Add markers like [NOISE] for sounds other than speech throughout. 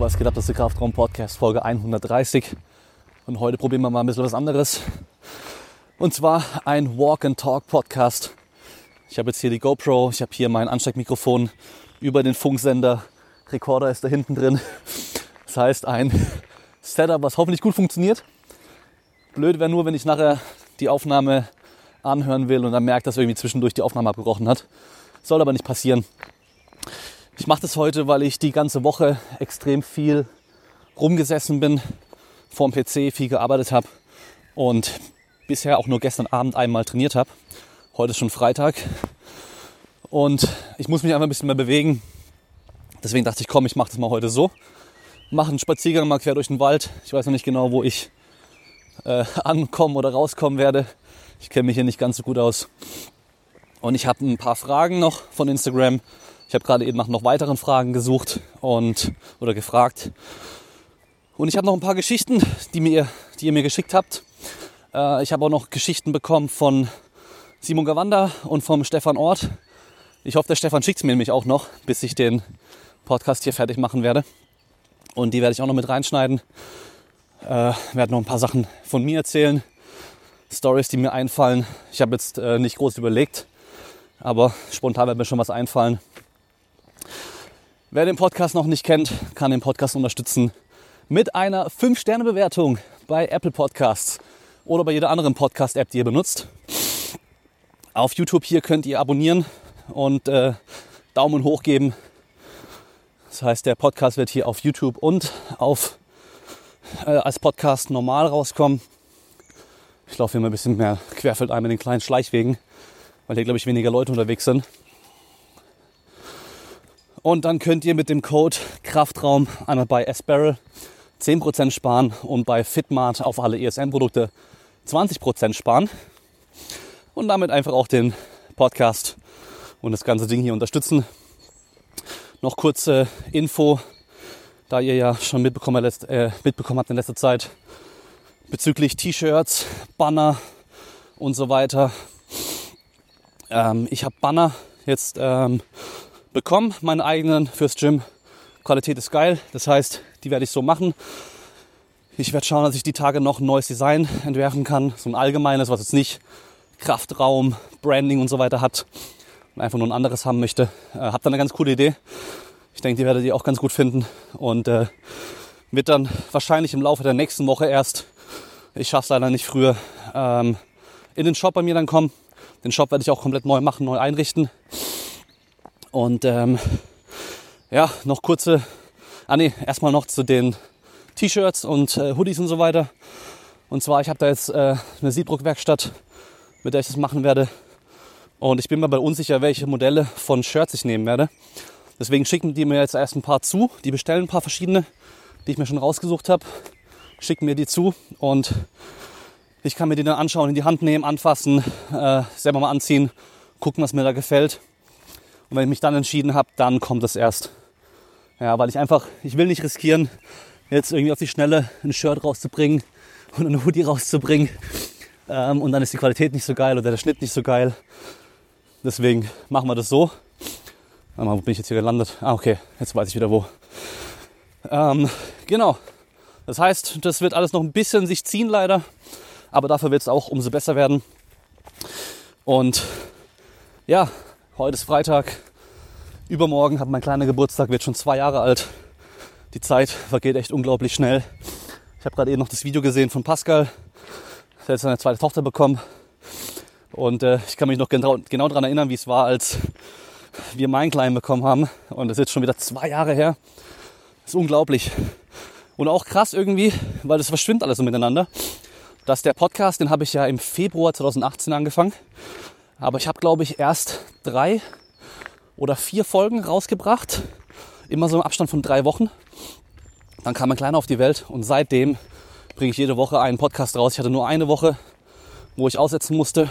was geht ab? Das ist der Kraftraum Podcast Folge 130. Und heute probieren wir mal ein bisschen was anderes. Und zwar ein Walk and Talk Podcast. Ich habe jetzt hier die GoPro, ich habe hier mein Ansteckmikrofon über den Funksender. Rekorder ist da hinten drin. Das heißt, ein Setup, was hoffentlich gut funktioniert. Blöd wäre nur, wenn ich nachher die Aufnahme anhören will und dann merkt, dass irgendwie zwischendurch die Aufnahme abgebrochen hat. Soll aber nicht passieren. Ich mache das heute, weil ich die ganze Woche extrem viel rumgesessen bin, vorm PC viel gearbeitet habe und bisher auch nur gestern Abend einmal trainiert habe. Heute ist schon Freitag und ich muss mich einfach ein bisschen mehr bewegen. Deswegen dachte ich, komm, ich mache das mal heute so. Mache einen Spaziergang mal quer durch den Wald. Ich weiß noch nicht genau, wo ich äh, ankommen oder rauskommen werde. Ich kenne mich hier nicht ganz so gut aus. Und ich habe ein paar Fragen noch von Instagram ich habe gerade eben nach noch weiteren Fragen gesucht und oder gefragt. Und ich habe noch ein paar Geschichten, die, mir, die ihr mir geschickt habt. Äh, ich habe auch noch Geschichten bekommen von Simon Gawanda und vom Stefan Ort. Ich hoffe, der Stefan schickt es mir nämlich auch noch, bis ich den Podcast hier fertig machen werde. Und die werde ich auch noch mit reinschneiden. Äh, werde noch ein paar Sachen von mir erzählen. Stories, die mir einfallen. Ich habe jetzt äh, nicht groß überlegt, aber spontan wird mir schon was einfallen. Wer den Podcast noch nicht kennt, kann den Podcast unterstützen mit einer 5-Sterne-Bewertung bei Apple Podcasts oder bei jeder anderen Podcast-App, die ihr benutzt. Auf YouTube hier könnt ihr abonnieren und äh, Daumen hoch geben. Das heißt, der Podcast wird hier auf YouTube und auf, äh, als Podcast normal rauskommen. Ich laufe hier mal ein bisschen mehr querfeldein mit den kleinen Schleichwegen, weil hier, glaube ich, weniger Leute unterwegs sind. Und dann könnt ihr mit dem Code Kraftraum einmal bei Asparrel 10% sparen und bei Fitmart auf alle ESN-Produkte 20% sparen. Und damit einfach auch den Podcast und das ganze Ding hier unterstützen. Noch kurze Info, da ihr ja schon mitbekommen, äh, mitbekommen habt in letzter Zeit bezüglich T-Shirts, Banner und so weiter. Ähm, ich habe Banner jetzt ähm, bekommen, meinen eigenen fürs Gym. Qualität ist geil, das heißt, die werde ich so machen. Ich werde schauen, dass ich die Tage noch ein neues Design entwerfen kann, so ein allgemeines, was jetzt nicht Kraftraum, Branding und so weiter hat und einfach nur ein anderes haben möchte. Äh, hab dann eine ganz coole Idee. Ich denke, die werdet ihr auch ganz gut finden und äh, wird dann wahrscheinlich im Laufe der nächsten Woche erst, ich schaffe es leider nicht früher, ähm, in den Shop bei mir dann kommen. Den Shop werde ich auch komplett neu machen, neu einrichten. Und ähm, ja, noch kurze, ah nee, erstmal noch zu den T-Shirts und äh, Hoodies und so weiter. Und zwar, ich habe da jetzt äh, eine Siebdruckwerkstatt, mit der ich das machen werde. Und ich bin mir aber unsicher, welche Modelle von Shirts ich nehmen werde. Deswegen schicken die mir jetzt erst ein paar zu. Die bestellen ein paar verschiedene, die ich mir schon rausgesucht habe. Schicken mir die zu und ich kann mir die dann anschauen, in die Hand nehmen, anfassen, äh, selber mal anziehen, gucken, was mir da gefällt. Und wenn ich mich dann entschieden habe, dann kommt es erst. Ja, weil ich einfach, ich will nicht riskieren, jetzt irgendwie auf die Schnelle ein Shirt rauszubringen und eine Hoodie rauszubringen. Ähm, und dann ist die Qualität nicht so geil oder der Schnitt nicht so geil. Deswegen machen wir das so. Mal, wo bin ich jetzt hier gelandet? Ah, okay, jetzt weiß ich wieder wo. Ähm, genau. Das heißt, das wird alles noch ein bisschen sich ziehen leider. Aber dafür wird es auch umso besser werden. Und ja, Heute ist Freitag. Übermorgen hat mein kleiner Geburtstag, wird schon zwei Jahre alt. Die Zeit vergeht echt unglaublich schnell. Ich habe gerade eben noch das Video gesehen von Pascal. Er hat jetzt seine zweite Tochter bekommen. Und äh, ich kann mich noch genau, genau daran erinnern, wie es war, als wir meinen Kleinen bekommen haben. Und das ist jetzt schon wieder zwei Jahre her. Das ist unglaublich. Und auch krass irgendwie, weil das verschwimmt alles so miteinander. Dass der Podcast, den habe ich ja im Februar 2018 angefangen. Aber ich habe, glaube ich, erst drei oder vier Folgen rausgebracht. Immer so im Abstand von drei Wochen. Dann kam mein Kleiner auf die Welt und seitdem bringe ich jede Woche einen Podcast raus. Ich hatte nur eine Woche, wo ich aussetzen musste,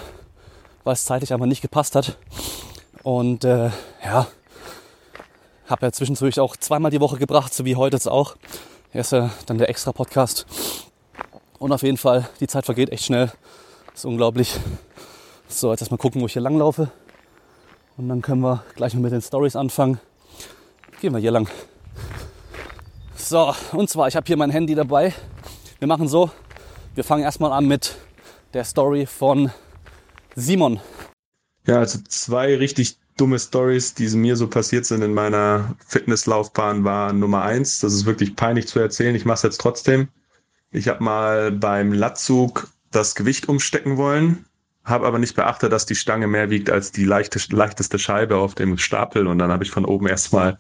weil es zeitlich einfach nicht gepasst hat. Und äh, ja, habe ja zwischendurch auch zweimal die Woche gebracht, so wie heute jetzt auch. Ist ja dann der extra Podcast. Und auf jeden Fall, die Zeit vergeht echt schnell. Ist unglaublich. So, jetzt erstmal gucken, wo ich hier lang laufe. Und dann können wir gleich mal mit den Stories anfangen. Gehen wir hier lang. So, und zwar, ich habe hier mein Handy dabei. Wir machen so, wir fangen erstmal an mit der Story von Simon. Ja, also zwei richtig dumme Stories, die mir so passiert sind in meiner Fitnesslaufbahn, war Nummer eins. Das ist wirklich peinlich zu erzählen. Ich mache es jetzt trotzdem. Ich habe mal beim Latzug das Gewicht umstecken wollen, habe aber nicht beachtet, dass die Stange mehr wiegt als die leichte, leichteste Scheibe auf dem Stapel. Und dann habe ich von oben erstmal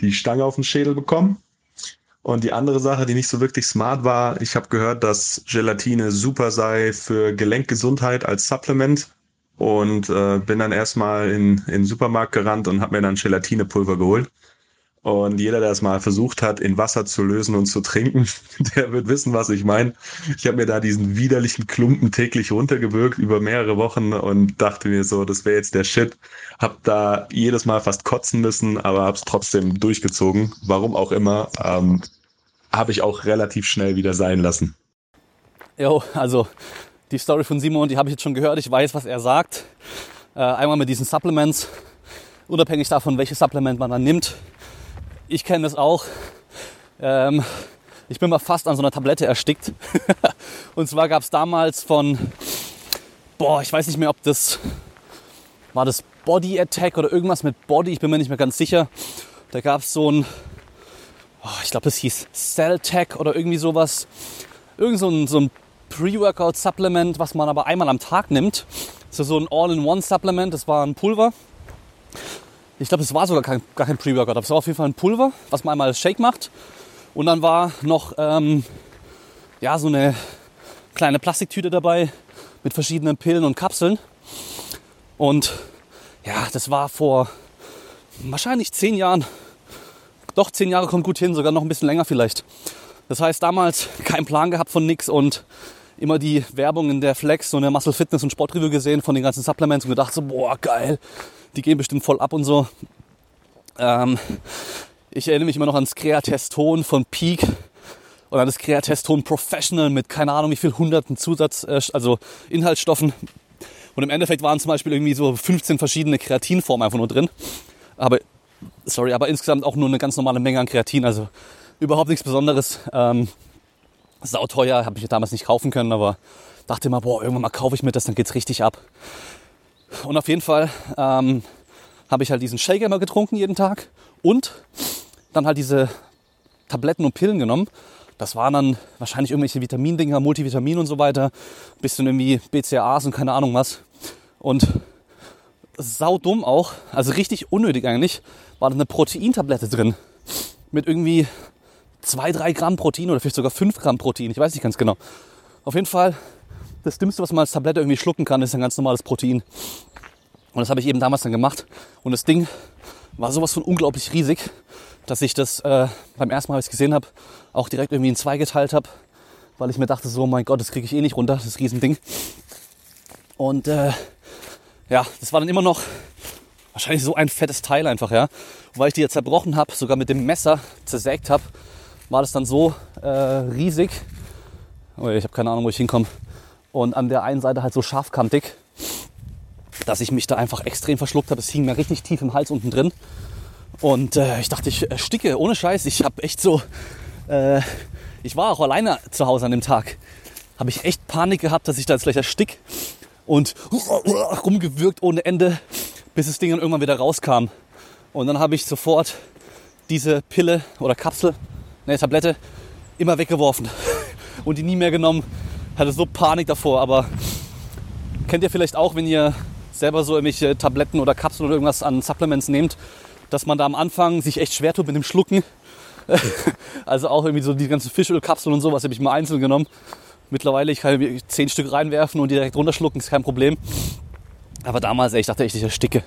die Stange auf den Schädel bekommen. Und die andere Sache, die nicht so wirklich smart war, ich habe gehört, dass Gelatine super sei für Gelenkgesundheit als Supplement und äh, bin dann erstmal in, in den Supermarkt gerannt und habe mir dann Gelatinepulver geholt. Und jeder, der es mal versucht hat, in Wasser zu lösen und zu trinken, [LAUGHS] der wird wissen, was ich meine. Ich habe mir da diesen widerlichen Klumpen täglich runtergewürgt über mehrere Wochen und dachte mir so, das wäre jetzt der Shit. Hab da jedes Mal fast kotzen müssen, aber hab's trotzdem durchgezogen. Warum auch immer, ähm, habe ich auch relativ schnell wieder sein lassen. Jo, also die Story von Simon, die habe ich jetzt schon gehört. Ich weiß, was er sagt. Äh, einmal mit diesen Supplements, unabhängig davon, welches Supplement man dann nimmt. Ich kenne das auch. Ähm, ich bin mal fast an so einer Tablette erstickt. [LAUGHS] und zwar gab es damals von, boah, ich weiß nicht mehr, ob das war das Body Attack oder irgendwas mit Body. Ich bin mir nicht mehr ganz sicher. Da gab es so ein, oh, ich glaube, das hieß Cell Tech oder irgendwie sowas. Irgend so ein, so ein Pre-Workout-Supplement, was man aber einmal am Tag nimmt. Ist so ein All-in-One-Supplement. Das war ein Pulver. Ich glaube, es war sogar kein, gar kein Pre-Workout. Das war auf jeden Fall ein Pulver, was man einmal als Shake macht. Und dann war noch ähm, ja, so eine kleine Plastiktüte dabei mit verschiedenen Pillen und Kapseln. Und ja, das war vor wahrscheinlich zehn Jahren. Doch, zehn Jahre kommt gut hin, sogar noch ein bisschen länger vielleicht. Das heißt, damals [LAUGHS] keinen Plan gehabt von nix und immer die Werbung in der Flex, so eine Muscle Fitness und Sportreview gesehen von den ganzen Supplements und gedacht so, boah, geil, die gehen bestimmt voll ab und so. Ähm, ich erinnere mich immer noch ans Createston von Peak und an das Createston Professional mit keine Ahnung wie viel hunderten Zusatz, äh, also Inhaltsstoffen. Und im Endeffekt waren zum Beispiel irgendwie so 15 verschiedene Kreatinformen einfach nur drin. Aber, sorry, aber insgesamt auch nur eine ganz normale Menge an Kreatin, also überhaupt nichts Besonderes. Ähm, sauteuer, habe ich damals nicht kaufen können, aber dachte immer, boah, irgendwann mal kaufe ich mir das, dann geht's richtig ab. Und auf jeden Fall ähm, habe ich halt diesen Shaker immer getrunken jeden Tag und dann halt diese Tabletten und Pillen genommen. Das waren dann wahrscheinlich irgendwelche Vitamindinger, Multivitamin und so weiter, bisschen irgendwie BCAAs und keine Ahnung was. Und sau dumm auch, also richtig unnötig eigentlich, war da eine Proteintablette drin mit irgendwie 2, 3 Gramm Protein oder vielleicht sogar 5 Gramm Protein. Ich weiß nicht ganz genau. Auf jeden Fall, das Dümmste, was man als Tablette irgendwie schlucken kann, ist ein ganz normales Protein. Und das habe ich eben damals dann gemacht. Und das Ding war sowas von unglaublich riesig, dass ich das äh, beim ersten Mal, als ich es gesehen habe, auch direkt irgendwie in zwei geteilt habe, weil ich mir dachte, so mein Gott, das kriege ich eh nicht runter, das Riesending. Und äh, ja, das war dann immer noch wahrscheinlich so ein fettes Teil einfach, ja. Und weil ich die jetzt zerbrochen habe, sogar mit dem Messer zersägt habe, war das dann so äh, riesig. Oh, ich habe keine Ahnung, wo ich hinkomme. Und an der einen Seite halt so scharfkantig, dass ich mich da einfach extrem verschluckt habe. Es hing mir richtig tief im Hals unten drin. Und äh, ich dachte, ich ersticke, ohne Scheiß. Ich habe echt so, äh, ich war auch alleine zu Hause an dem Tag. Habe ich echt Panik gehabt, dass ich da jetzt gleich erstick. Und rumgewürgt ohne Ende, bis das Ding dann irgendwann wieder rauskam. Und dann habe ich sofort diese Pille oder Kapsel eine Tablette, immer weggeworfen [LAUGHS] und die nie mehr genommen. Hatte so Panik davor, aber kennt ihr vielleicht auch, wenn ihr selber so irgendwelche Tabletten oder Kapseln oder irgendwas an Supplements nehmt, dass man da am Anfang sich echt schwer tut mit dem Schlucken. [LAUGHS] also auch irgendwie so die ganzen Fischölkapseln und sowas habe ich mal einzeln genommen. Mittlerweile, ich kann zehn Stück reinwerfen und direkt runterschlucken, ist kein Problem. Aber damals, ey, ich dachte echt, ich ersticke.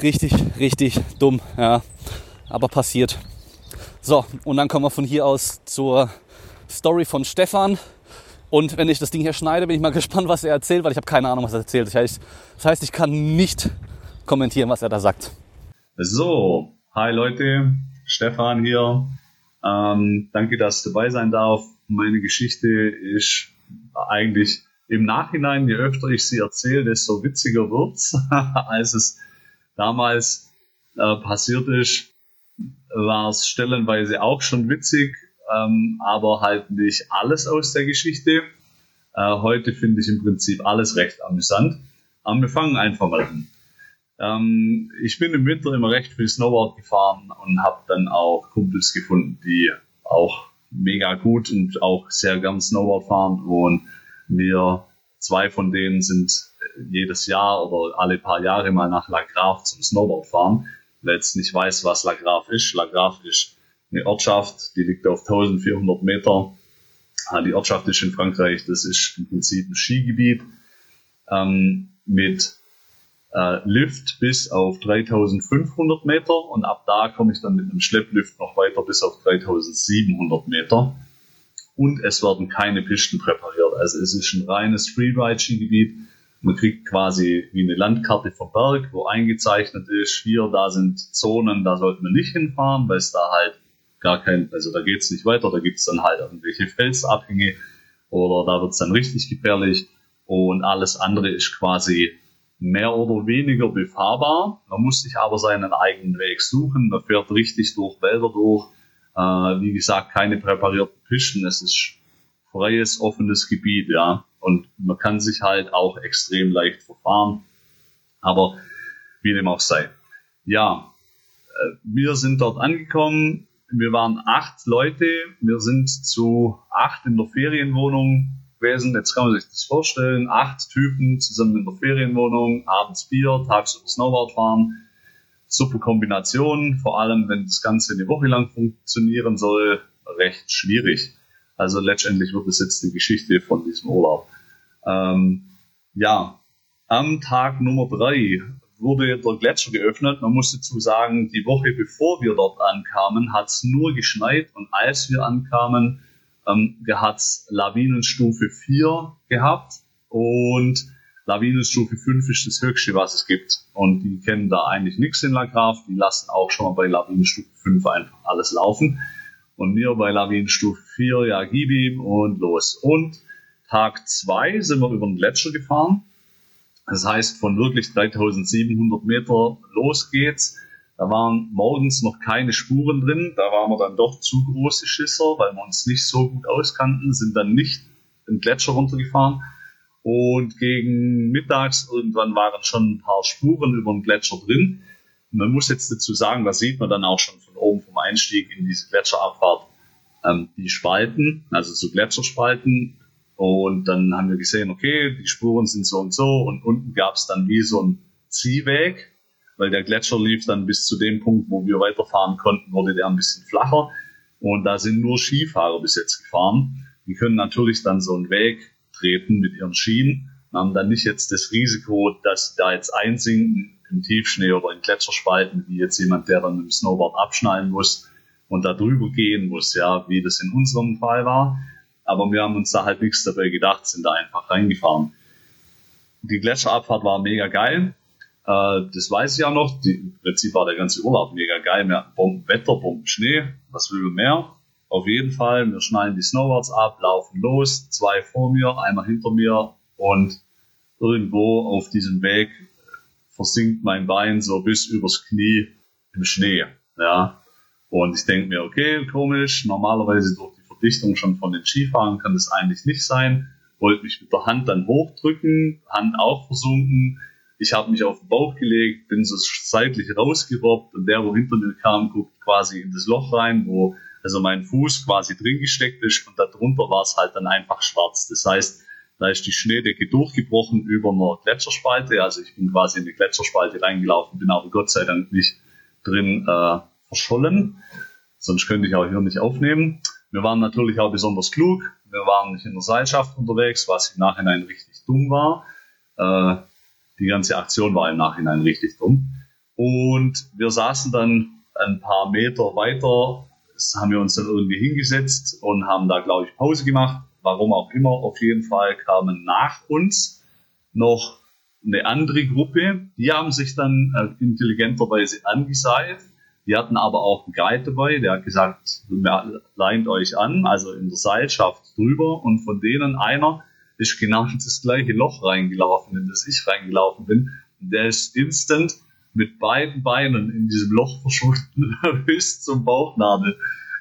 Richtig, richtig dumm, ja. Aber passiert. So, und dann kommen wir von hier aus zur Story von Stefan. Und wenn ich das Ding hier schneide, bin ich mal [LAUGHS] gespannt, was er erzählt, weil ich habe keine Ahnung, was er erzählt. Das heißt, ich kann nicht kommentieren, was er da sagt. So, hi Leute, Stefan hier. Ähm, danke, dass ich dabei sein darf. Meine Geschichte ist eigentlich im Nachhinein, je öfter ich sie erzähle, desto witziger wird's, [LAUGHS] als es damals äh, passiert ist. war es stellenweise auch schon witzig, ähm, aber halt nicht alles aus der Geschichte. Äh, heute finde ich im Prinzip alles recht amüsant. Aber wir fangen einfach mal an. Ähm, ich bin im Winter immer recht viel Snowboard gefahren und habe dann auch Kumpels gefunden, die auch mega gut und auch sehr gern Snowboard fahren. Und wir, zwei von denen sind jedes Jahr oder alle paar Jahre mal nach La Grave zum Snowboard fahren. Wer jetzt nicht weiß, was La Grave ist, La Grave ist eine Ortschaft, die liegt auf 1400 Meter. Ah, die Ortschaft ist in Frankreich, das ist im Prinzip ein Skigebiet ähm, mit äh, Lift bis auf 3500 Meter und ab da komme ich dann mit einem Schlepplift noch weiter bis auf 3700 Meter. Und es werden keine Pisten präpariert. Also es ist ein reines Freeride-Skigebiet. Man kriegt quasi wie eine Landkarte vom Berg, wo eingezeichnet ist, hier, da sind Zonen, da sollte man nicht hinfahren, weil es da halt gar kein, also da geht's nicht weiter, da gibt's dann halt irgendwelche [LAUGHS] Felsabhänge oder da wird's dann richtig gefährlich und alles andere ist quasi mehr oder weniger befahrbar. Man muss sich aber seinen eigenen Weg suchen. Man fährt richtig durch Wälder durch. Äh, wie gesagt, keine präparierten Pisten. Es ist freies, offenes Gebiet, ja. Und man kann sich halt auch extrem leicht verfahren. Aber wie dem auch sei. Ja, äh, wir sind dort angekommen wir waren acht Leute, wir sind zu acht in der Ferienwohnung gewesen. Jetzt kann man sich das vorstellen, acht Typen zusammen in der Ferienwohnung, abends Bier, tagsüber Snowboard fahren. Super Kombination, vor allem wenn das Ganze eine Woche lang funktionieren soll, recht schwierig. Also letztendlich wird es jetzt die Geschichte von diesem Urlaub. Ähm, ja, am Tag Nummer drei wurde der Gletscher geöffnet. Man muss dazu sagen, die Woche bevor wir dort ankamen, hat es nur geschneit und als wir ankamen, ähm, hat es Lawinenstufe 4 gehabt und Lawinenstufe 5 ist das höchste, was es gibt. Und die kennen da eigentlich nichts in La Grave. Die lassen auch schon mal bei Lawinenstufe 5 einfach alles laufen. Und wir bei Lawinenstufe 4, ja, gib ihm und los. Und Tag 2 sind wir über den Gletscher gefahren. Das heißt, von wirklich 3700 Meter los geht's. Da waren morgens noch keine Spuren drin. Da waren wir dann doch zu große Schisser, weil wir uns nicht so gut auskannten, sind dann nicht den Gletscher runtergefahren. Und gegen mittags irgendwann waren schon ein paar Spuren über den Gletscher drin. Man muss jetzt dazu sagen, das sieht man dann auch schon von oben vom Einstieg in diese Gletscherabfahrt, ähm, die Spalten, also so Gletscherspalten, und dann haben wir gesehen, okay, die Spuren sind so und so. Und unten gab es dann wie so ein Ziehweg, weil der Gletscher lief dann bis zu dem Punkt, wo wir weiterfahren konnten, wurde der ein bisschen flacher. Und da sind nur Skifahrer bis jetzt gefahren. Die können natürlich dann so einen Weg treten mit ihren Schienen und haben dann nicht jetzt das Risiko, dass sie da jetzt einsinken im Tiefschnee oder in Gletscherspalten, wie jetzt jemand, der dann mit dem Snowboard abschnallen muss und da drüber gehen muss, ja, wie das in unserem Fall war aber wir haben uns da halt nichts dabei gedacht, sind da einfach reingefahren. Die Gletscherabfahrt war mega geil. Äh, das weiß ich auch noch. Die, Im Prinzip war der ganze Urlaub mega geil. Wir hatten Bomben Wetter, Bomben Schnee. Was will man mehr? Auf jeden Fall. Wir schnallen die Snowboards ab, laufen los. Zwei vor mir, einer hinter mir. Und irgendwo auf diesem Weg versinkt mein Bein so bis übers Knie im Schnee. Ja. Und ich denke mir, okay, komisch. Normalerweise durch Verdichtung schon von den Skifahren kann das eigentlich nicht sein. Wollte mich mit der Hand dann hochdrücken, Hand auch versunken. Ich habe mich auf den Bauch gelegt, bin so seitlich rausgerobbt und der, wo hinter mir kam, guckt quasi in das Loch rein, wo also mein Fuß quasi drin gesteckt ist und darunter war es halt dann einfach schwarz. Das heißt, da ist die Schneedecke durchgebrochen über einer Gletscherspalte. Also ich bin quasi in die Gletscherspalte reingelaufen, bin aber Gott sei Dank nicht drin äh, verschollen. Sonst könnte ich auch hier nicht aufnehmen. Wir waren natürlich auch besonders klug. Wir waren nicht in der Seilschaft unterwegs, was im Nachhinein richtig dumm war. Äh, die ganze Aktion war im Nachhinein richtig dumm. Und wir saßen dann ein paar Meter weiter, das haben wir uns dann irgendwie hingesetzt und haben da, glaube ich, Pause gemacht. Warum auch immer, auf jeden Fall kamen nach uns noch eine andere Gruppe. Die haben sich dann äh, intelligenterweise angeseilt die hatten aber auch einen Guide dabei, der hat gesagt, leint euch an, also in der Seilschaft drüber und von denen einer ist genau in [LAUGHS] das gleiche Loch reingelaufen, in das ich reingelaufen bin. Der ist instant mit beiden Beinen in diesem Loch [LAUGHS] verschwunden, bis zum Bauchnabel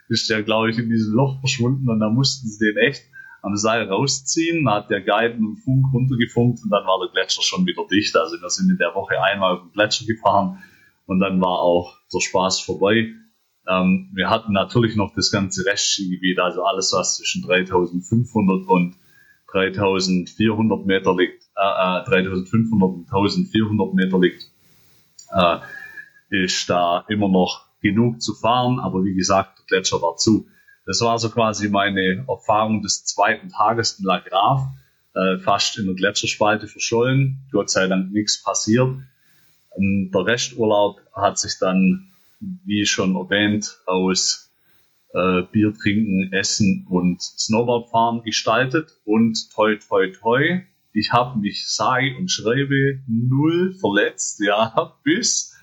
ist der, glaube ich, in diesem Loch verschwunden und da mussten sie den echt am Seil rausziehen. Da hat der Guide einen Funk runtergefunkt und dann war der Gletscher schon wieder dicht. Also wir sind in der Woche einmal auf den Gletscher gefahren und dann war auch der Spaß vorbei. Ähm, wir hatten natürlich noch das ganze Restskigebiet, also alles, was zwischen 3500 und 3400 Meter liegt, äh, äh, 3500 und 1400 Meter liegt, äh, ist da immer noch genug zu fahren. Aber wie gesagt, der Gletscher war zu. Das war so quasi meine Erfahrung des zweiten Tages in La Grave. Äh, fast in der Gletscherspalte verschollen. Gott sei Dank nichts passiert. Der Resturlaub hat sich dann, wie schon erwähnt, aus äh, Bier trinken, Essen und Snowboardfahren gestaltet. Und toi, toi, toi, ich habe mich sage und schreibe null verletzt, ja, [LAUGHS] bis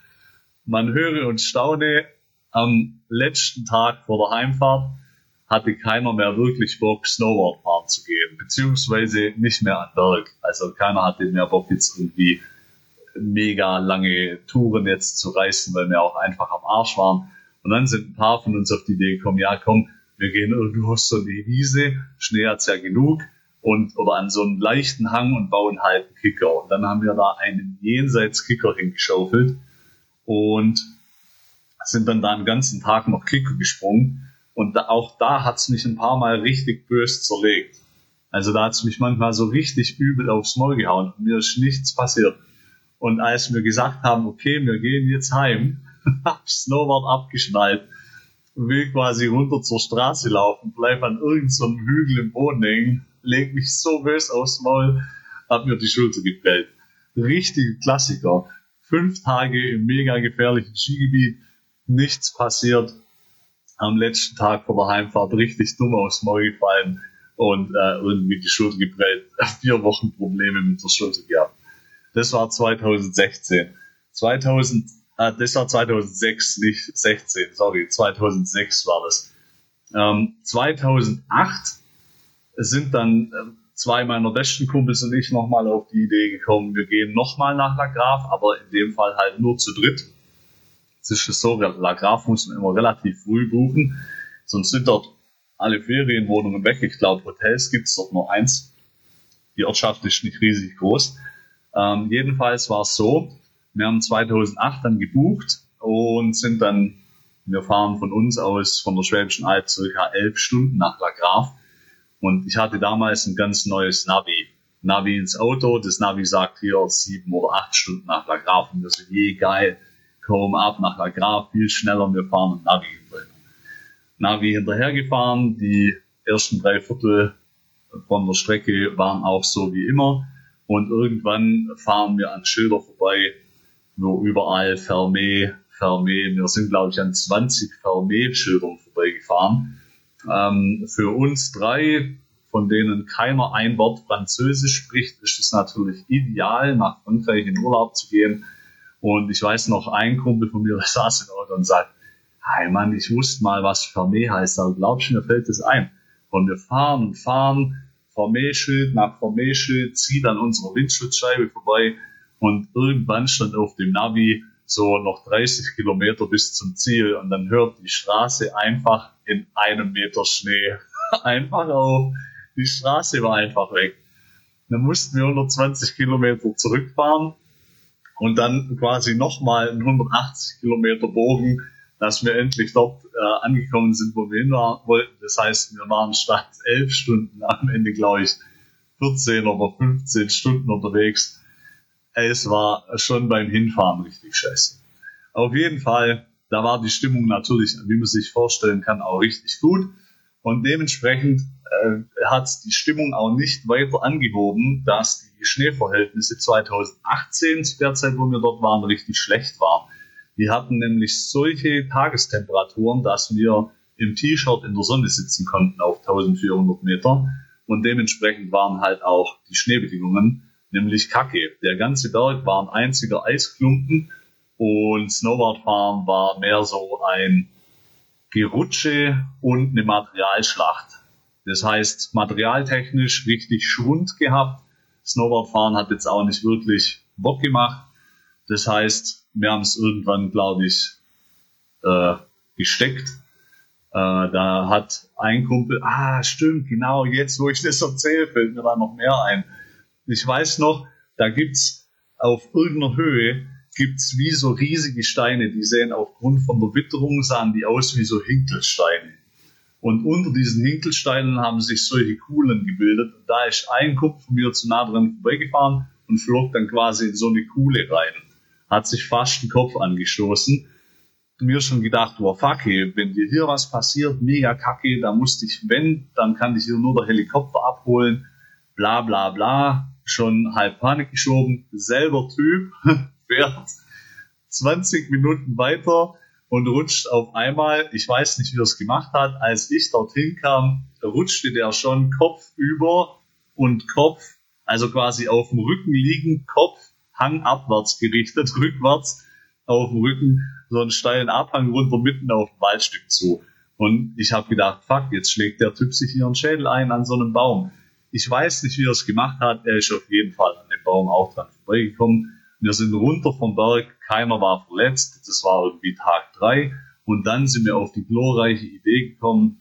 man höre und staune, am letzten Tag vor der Heimfahrt hatte keiner mehr wirklich Bock, Snowboard fahren zu gehen, beziehungsweise nicht mehr an Berg. Also keiner hatte mehr Bock, jetzt irgendwie mega lange Touren jetzt zu reisen, weil wir auch einfach am Arsch waren. Und dann sind ein paar von uns auf die Idee gekommen, ja komm, wir gehen irgendwo so eine Wiese, Schnee hat's ja genug, und oder an so einen leichten Hang und bauen halt einen Kicker. Und dann haben wir da einen jenseits Kicker hingeschaufelt und sind dann da einen ganzen Tag noch Kicker gesprungen. Und da, auch da hat's mich ein paar Mal richtig böse zerlegt. Also da hat's mich manchmal so richtig übel aufs Maul gehauen mir ist nichts passiert. Und als wir gesagt haben, okay, wir gehen jetzt heim, [LAUGHS] hab Snowboard abgeschnallt, will quasi runter zur Straße laufen, bleib an irgendeinem so Hügel im Boden hängen, leg mich so böse aufs Maul, hab mir die Schulter geprellt. Richtige Klassiker. Fünf Tage im mega gefährlichen Skigebiet, nichts passiert. Am letzten Tag vor der Heimfahrt richtig dumm aufs Maul gefallen und äh, irgendwie die Schulter geprellt. [LAUGHS] Vier Wochen Probleme mit der Schulter gehabt. Das war 2016. 2000, äh, das war 2006, nicht 16, sorry, 2006 war das. Ähm, 2008 sind dann äh, zwei meiner besten Kumpels und ich nochmal auf die Idee gekommen, wir gehen nochmal nach La Grave, aber in dem Fall halt nur zu dritt. Es ist so, La Grave muss man immer relativ früh buchen, sonst sind dort alle Ferienwohnungen weg. Ich glaube, Hotels gibt es dort nur eins. Die Ortschaft ist nicht riesig groß. Ähm, jedenfalls war es so, wir haben 2008 dann gebucht und sind dann, wir fahren von uns aus, von der Schwäbischen Alb, circa elf Stunden nach La Grave und ich hatte damals ein ganz neues Navi. Navi ins Auto. Das Navi sagt hier sieben oder acht Stunden nach La Grave. Und wir so, je geil, komm ab nach La Grave, viel schneller, wir fahren ein Navi hinterher. Navi hinterhergefahren. Die ersten drei Viertel von der Strecke waren auch so wie immer. Und irgendwann fahren wir an Schilder vorbei, wo überall Fermé, Fermé, wir sind glaube ich an 20 Fermé-Schildern vorbeigefahren ähm, für uns drei, von denen keiner ein Wort Französisch spricht, ist es natürlich ideal, nach Frankreich in Urlaub zu gehen. Und ich weiß noch, ein Kumpel von mir, [LAUGHS] der saß im Auto und sagt, hey Mann, ich wusste mal, was Fermé heißt, aber glaubst du, mir fällt das ein. Und wir fahren und fahren, Fermé-Schild nach Fermé-Schild, zieht an unserer Windschutzscheibe vorbei und irgendwann stand auf dem Navi so noch 30 Kilometer bis zum Ziel und dann hört die Straße einfach in einem Meter Schnee [LAUGHS] einfach auf. Die Straße war einfach weg. Dann mussten wir 120 Kilometer zurückfahren und dann quasi nochmal einen 180 Kilometer Bogen, dass wir endlich dort äh, angekommen sind, wo wir hin wollten. Das heißt, wir waren statt elf Stunden am Ende, glaube ich, 14 oder 15 Stunden unterwegs es war schon beim Hinfahren richtig scheiße. Auf jeden Fall, da war die Stimmung natürlich, wie man sich vorstellen kann, auch richtig gut. Und dementsprechend äh, hat die Stimmung auch nicht weiter angehoben, dass die Schneeverhältnisse 2018, zu der Zeit, wo wir dort waren, richtig schlecht waren. Die hatten nämlich solche Tagestemperaturen, dass wir im T-Shirt in der Sonne sitzen konnten auf 1400 Meter. Und dementsprechend waren halt auch die Schneebedingungen nämlich Kacke. Der ganze Berg war ein einziger Eisklumpen und Snowboardfahren war mehr so ein Gerutsche und eine Materialschlacht. Das heißt, materialtechnisch richtig Schwund gehabt. Snowboardfahren hat jetzt auch nicht wirklich Bock gemacht. Das heißt, Wir haben es irgendwann, glaube ich, äh, gesteckt. Äh, da hat ein Kumpel, ah, stimmt, genau, jetzt, wo ich das erzähle, fällt mir da noch mehr ein. Ich weiß noch, da gibt's auf irgendeiner Höhe gibt's wie so riesige Steine, die sehen aufgrund von der Witterung, sahen die aus wie so Hinkelsteine. Und unter diesen Hinkelsteinen haben sich solche Kuhlen gebildet. Und da ist ein Kopf von mir zu nah dran vorbeigefahren und flog dann quasi in so eine Kuhle rein. Hat sich fast den Kopf angestoßen. Mir schon gedacht, wow, fuck, ey, wenn dir hier was passiert, mega kacke, da musste ich, wenn, dann kann dich hier nur der Helikopter abholen, bla bla bla. Schon halb Panik geschoben. Selber Typ, [LAUGHS] fährt 20 Minuten weiter und rutscht auf einmal, ich weiß nicht, wie er es gemacht hat, als ich dorthin kam, rutschte der schon Kopf über und Kopf, also quasi auf dem Rücken liegen, Kopf hangabwärts gerichtet, [LAUGHS] rückwärts auf dem Rücken, so einen steilen Abhang runter mitten auf dem Waldstück zu. Und ich habe gedacht, fuck, jetzt schlägt der Typ sich ihren Schädel ein an so einem Baum. Ich weiß nicht, wie er es gemacht hat. Er ist auf jeden Fall an dem Baum auch dran vorbeigekommen. Wir sind runter vom Berg, keiner war verletzt. Das war irgendwie Tag drei. Und dann sind wir auf die glorreiche Idee gekommen,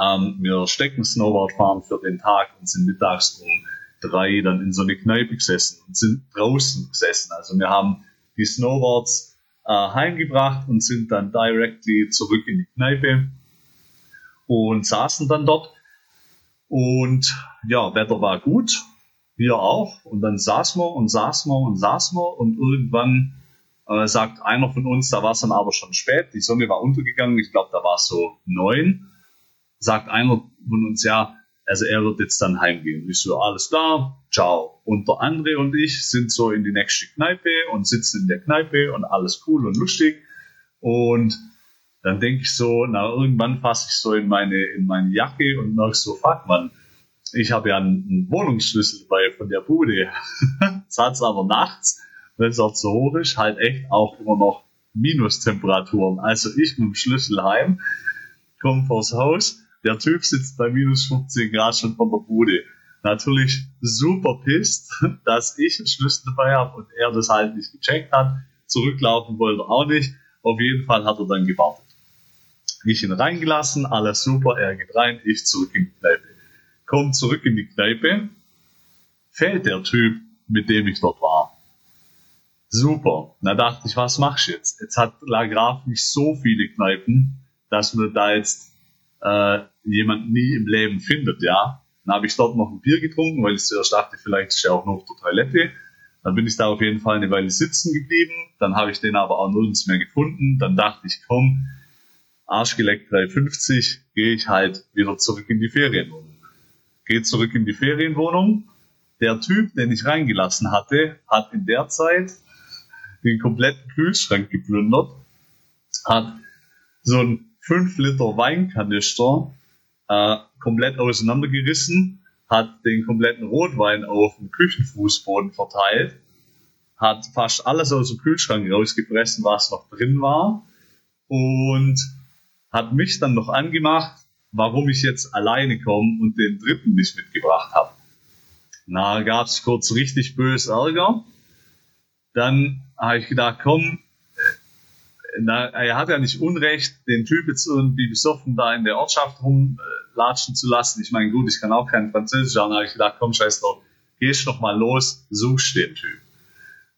ähm, wir stecken Snowboard fahren für den Tag und sind mittags um drei dann in so eine Kneipe gesessen und sind draußen gesessen. Also wir haben die Snowboards äh, heimgebracht und sind dann directly zurück in die Kneipe und saßen dann dort. Und ja, Wetter war gut wir auch. Und dann saßen wir und saßen wir und saßen wir und irgendwann äh, sagt einer von uns, da war es dann aber schon spät, die Sonne war untergegangen, ich glaube, da war es so neun, sagt einer von uns, ja, also er wird jetzt dann heimgehen. Ich so, alles klar, ciao. Und der André und ich sind so in die nächste Kneipe und sitzen in der Kneipe und alles cool und lustig. Und dann denke ich so, na, irgendwann fasse ich so in meine, in meine Jacke und merke so, fuck man, ich habe ja einen Wohnungsschlüssel bei von der Bude. [LAUGHS] Es aber nachts, wenn es auch so hoch ist, halt echt auch immer noch Minustemperaturen. Also ich mit dem Schlüssel heim, komme vors Haus, der Typ sitzt bei minus 15 Grad schon von der Bude. Natürlich super pisst, [LAUGHS] dass ich einen Schlüssel dabei habe und er das halt nicht gecheckt hat. Zurücklaufen wollte er auch nicht. Auf jeden Fall hat er dann gewartet. Ich ihn reingelassen, alles super, er geht rein, ich zurück in die Kneipe komme zurück in die Kneipe, fällt der Typ, mit dem ich dort war. Super. Da dachte ich, was machst du jetzt? Jetzt hat La Graf nicht so viele Kneipen, dass man da jetzt äh, jemand nie im Leben findet, ja. Dann habe ich dort noch ein Bier getrunken, weil ich zuerst dachte, vielleicht ist er auch noch auf der Toilette. Dann bin ich da auf jeden Fall eine Weile sitzen geblieben. Dann habe ich den aber auch nirgends mehr gefunden. Dann dachte ich, komm, Arschgeleckt 350, gehe ich halt wieder zurück in die Ferienwohnung gehe zurück in die Ferienwohnung. Der Typ, den ich reingelassen hatte, hat in der Zeit den kompletten Kühlschrank geplündert, hat so ein 5 Liter Weinkanister äh, komplett auseinandergerissen, hat den kompletten Rotwein auf dem Küchenfußboden verteilt, hat fast alles aus dem Kühlschrank rausgepresst, was noch drin war und hat mich dann noch angemacht, warum ich jetzt alleine komme und den dritten nicht mitgebracht habe. Na, gab es kurz richtig böse Ärger. Dann habe ich gedacht, komm, na, er hat ja nicht Unrecht, den Typ jetzt irgendwie besoffen da in der Ortschaft rumlatschen zu lassen. Ich meine, gut, ich kann auch kein Französisch, aber habe ich gedacht, komm, scheiß drauf, gehst noch mal los, suchst den Typ.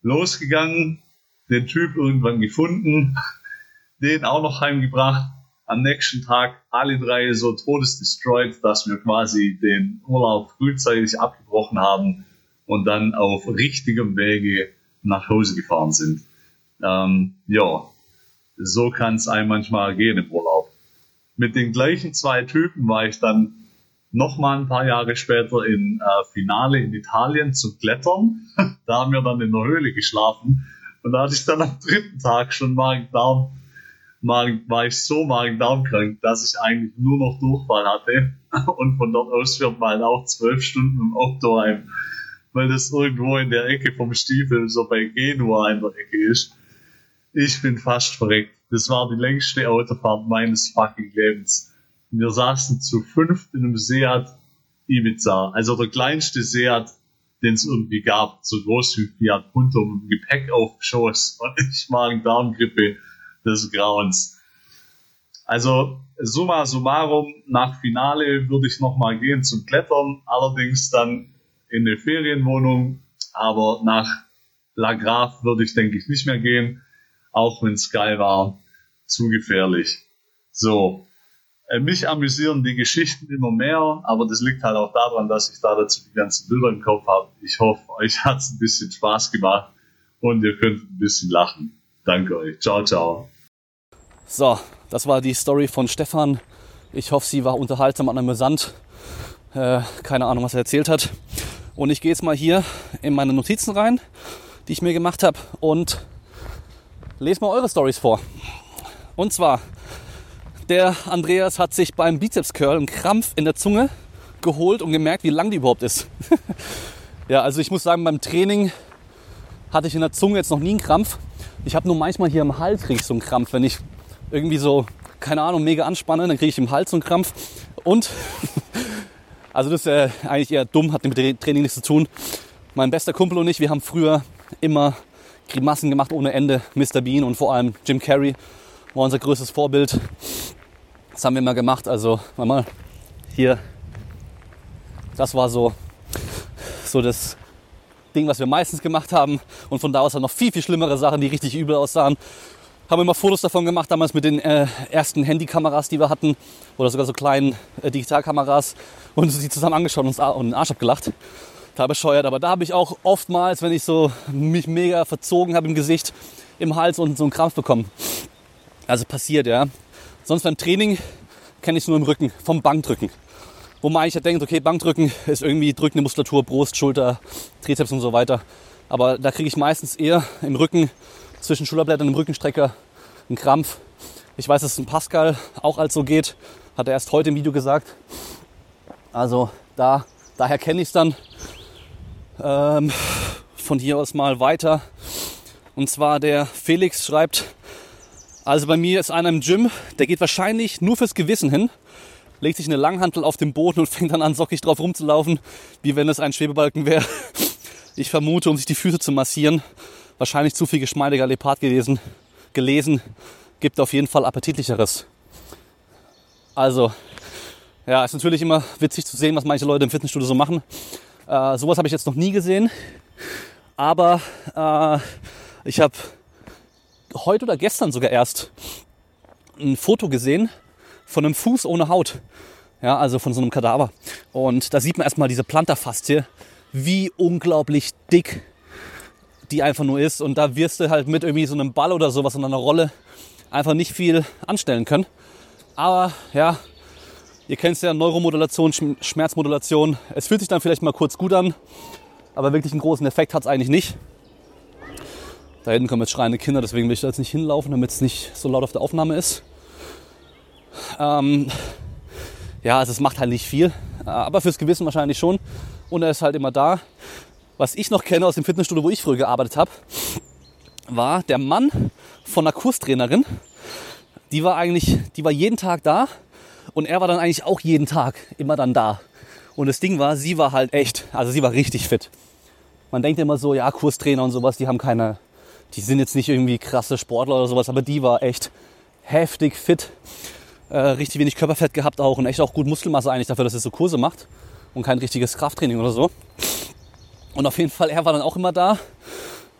Losgegangen, den Typ irgendwann gefunden, den auch noch heimgebracht, am nächsten Tag alle drei so todesdestroyed, dass wir quasi den Urlaub frühzeitig abgebrochen haben und dann auf richtigem Wege nach Hause gefahren sind. Ähm, ja, so kann es einem manchmal gehen im Urlaub. Mit den gleichen zwei Typen war ich dann noch mal ein paar Jahre später in äh, Finale in Italien zu klettern. [LAUGHS] da haben wir dann in der Höhle geschlafen und da hatte ich dann am dritten Tag schon Magen-Darm Magen, war ich so Magen-Darm-krank, dass ich eigentlich nur noch Durchfall hatte. [LAUGHS] Und von dort aus fährt man halt auch zwölf Stunden im Auto heim. Weil das irgendwo in der Ecke vom Stiefel, so bei Genua in der Ecke ist. Ich bin fast verreckt. Das war die längste Autofahrt meines fucking Lebens. Wir saßen zu fünft in einem Seat Ibiza. Also der kleinste Seat den es irgendwie gab, so groß wie Fiat Punto mit Gepäck auf Schoß und [LAUGHS] ich Magen-Darm-Grippe des Grauens. Also summa summarum, nach Finale würde ich nochmal gehen zum Klettern, allerdings dann in eine Ferienwohnung, aber nach La Grave würde ich, denke ich, nicht mehr gehen, auch wenn Sky war, zu gefährlich. So, äh, mich amüsieren die Geschichten immer mehr, aber das liegt halt auch daran, dass ich da dazu die ganzen Bilder im Kopf habe. Ich hoffe, euch hat es ein bisschen Spaß gemacht und ihr könnt ein bisschen lachen. Danke euch. Ciao, ciao. So, das war die Story von Stefan. Ich hoffe, sie war unterhaltsam und amüsant. Äh, keine Ahnung, was er erzählt hat. Und ich gehe jetzt mal hier in meine Notizen rein, die ich mir gemacht habe und lese mal eure Stories vor. Und zwar, der Andreas hat sich beim Bizeps Curl einen Krampf in der Zunge geholt und gemerkt, wie lang die überhaupt ist. [LAUGHS] ja, also ich muss sagen, beim Training hatte ich in der Zunge jetzt noch nie einen Krampf. Ich habe nur manchmal hier im Hals kriege ich so einen Krampf, wenn ich irgendwie so, keine Ahnung, mega anspanne, dann kriege ich im Hals so einen Krampf. Und, [LAUGHS] also das ist äh, eigentlich eher dumm, hat mit dem Training nichts zu tun. Mein bester Kumpel und ich, wir haben früher immer Grimassen gemacht ohne Ende. Mr. Bean und vor allem Jim Carrey war unser größtes Vorbild. Das haben wir immer gemacht. Also, mal hier, das war so, so das Ding, was wir meistens gemacht haben. Und von da aus dann noch viel, viel schlimmere Sachen, die richtig übel aussahen haben immer Fotos davon gemacht, damals mit den äh, ersten Handykameras, die wir hatten, oder sogar so kleinen äh, Digitalkameras und sie zusammen angeschaut und uns und den Arsch abgelacht. Da bescheuert, aber da habe ich auch oftmals, wenn ich so mich mega verzogen habe im Gesicht, im Hals und so einen Krampf bekommen. Also passiert, ja. Sonst beim Training kenne ich es nur im Rücken, vom Bankdrücken. Wo man eigentlich denkt, okay, Bankdrücken ist irgendwie drückende Muskulatur, Brust, Schulter, Trizeps und so weiter. Aber da kriege ich meistens eher im Rücken zwischen Schulterblättern im Rückenstrecker ein Krampf. Ich weiß, dass es in Pascal auch als so geht. Hat er erst heute im Video gesagt. Also da, daher kenne ich es dann. Ähm, von hier aus mal weiter. Und zwar der Felix schreibt, also bei mir ist einer im Gym, der geht wahrscheinlich nur fürs Gewissen hin, legt sich eine Langhantel auf den Boden und [LAUGHS] fängt dann an, sockig drauf rumzulaufen, wie wenn es ein Schwebebalken wäre. [LAUGHS] Ich vermute, um sich die Füße zu massieren wahrscheinlich zu viel geschmeidiger Leopard gelesen, gelesen. Gibt auf jeden Fall appetitlicheres. Also, ja, ist natürlich immer witzig zu sehen, was manche Leute im Fitnessstudio so machen. Äh, sowas habe ich jetzt noch nie gesehen. Aber äh, ich habe heute oder gestern sogar erst ein Foto gesehen von einem Fuß ohne Haut. Ja, also von so einem Kadaver. Und da sieht man erstmal diese Plantarfaszie, wie unglaublich dick die einfach nur ist. Und da wirst du halt mit irgendwie so einem Ball oder sowas in einer Rolle einfach nicht viel anstellen können. Aber ja, ihr kennt es ja, Neuromodulation, Schmerzmodulation. Es fühlt sich dann vielleicht mal kurz gut an, aber wirklich einen großen Effekt hat es eigentlich nicht. Da hinten kommen jetzt schreiende Kinder, deswegen will ich da jetzt nicht hinlaufen, damit es nicht so laut auf der Aufnahme ist. Ähm, ja, also es macht halt nicht viel, aber fürs Gewissen wahrscheinlich schon. Und er ist halt immer da. Was ich noch kenne aus dem Fitnessstudio, wo ich früher gearbeitet habe, war der Mann von einer Kurstrainerin. Die war eigentlich, die war jeden Tag da und er war dann eigentlich auch jeden Tag immer dann da. Und das Ding war, sie war halt echt, also sie war richtig fit. Man denkt immer so, ja, Kurstrainer und sowas, die haben keine, die sind jetzt nicht irgendwie krasse Sportler oder sowas, aber die war echt heftig fit. Äh, richtig wenig Körperfett gehabt auch und echt auch gut Muskelmasse eigentlich dafür, dass sie so Kurse macht und kein richtiges Krafttraining oder so. Und auf jeden Fall, er war dann auch immer da.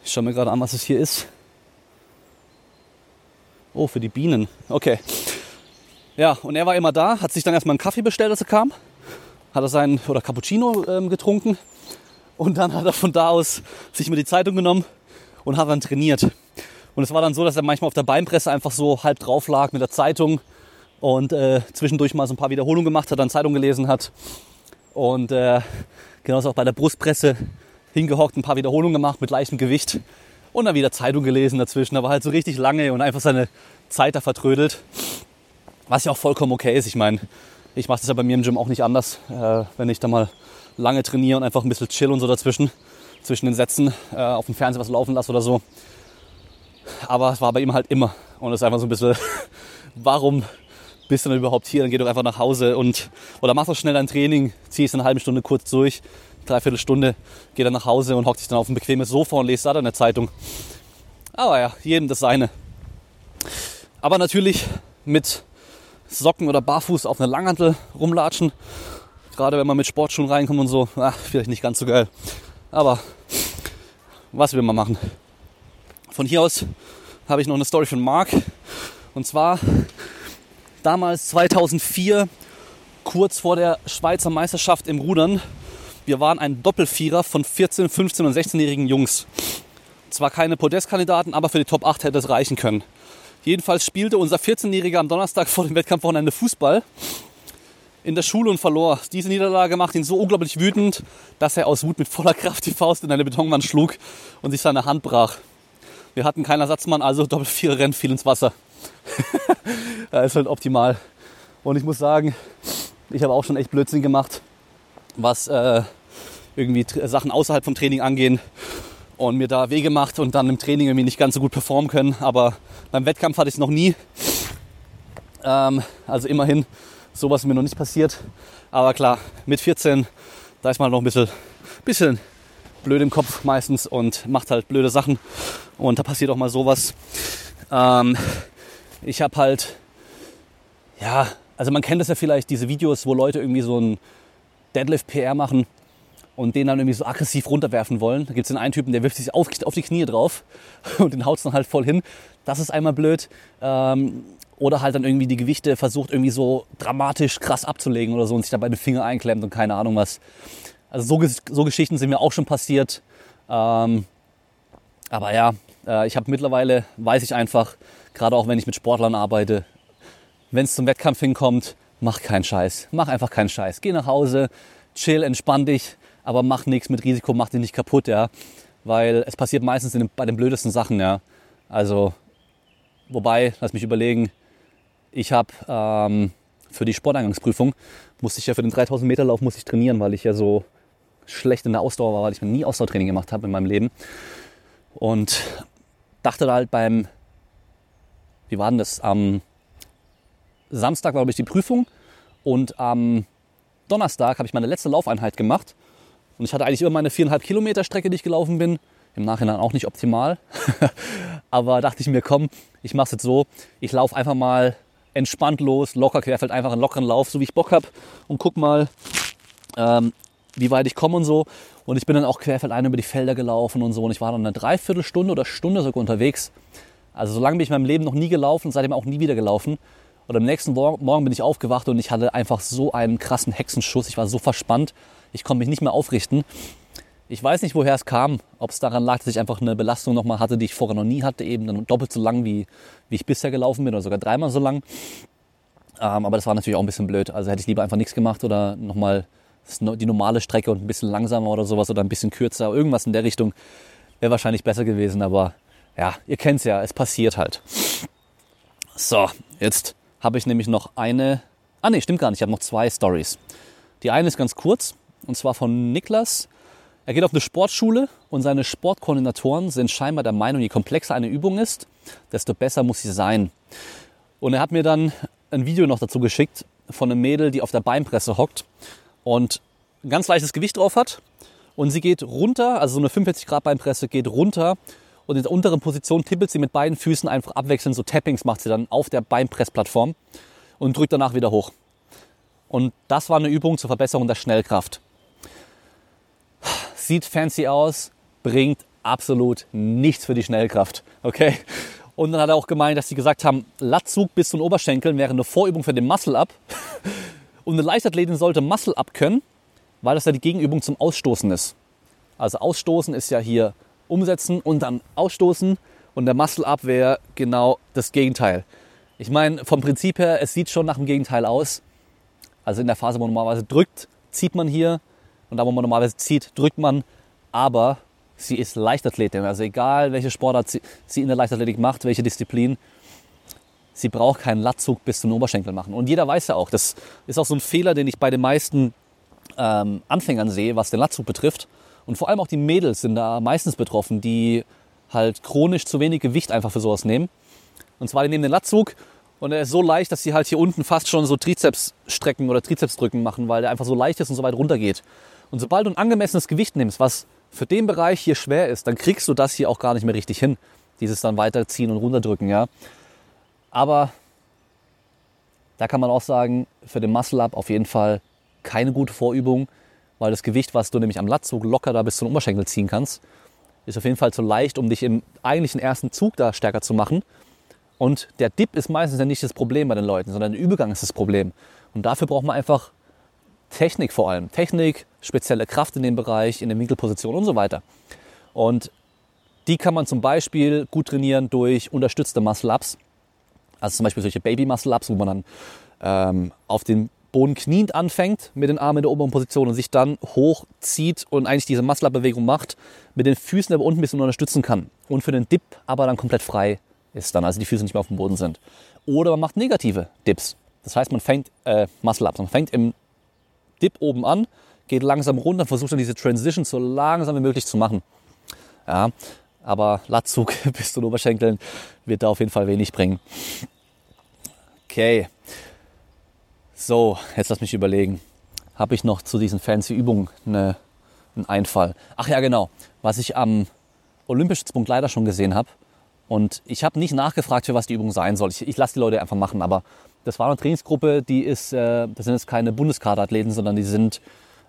Ich schaue mir gerade an, was es hier ist. Oh, für die Bienen. Okay. Ja, und er war immer da, hat sich dann erstmal einen Kaffee bestellt, als er kam. Hat er seinen, oder Cappuccino ähm, getrunken. Und dann hat er von da aus sich mit die Zeitung genommen und hat dann trainiert. Und es war dann so, dass er manchmal auf der Beinpresse einfach so halb drauf lag mit der Zeitung und äh, zwischendurch mal so ein paar Wiederholungen gemacht hat, dann Zeitung gelesen hat. Und äh, genauso auch bei der Brustpresse hingehockt, ein paar Wiederholungen gemacht mit leichtem Gewicht und dann wieder Zeitung gelesen dazwischen. Aber halt so richtig lange und einfach seine Zeit da vertrödelt. Was ja auch vollkommen okay ist. Ich meine, ich mache das ja bei mir im Gym auch nicht anders, äh, wenn ich da mal lange trainiere und einfach ein bisschen chill und so dazwischen, zwischen den Sätzen äh, auf dem Fernseher was laufen lasse oder so. Aber es war bei ihm halt immer. Und es ist einfach so ein bisschen, [LAUGHS] warum bist du dann überhaupt hier? Dann geh doch einfach nach Hause und oder mach doch schnell dein Training, zieh es eine halbe Stunde kurz durch, dreiviertel Stunde, gehe dann nach Hause und hocke sich dann auf ein bequemes Sofa und lese da dann eine Zeitung. Aber ja, jedem das seine. Aber natürlich mit Socken oder barfuß auf einer Langhantel rumlatschen. Gerade wenn man mit Sportschuhen reinkommt und so, ach, vielleicht nicht ganz so geil. Aber was will man machen? Von hier aus habe ich noch eine Story von Mark. Und zwar damals 2004, kurz vor der Schweizer Meisterschaft im Rudern. Wir waren ein Doppelvierer von 14, 15 und 16-jährigen Jungs. Zwar keine Podestkandidaten, aber für die Top 8 hätte es reichen können. Jedenfalls spielte unser 14-Jähriger am Donnerstag vor dem Wettkampfwochenende Fußball in der Schule und verlor. Diese Niederlage macht ihn so unglaublich wütend, dass er aus Wut mit voller Kraft die Faust in eine Betonwand schlug und sich seine Hand brach. Wir hatten keinen Ersatzmann, also Doppelvierer rennt viel ins Wasser. [LAUGHS] das ist halt optimal. Und ich muss sagen, ich habe auch schon echt Blödsinn gemacht, was äh, irgendwie Sachen außerhalb vom Training angehen und mir da Wege gemacht und dann im Training irgendwie nicht ganz so gut performen können. Aber beim Wettkampf hatte ich es noch nie. Ähm, also immerhin, sowas mir noch nicht passiert. Aber klar, mit 14, da ist man noch ein bisschen, bisschen blöd im Kopf meistens und macht halt blöde Sachen. Und da passiert auch mal sowas. Ähm, ich habe halt, ja, also man kennt das ja vielleicht, diese Videos, wo Leute irgendwie so ein Deadlift PR machen und den dann irgendwie so aggressiv runterwerfen wollen. Da gibt es den einen Typen, der wirft sich auf, auf die Knie drauf [LAUGHS] und den haut es dann halt voll hin. Das ist einmal blöd. Ähm, oder halt dann irgendwie die Gewichte versucht irgendwie so dramatisch krass abzulegen oder so und sich dabei den Finger einklemmt und keine Ahnung was. Also so, so Geschichten sind mir auch schon passiert. Ähm, aber ja, äh, ich habe mittlerweile, weiß ich einfach, gerade auch wenn ich mit Sportlern arbeite, wenn es zum Wettkampf hinkommt, mach keinen Scheiß. Mach einfach keinen Scheiß. Geh nach Hause, chill, entspann dich aber mach nichts mit Risiko, mach dich nicht kaputt, ja. Weil es passiert meistens den, bei den blödesten Sachen, ja. Also, wobei, lass mich überlegen, ich habe ähm, für die Sporteingangsprüfung, musste ich ja für den 3000 Meter Lauf musste ich trainieren, weil ich ja so schlecht in der Ausdauer war, weil ich mir nie Ausdauertraining gemacht habe in meinem Leben. Und dachte da halt beim, wie war denn das, am Samstag war, glaube ich, die Prüfung und am Donnerstag habe ich meine letzte Laufeinheit gemacht und ich hatte eigentlich immer meine viereinhalb Kilometer Strecke, die ich gelaufen bin. Im Nachhinein auch nicht optimal. [LAUGHS] Aber dachte ich mir, komm, ich mache es jetzt so. Ich laufe einfach mal entspannt los, locker querfeld, einfach einen lockeren Lauf, so wie ich Bock habe. Und guck mal, ähm, wie weit ich komme und so. Und ich bin dann auch querfeldein über die Felder gelaufen und so. Und ich war dann eine Dreiviertelstunde oder Stunde sogar unterwegs. Also so lange bin ich in meinem Leben noch nie gelaufen, seitdem auch nie wieder gelaufen. Und am nächsten Morgen bin ich aufgewacht und ich hatte einfach so einen krassen Hexenschuss. Ich war so verspannt. Ich konnte mich nicht mehr aufrichten. Ich weiß nicht, woher es kam. Ob es daran lag, dass ich einfach eine Belastung nochmal hatte, die ich vorher noch nie hatte, eben dann doppelt so lang, wie, wie ich bisher gelaufen bin oder sogar dreimal so lang. Ähm, aber das war natürlich auch ein bisschen blöd. Also hätte ich lieber einfach nichts gemacht oder nochmal die normale Strecke und ein bisschen langsamer oder sowas oder ein bisschen kürzer. Irgendwas in der Richtung wäre wahrscheinlich besser gewesen. Aber ja, ihr kennt es ja, es passiert halt. So, jetzt habe ich nämlich noch eine. Ah nee, stimmt gar nicht. Ich habe noch zwei Stories. Die eine ist ganz kurz und zwar von Niklas. Er geht auf eine Sportschule und seine Sportkoordinatoren sind scheinbar der Meinung, je komplexer eine Übung ist, desto besser muss sie sein. Und er hat mir dann ein Video noch dazu geschickt von einem Mädel, die auf der Beinpresse hockt und ein ganz leichtes Gewicht drauf hat. Und sie geht runter, also so eine 45 Grad Beinpresse geht runter und in der unteren Position tippelt sie mit beiden Füßen einfach abwechselnd, so Tappings macht sie dann auf der Beinpressplattform und drückt danach wieder hoch. Und das war eine Übung zur Verbesserung der Schnellkraft sieht fancy aus, bringt absolut nichts für die Schnellkraft. Okay? Und dann hat er auch gemeint, dass sie gesagt haben, Latzug bis zu den Oberschenkeln wäre eine Vorübung für den Muscle-Up. [LAUGHS] Und eine Leichtathletin sollte Muscle-Up können, weil das ja die Gegenübung zum Ausstoßen ist. Also Ausstoßen ist ja hier umsetzen und dann ausstoßen. Und der Muscle-Up wäre genau das Gegenteil. Ich meine, vom Prinzip her, es sieht schon nach dem Gegenteil aus. Also in der Phase, wo man normalerweise drückt, zieht man hier und da, wo man normalerweise zieht, drückt man. Aber sie ist Leichtathletin. Also egal, welche Sportart sie, in der Leichtathletik macht, welche Disziplin, sie braucht keinen Latzug bis zum Oberschenkel machen. Und jeder weiß ja auch, das ist auch so ein Fehler, den ich bei den meisten ähm, Anfängern sehe, was den Latzug betrifft. Und vor allem auch die Mädels sind da meistens betroffen, die halt chronisch zu wenig Gewicht einfach für sowas nehmen. Und zwar, die nehmen den Latzug und er ist so leicht, dass sie halt hier unten fast schon so Trizeps strecken oder Trizeps drücken machen, weil der einfach so leicht ist und so weit runter geht. Und sobald du ein angemessenes Gewicht nimmst, was für den Bereich hier schwer ist, dann kriegst du das hier auch gar nicht mehr richtig hin. Dieses dann weiterziehen und runterdrücken, ja. Aber da kann man auch sagen, für den Muscle-Up auf jeden Fall keine gute Vorübung, weil das Gewicht, was du nämlich am Latzug locker da bis zum Oberschenkel ziehen kannst, ist auf jeden Fall zu leicht, um dich im eigentlichen ersten Zug da stärker zu machen. Und der Dip ist meistens ja nicht das Problem bei den Leuten, sondern der Übergang ist das Problem. Und dafür braucht man einfach Technik vor allem. Technik, spezielle Kraft in dem Bereich, in der Winkelposition und so weiter. Und die kann man zum Beispiel gut trainieren durch unterstützte Muscle-Ups. Also zum Beispiel solche Baby-Muscle-Ups, wo man dann ähm, auf den Boden kniend anfängt mit den Armen in der oberen Position und sich dann hochzieht und eigentlich diese Muscle-Up-Bewegung macht, mit den Füßen aber unten ein bisschen unterstützen kann. Und für den Dip aber dann komplett frei ist dann, also die Füße nicht mehr auf dem Boden sind. Oder man macht negative Dips. Das heißt, man fängt äh, Muscle-Ups, man fängt im Dip oben an, geht langsam runter, versucht dann diese Transition so langsam wie möglich zu machen. Ja, aber Latzug [LAUGHS] bis zu den Oberschenkeln wird da auf jeden Fall wenig bringen. Okay. So, jetzt lass mich überlegen. Habe ich noch zu diesen fancy Übungen eine, einen Einfall? Ach ja, genau. Was ich am Olympischstützpunkt leider schon gesehen habe. Und ich habe nicht nachgefragt, für was die Übung sein soll. Ich, ich lasse die Leute einfach machen. Aber das war eine Trainingsgruppe, die ist, äh, das sind jetzt keine Bundeskaderathleten, sondern die sind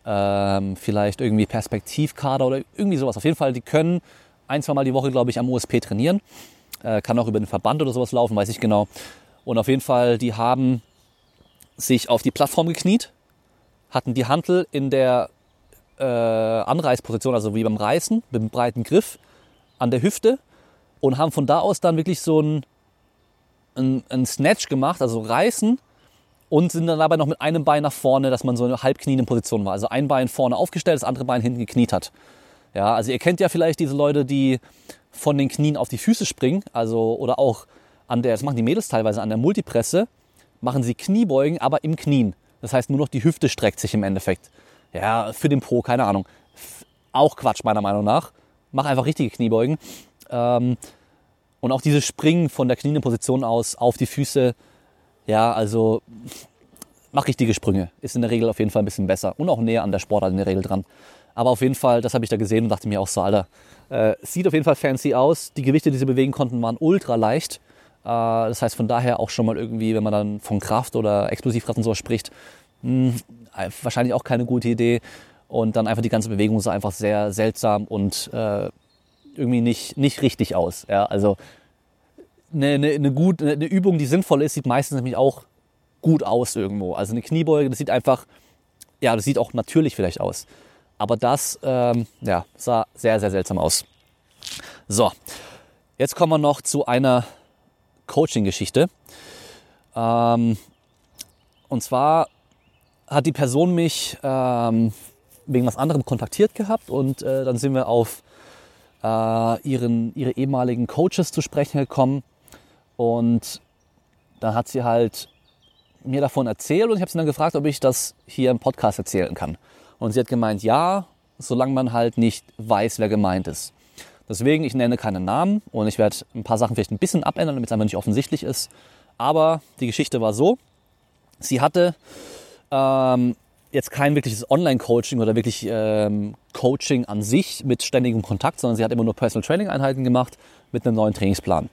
ähm, vielleicht irgendwie Perspektivkader oder irgendwie sowas. Auf jeden Fall, die können ein, zwei Mal die Woche, glaube ich, am USP trainieren. Äh, kann auch über den Verband oder sowas laufen, weiß ich genau. Und auf jeden Fall, die haben sich auf die Plattform gekniet, hatten die Hantel in der äh, Anreißposition, also wie beim Reißen, mit einem breiten Griff an der Hüfte und haben von da aus dann wirklich so ein ein, ein Snatch gemacht, also Reißen und sind dann dabei noch mit einem Bein nach vorne, dass man so eine halbkniende Position war. Also ein Bein vorne aufgestellt, das andere Bein hinten gekniet hat. Ja, also ihr kennt ja vielleicht diese Leute, die von den Knien auf die Füße springen, also oder auch an der, das machen die Mädels teilweise an der Multipresse, machen sie Kniebeugen, aber im Knien. Das heißt, nur noch die Hüfte streckt sich im Endeffekt. Ja, für den Po, keine Ahnung. Auch Quatsch meiner Meinung nach. Mach einfach richtige Kniebeugen. Ähm, und auch dieses Springen von der knienden Position aus auf die Füße, ja, also mach richtige Sprünge. Ist in der Regel auf jeden Fall ein bisschen besser und auch näher an der Sportart in der Regel dran. Aber auf jeden Fall, das habe ich da gesehen und dachte mir auch so, Alter, äh, sieht auf jeden Fall fancy aus. Die Gewichte, die sie bewegen konnten, waren ultra leicht. Äh, das heißt von daher auch schon mal irgendwie, wenn man dann von Kraft oder Explosivkraft und so spricht, mh, hm, wahrscheinlich auch keine gute Idee. Und dann einfach die ganze Bewegung sah einfach sehr seltsam und äh, irgendwie nicht, nicht richtig aus. Ja, also eine, eine, eine, gut, eine Übung, die sinnvoll ist, sieht meistens nämlich auch gut aus irgendwo. Also eine Kniebeuge, das sieht einfach, ja, das sieht auch natürlich vielleicht aus. Aber das ähm, ja, sah sehr, sehr seltsam aus. So, jetzt kommen wir noch zu einer Coaching-Geschichte. Ähm, und zwar hat die Person mich ähm, wegen was anderem kontaktiert gehabt und äh, dann sind wir auf ihren, ihre ehemaligen Coaches zu sprechen gekommen. Und dann hat sie halt mir davon erzählt und ich habe sie dann gefragt, ob ich das hier im Podcast erzählen kann. Und sie hat gemeint, ja, solange man halt nicht weiß, wer gemeint ist. Deswegen, ich nenne keinen Namen und ich werde ein paar Sachen vielleicht ein bisschen abändern, damit es einfach nicht offensichtlich ist. Aber die Geschichte war so, sie hatte ähm, jetzt kein wirkliches Online-Coaching oder wirklich ähm, Coaching an sich mit ständigem Kontakt, sondern sie hat immer nur Personal Training-Einheiten gemacht mit einem neuen Trainingsplan.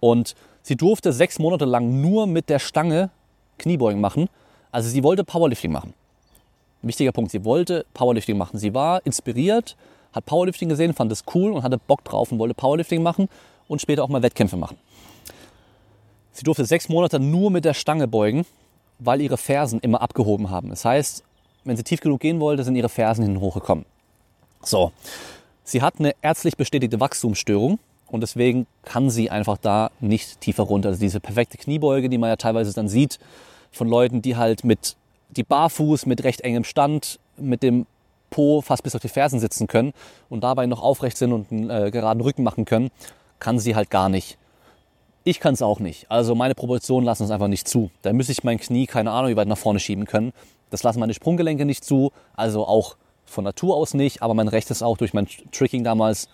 Und sie durfte sechs Monate lang nur mit der Stange Kniebeugen machen. Also sie wollte Powerlifting machen. Wichtiger Punkt, sie wollte Powerlifting machen. Sie war inspiriert, hat Powerlifting gesehen, fand es cool und hatte Bock drauf und wollte Powerlifting machen und später auch mal Wettkämpfe machen. Sie durfte sechs Monate nur mit der Stange beugen weil ihre Fersen immer abgehoben haben. Das heißt, wenn sie tief genug gehen wollte, sind ihre Fersen hinten hochgekommen. So, sie hat eine ärztlich bestätigte Wachstumsstörung und deswegen kann sie einfach da nicht tiefer runter. Also diese perfekte Kniebeuge, die man ja teilweise dann sieht von Leuten, die halt mit die barfuß mit recht engem Stand mit dem Po fast bis auf die Fersen sitzen können und dabei noch aufrecht sind und einen äh, geraden Rücken machen können, kann sie halt gar nicht. Ich kann es auch nicht. Also meine Proportionen lassen es einfach nicht zu. Da müsste ich mein Knie, keine Ahnung, wie weit nach vorne schieben können. Das lassen meine Sprunggelenke nicht zu. Also auch von Natur aus nicht. Aber mein rechtes auch durch mein Tricking damals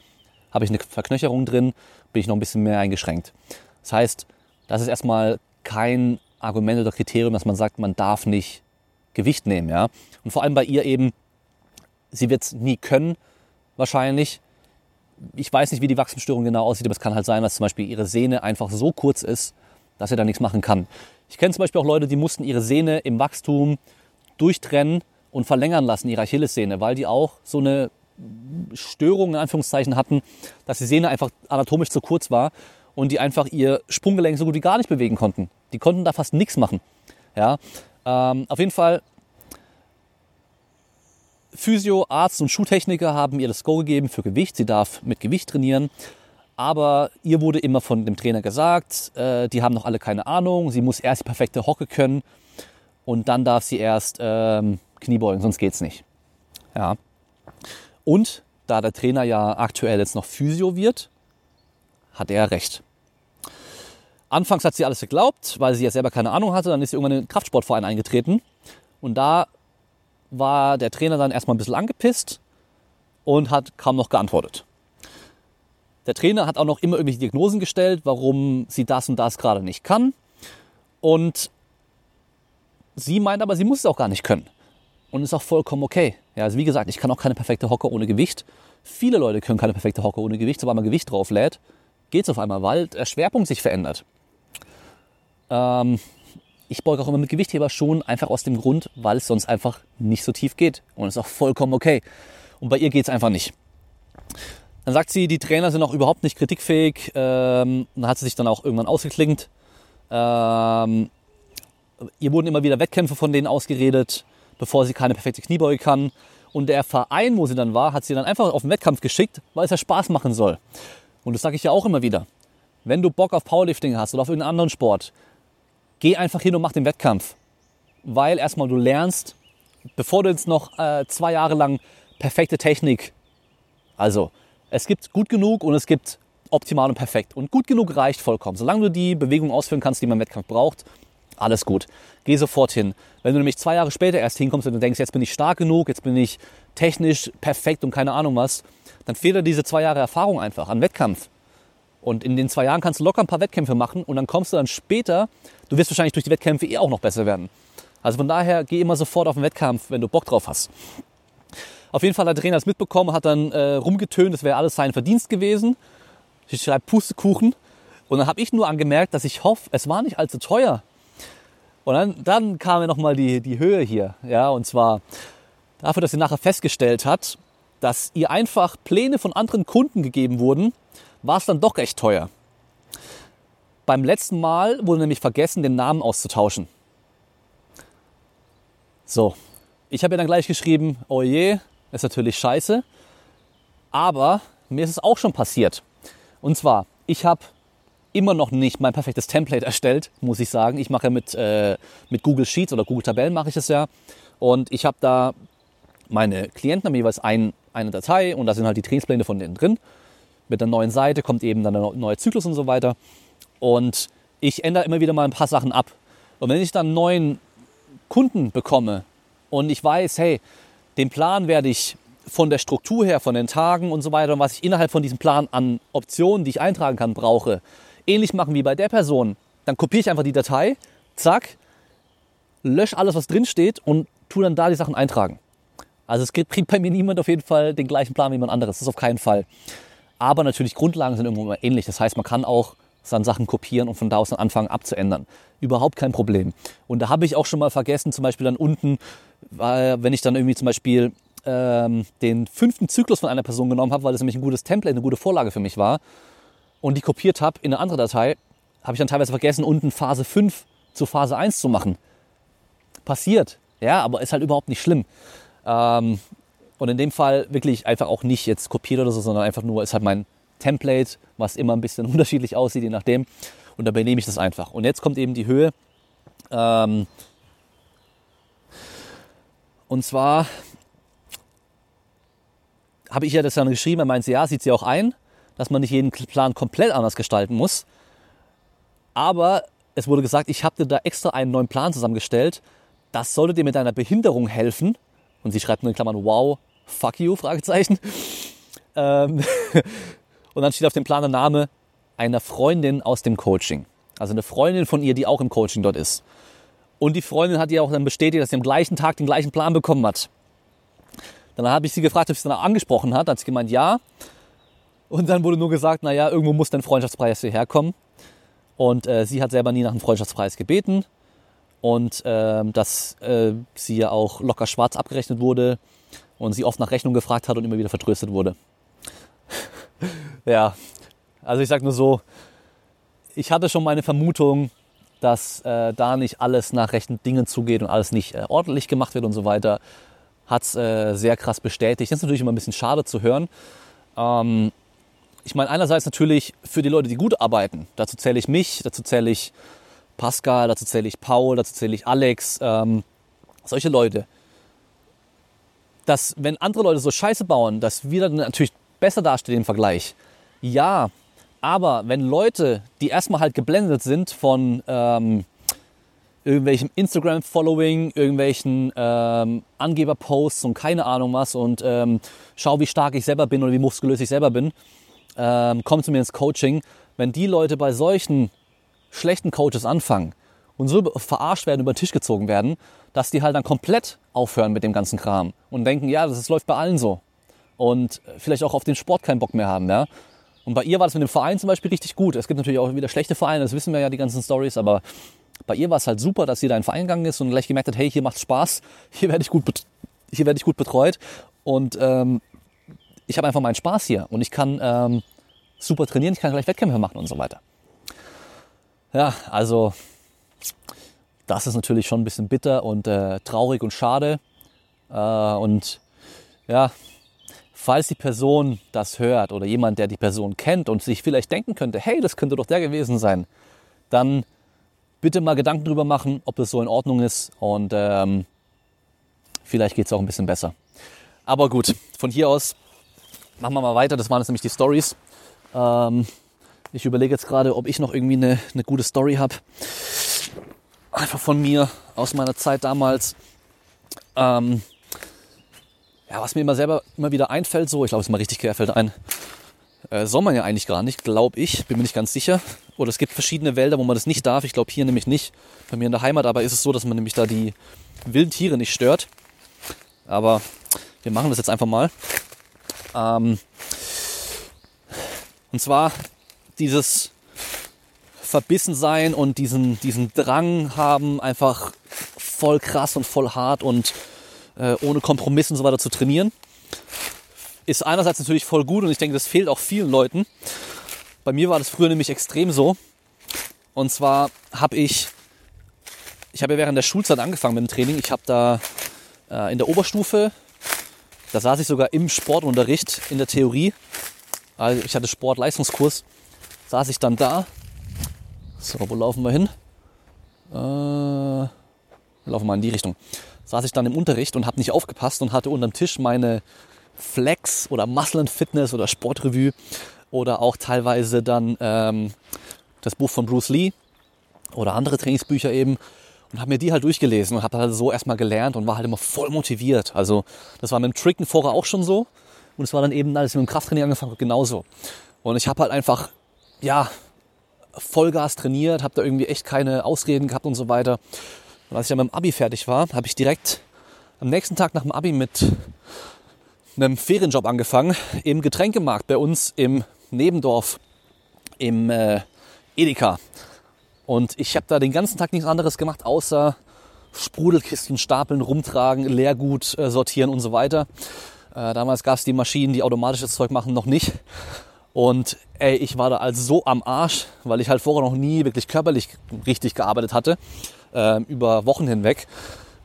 habe ich eine Verknöcherung drin, bin ich noch ein bisschen mehr eingeschränkt. Das heißt, das ist erstmal kein Argument oder Kriterium, dass man sagt, man darf nicht Gewicht nehmen. Ja? Und vor allem bei ihr eben sie wird es nie können, wahrscheinlich. Ich weiß nicht, wie die Wachstumsstörung genau aussieht, aber es kann halt sein, dass zum Beispiel ihre Sehne einfach so kurz ist, dass sie da nichts machen kann. Ich kenne zum Beispiel auch Leute, die mussten ihre Sehne im Wachstum durchtrennen und verlängern lassen, ihre Achillessehne, weil die auch so eine Störung in Anführungszeichen hatten, dass die Sehne einfach anatomisch zu kurz war und die einfach ihr Sprunggelenk so gut wie gar nicht bewegen konnten. Die konnten da fast nichts machen. Ja, ähm, auf jeden Fall Physio, Arzt und Schuhtechniker haben ihr das Go gegeben für Gewicht. Sie darf mit Gewicht trainieren. Aber ihr wurde immer von dem Trainer gesagt, äh, die haben noch alle keine Ahnung. Sie muss erst die perfekte Hocke können und dann darf sie erst ähm, Kniebeugen, sonst geht's nicht. Ja. Und da der Trainer ja aktuell jetzt noch Physio wird, hat er recht. Anfangs hat sie alles geglaubt, weil sie ja selber keine Ahnung hatte. Dann ist sie irgendwann in den Kraftsportverein eingetreten. Und da war der Trainer dann erstmal ein bisschen angepisst und hat kaum noch geantwortet. Der Trainer hat auch noch immer irgendwelche Diagnosen gestellt, warum sie das und das gerade nicht kann. Und sie meint aber, sie muss es auch gar nicht können. Und ist auch vollkommen okay. Ja, also wie gesagt, ich kann auch keine perfekte Hocke ohne Gewicht. Viele Leute können keine perfekte Hocke ohne Gewicht, sobald man Gewicht drauf lädt, geht es auf einmal, weil der Schwerpunkt sich verändert. Ähm, ich beuge auch immer mit Gewichtheber schon, einfach aus dem Grund, weil es sonst einfach nicht so tief geht. Und ist auch vollkommen okay. Und bei ihr geht es einfach nicht. Dann sagt sie, die Trainer sind auch überhaupt nicht kritikfähig. Ähm, dann hat sie sich dann auch irgendwann ausgeklingt. Ähm, ihr wurden immer wieder Wettkämpfe von denen ausgeredet, bevor sie keine perfekte Kniebeuge kann. Und der Verein, wo sie dann war, hat sie dann einfach auf den Wettkampf geschickt, weil es ja Spaß machen soll. Und das sage ich ja auch immer wieder. Wenn du Bock auf Powerlifting hast oder auf irgendeinen anderen Sport, geh einfach hin und mach den Wettkampf. Weil erstmal du lernst, bevor du jetzt noch äh, zwei Jahre lang perfekte Technik, also es gibt gut genug und es gibt optimal und perfekt. Und gut genug reicht vollkommen. Solange du die Bewegung ausführen kannst, die man im Wettkampf braucht, alles gut. Geh sofort hin. Wenn du nämlich zwei Jahre später erst hinkommst und du denkst, jetzt bin ich stark genug, jetzt bin ich technisch perfekt und keine Ahnung was, dann fehlt dir diese zwei Jahre Erfahrung einfach an Wettkampf. Und in den zwei Jahren kannst du locker ein paar Wettkämpfe machen und dann kommst du dann später, du wirst wahrscheinlich durch die Wettkämpfe eh auch noch besser werden. Also von daher geh immer sofort auf den Wettkampf, wenn du Bock drauf hast. Auf jeden Fall hat der Trainer das mitbekommen, hat dann äh, rumgetönt, das wäre alles sein Verdienst gewesen. Ich schreibe Pustekuchen. Und dann habe ich nur angemerkt, dass ich hoffe, es war nicht allzu teuer. Und dann, dann kam mir nochmal die, die Höhe hier. Ja, und zwar dafür, dass sie nachher festgestellt hat, dass ihr einfach Pläne von anderen Kunden gegeben wurden, war es dann doch recht teuer. Beim letzten Mal wurde nämlich vergessen, den Namen auszutauschen. So, ich habe ihr dann gleich geschrieben, oh je, ist natürlich scheiße. Aber mir ist es auch schon passiert. Und zwar, ich habe immer noch nicht mein perfektes Template erstellt, muss ich sagen. Ich mache ja mit, äh, mit Google Sheets oder Google Tabellen mache ich es ja. Und ich habe da meine Klienten haben jeweils ein, eine Datei und da sind halt die Trainingspläne von denen drin. Mit der neuen Seite kommt eben dann der neue Zyklus und so weiter. Und ich ändere immer wieder mal ein paar Sachen ab. Und wenn ich dann einen neuen Kunden bekomme und ich weiß, hey, den Plan werde ich von der Struktur her, von den Tagen und so weiter und was ich innerhalb von diesem Plan an Optionen, die ich eintragen kann, brauche, ähnlich machen wie bei der Person, dann kopiere ich einfach die Datei, zack, lösche alles, was drin steht und tue dann da die Sachen eintragen. Also es kriegt bei mir niemand auf jeden Fall den gleichen Plan wie jemand anderes. Das ist auf keinen Fall. Aber natürlich Grundlagen sind irgendwo immer ähnlich. Das heißt, man kann auch dann Sachen kopieren und von da aus dann anfangen abzuändern. Überhaupt kein Problem. Und da habe ich auch schon mal vergessen, zum Beispiel dann unten, wenn ich dann irgendwie zum Beispiel ähm, den fünften Zyklus von einer Person genommen habe, weil das nämlich ein gutes Template, eine gute Vorlage für mich war und die kopiert habe in eine andere Datei, habe ich dann teilweise vergessen, unten Phase 5 zu Phase 1 zu machen. Passiert, ja, aber ist halt überhaupt nicht schlimm. Ähm, und in dem Fall wirklich einfach auch nicht jetzt kopiert oder so, sondern einfach nur ist halt mein Template, was immer ein bisschen [LAUGHS] unterschiedlich aussieht, je nachdem. Und da benehme ich das einfach. Und jetzt kommt eben die Höhe. Ähm, und zwar habe ich ja das dann geschrieben, er meinte, ja, sieht sie auch ein, dass man nicht jeden Plan komplett anders gestalten muss. Aber es wurde gesagt, ich habe dir da extra einen neuen Plan zusammengestellt. Das sollte dir mit deiner Behinderung helfen. Und sie schreibt nur in Klammern, wow, fuck you, Fragezeichen. Ähm [LAUGHS] und dann steht auf dem Plan der Name einer Freundin aus dem Coaching. Also eine Freundin von ihr, die auch im Coaching dort ist. Und die Freundin hat ihr auch dann bestätigt, dass sie am gleichen Tag den gleichen Plan bekommen hat. Dann habe ich sie gefragt, ob sie es dann angesprochen hat. Dann hat sie gemeint, ja. Und dann wurde nur gesagt, naja, irgendwo muss dein Freundschaftspreis hierher kommen. Und äh, sie hat selber nie nach einem Freundschaftspreis gebeten. Und äh, dass äh, sie ja auch locker schwarz abgerechnet wurde und sie oft nach Rechnung gefragt hat und immer wieder vertröstet wurde. [LAUGHS] ja, also ich sage nur so, ich hatte schon meine Vermutung, dass äh, da nicht alles nach rechten Dingen zugeht und alles nicht äh, ordentlich gemacht wird und so weiter, hat es äh, sehr krass bestätigt. Das ist natürlich immer ein bisschen schade zu hören. Ähm, ich meine, einerseits natürlich für die Leute, die gut arbeiten. Dazu zähle ich mich, dazu zähle ich Pascal, dazu zähle ich Paul, dazu zähle ich Alex. Ähm, solche Leute. Dass, wenn andere Leute so Scheiße bauen, dass wir dann natürlich besser dastehen im Vergleich. Ja, aber wenn Leute, die erstmal halt geblendet sind von ähm, irgendwelchem Instagram-Following, irgendwelchen ähm, Angeber-Posts und keine Ahnung was und ähm, schau, wie stark ich selber bin oder wie muskulös ich selber bin, ähm, kommt zu mir ins Coaching. Wenn die Leute bei solchen schlechten Coaches anfangen und so verarscht werden, über den Tisch gezogen werden, dass die halt dann komplett aufhören mit dem ganzen Kram und denken, ja, das läuft bei allen so. Und vielleicht auch auf den Sport keinen Bock mehr haben, ja. Und bei ihr war das mit dem Verein zum Beispiel richtig gut. Es gibt natürlich auch wieder schlechte Vereine, das wissen wir ja, die ganzen Stories, aber bei ihr war es halt super, dass sie da in den Verein gegangen ist und gleich gemerkt hat, hey, hier macht's Spaß, hier werde ich gut, hier werde ich gut betreut und ähm, ich habe einfach meinen Spaß hier und ich kann ähm, super trainieren, ich kann gleich Wettkämpfe machen und so weiter. Ja, also das ist natürlich schon ein bisschen bitter und äh, traurig und schade. Äh, und ja, falls die Person das hört oder jemand, der die Person kennt und sich vielleicht denken könnte, hey, das könnte doch der gewesen sein, dann bitte mal Gedanken drüber machen, ob das so in Ordnung ist und ähm, vielleicht geht es auch ein bisschen besser. Aber gut, von hier aus machen wir mal weiter. Das waren jetzt nämlich die Stories. Ähm, ich überlege jetzt gerade, ob ich noch irgendwie eine, eine gute Story habe. Einfach von mir aus meiner Zeit damals. Ähm, ja, was mir immer selber immer wieder einfällt, so, ich glaube, es ist mal richtig querfällt ein. Äh, soll man ja eigentlich gar nicht, glaube ich, bin mir nicht ganz sicher. Oder es gibt verschiedene Wälder, wo man das nicht darf. Ich glaube hier nämlich nicht. Bei mir in der Heimat aber ist es so, dass man nämlich da die wilden Tiere nicht stört. Aber wir machen das jetzt einfach mal. Ähm, und zwar dieses Verbissensein und diesen, diesen Drang haben, einfach voll krass und voll hart und äh, ohne Kompromisse und so weiter zu trainieren. Ist einerseits natürlich voll gut und ich denke, das fehlt auch vielen Leuten. Bei mir war das früher nämlich extrem so. Und zwar habe ich, ich habe ja während der Schulzeit angefangen mit dem Training. Ich habe da äh, in der Oberstufe, da saß ich sogar im Sportunterricht in der Theorie. Also ich hatte Sportleistungskurs, saß ich dann da. So, wo laufen wir hin? Äh, wir laufen mal in die Richtung saß ich dann im Unterricht und habe nicht aufgepasst und hatte unterm Tisch meine Flex oder Muscle and Fitness oder Sportrevue oder auch teilweise dann ähm, das Buch von Bruce Lee oder andere Trainingsbücher eben und habe mir die halt durchgelesen und habe halt so erstmal gelernt und war halt immer voll motiviert. Also das war mit dem Tricken vorher auch schon so und es war dann eben, als ich mit dem Krafttraining angefangen habe, genauso. Und ich habe halt einfach, ja, Vollgas trainiert, habe da irgendwie echt keine Ausreden gehabt und so weiter. Und als ich dann mit dem Abi fertig war, habe ich direkt am nächsten Tag nach dem Abi mit einem Ferienjob angefangen im Getränkemarkt bei uns im Nebendorf im äh, Edeka. Und ich habe da den ganzen Tag nichts anderes gemacht, außer Sprudelkisten stapeln, rumtragen, Leergut äh, sortieren und so weiter. Äh, damals gab es die Maschinen, die automatisches Zeug machen, noch nicht. Und ey, ich war da also so am Arsch, weil ich halt vorher noch nie wirklich körperlich richtig gearbeitet hatte äh, über Wochen hinweg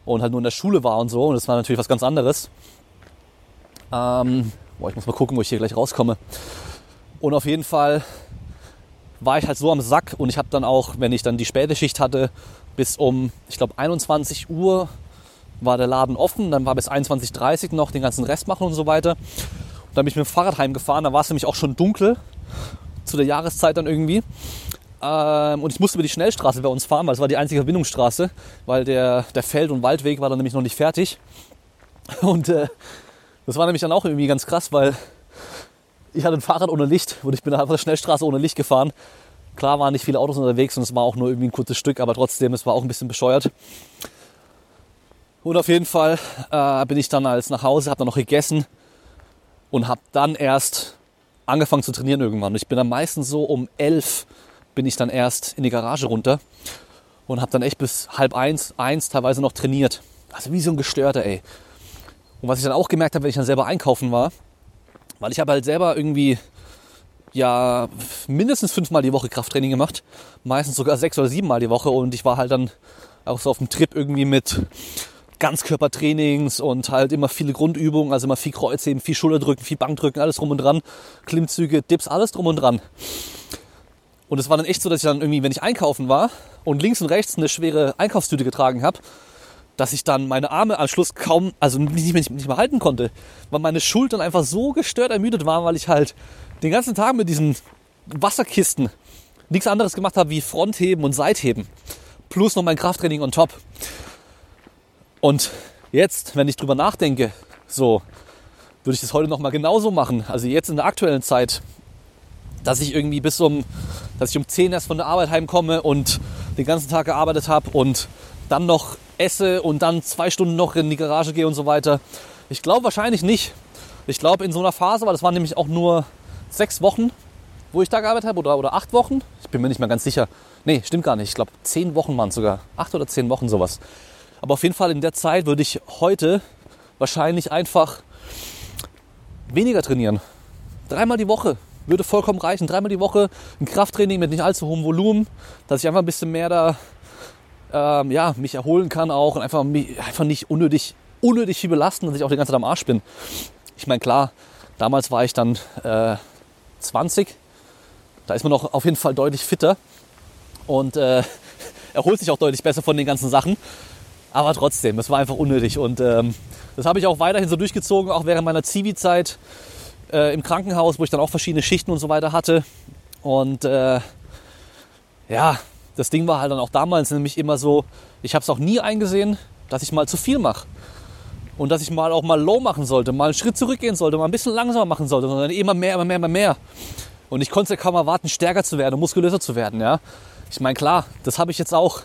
und halt nur in der Schule war und so. Und das war natürlich was ganz anderes. Ähm, boah, ich muss mal gucken, wo ich hier gleich rauskomme. Und auf jeden Fall war ich halt so am Sack und ich habe dann auch, wenn ich dann die späte Schicht hatte, bis um, ich glaube, 21 Uhr war der Laden offen. Dann war bis 21.30 Uhr noch den ganzen Rest machen und so weiter. Dann bin ich mit dem Fahrrad heimgefahren. Da war es nämlich auch schon dunkel zu der Jahreszeit dann irgendwie. Ähm, und ich musste über die Schnellstraße bei uns fahren, weil es war die einzige Verbindungsstraße, weil der, der Feld- und Waldweg war dann nämlich noch nicht fertig. [LAUGHS] Und äh, das war nämlich dann auch irgendwie ganz krass, weil ich hatte ein Fahrrad ohne Licht und ich bin auf der Schnellstraße ohne Licht gefahren. Klar waren nicht viele Autos unterwegs und es war auch nur irgendwie ein kurzes Stück, aber trotzdem, es war auch ein bisschen bescheuert. Und auf jeden Fall äh, bin ich dann als nach Hause, habe dann noch gegessen und habe dann erst angefangen zu trainieren irgendwann. Ich bin dann meistens so um elf bin ich dann erst in die Garage runter und habe dann echt bis halb eins, eins teilweise noch trainiert. Also wie so ein Gestörter, ey. Und was ich dann auch gemerkt habe, wenn ich dann selber einkaufen war, weil ich habe halt selber irgendwie ja mindestens fünfmal die Woche Krafttraining gemacht, meistens sogar sechs oder siebenmal die Woche und ich war halt dann auch so auf dem Trip irgendwie mit Ganzkörpertrainings und halt immer viele Grundübungen, also immer viel Kreuzheben, viel Schulterdrücken, viel Bankdrücken, alles drum und dran, Klimmzüge, Dips, alles drum und dran. Und es war dann echt so, dass ich dann irgendwie, wenn ich einkaufen war und links und rechts eine schwere Einkaufstüte getragen habe, dass ich dann meine Arme am Schluss kaum, also nicht mehr, nicht mehr halten konnte, weil meine Schultern einfach so gestört ermüdet waren, weil ich halt den ganzen Tag mit diesen Wasserkisten nichts anderes gemacht habe wie Frontheben und Seitheben. Plus noch mein Krafttraining on top. Und jetzt, wenn ich drüber nachdenke, so würde ich das heute noch mal genauso machen. Also jetzt in der aktuellen Zeit, dass ich irgendwie bis um, dass ich um 10 erst von der Arbeit heimkomme und den ganzen Tag gearbeitet habe und dann noch esse und dann zwei Stunden noch in die Garage gehe und so weiter. Ich glaube wahrscheinlich nicht. Ich glaube in so einer Phase, weil das waren nämlich auch nur sechs Wochen, wo ich da gearbeitet habe oder, oder acht Wochen. Ich bin mir nicht mehr ganz sicher. Nee, stimmt gar nicht. Ich glaube zehn Wochen waren es sogar. Acht oder zehn Wochen sowas. Aber auf jeden Fall in der Zeit würde ich heute wahrscheinlich einfach weniger trainieren. Dreimal die Woche würde vollkommen reichen. Dreimal die Woche ein Krafttraining mit nicht allzu hohem Volumen, dass ich einfach ein bisschen mehr da ähm, ja, mich erholen kann auch und einfach, einfach nicht unnötig, unnötig viel belasten, dass ich auch die ganze Zeit am Arsch bin. Ich meine, klar, damals war ich dann äh, 20, da ist man noch auf jeden Fall deutlich fitter und äh, [LAUGHS] erholt sich auch deutlich besser von den ganzen Sachen. Aber trotzdem, es war einfach unnötig. Und ähm, das habe ich auch weiterhin so durchgezogen, auch während meiner Zivi-Zeit äh, im Krankenhaus, wo ich dann auch verschiedene Schichten und so weiter hatte. Und äh, ja, das Ding war halt dann auch damals nämlich immer so, ich habe es auch nie eingesehen, dass ich mal zu viel mache. Und dass ich mal auch mal low machen sollte, mal einen Schritt zurückgehen sollte, mal ein bisschen langsamer machen sollte, sondern immer mehr, immer mehr, immer mehr. Und ich konnte ja kaum erwarten, stärker zu werden muskulöser zu werden. Ja? Ich meine, klar, das habe ich jetzt auch.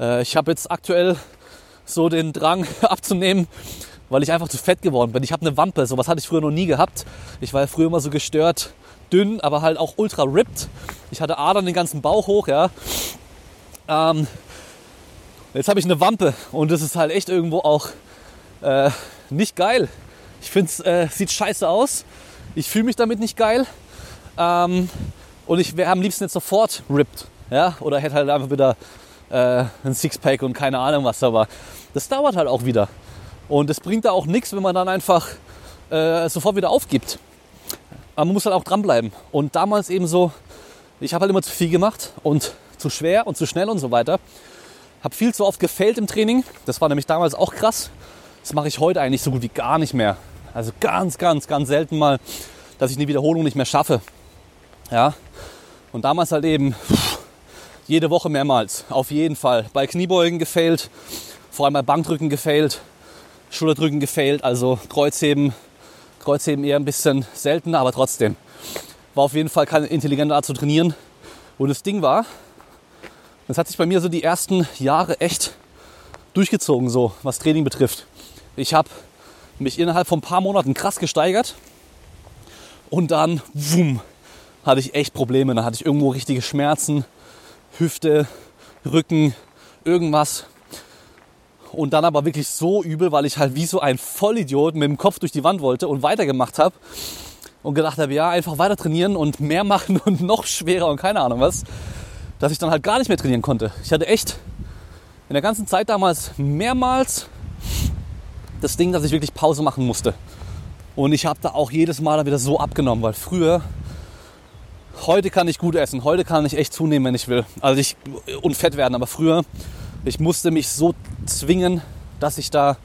Äh, ich habe jetzt aktuell so den Drang [LAUGHS] abzunehmen, weil ich einfach zu fett geworden bin. Ich habe eine Wampe, sowas hatte ich früher noch nie gehabt. Ich war ja früher immer so gestört, dünn, aber halt auch ultra ripped. Ich hatte Adern den ganzen Bauch hoch, ja. Ähm, jetzt habe ich eine Wampe und das ist halt echt irgendwo auch äh, nicht geil. Ich finde es äh, sieht scheiße aus. Ich fühle mich damit nicht geil. Ähm, und ich wäre am liebsten jetzt sofort ripped. Ja? Oder hätte halt einfach wieder äh, ein Sixpack und keine Ahnung was. Aber das dauert halt auch wieder. Und es bringt da auch nichts, wenn man dann einfach äh, sofort wieder aufgibt. Aber man muss halt auch dranbleiben. Und damals eben so, ich habe halt immer zu viel gemacht und zu schwer und zu schnell und so weiter. Habe viel zu oft gefällt im Training. Das war nämlich damals auch krass. Das mache ich heute eigentlich so gut wie gar nicht mehr. Also ganz, ganz, ganz selten mal, dass ich eine Wiederholung nicht mehr schaffe. Ja. Und damals halt eben pff, jede Woche mehrmals. Auf jeden Fall. Bei Kniebeugen gefailt, vor allem bei Bankdrücken gefailt, Schulterdrücken gefailt, also Kreuzheben, Kreuzheben eher ein bisschen seltener, aber trotzdem. War auf jeden Fall keine intelligente Art zu trainieren. Und das Ding war, das hat sich bei mir so die ersten Jahre echt durchgezogen, so was Training betrifft. Ich habe mich innerhalb von ein paar Monaten krass gesteigert und dann, wumm, hatte ich echt Probleme. Dann hatte ich irgendwo richtige Schmerzen, Hüfte, Rücken, irgendwas. Und dann aber wirklich so übel, weil ich halt wie so ein Vollidiot mit dem Kopf durch die Wand wollte und weitergemacht habe. Und gedacht habe, ja, einfach weiter trainieren und mehr machen [LAUGHS] und noch schwerer und keine Ahnung was dass ich dann halt gar nicht mehr trainieren konnte. Ich hatte echt in der ganzen Zeit damals mehrmals das Ding, dass ich wirklich Pause machen musste. Und ich habe da auch jedes Mal wieder so abgenommen, weil früher, heute kann ich gut essen, heute kann ich echt zunehmen, wenn ich will. Also ich und fett werden, aber früher, ich musste mich so zwingen, dass ich da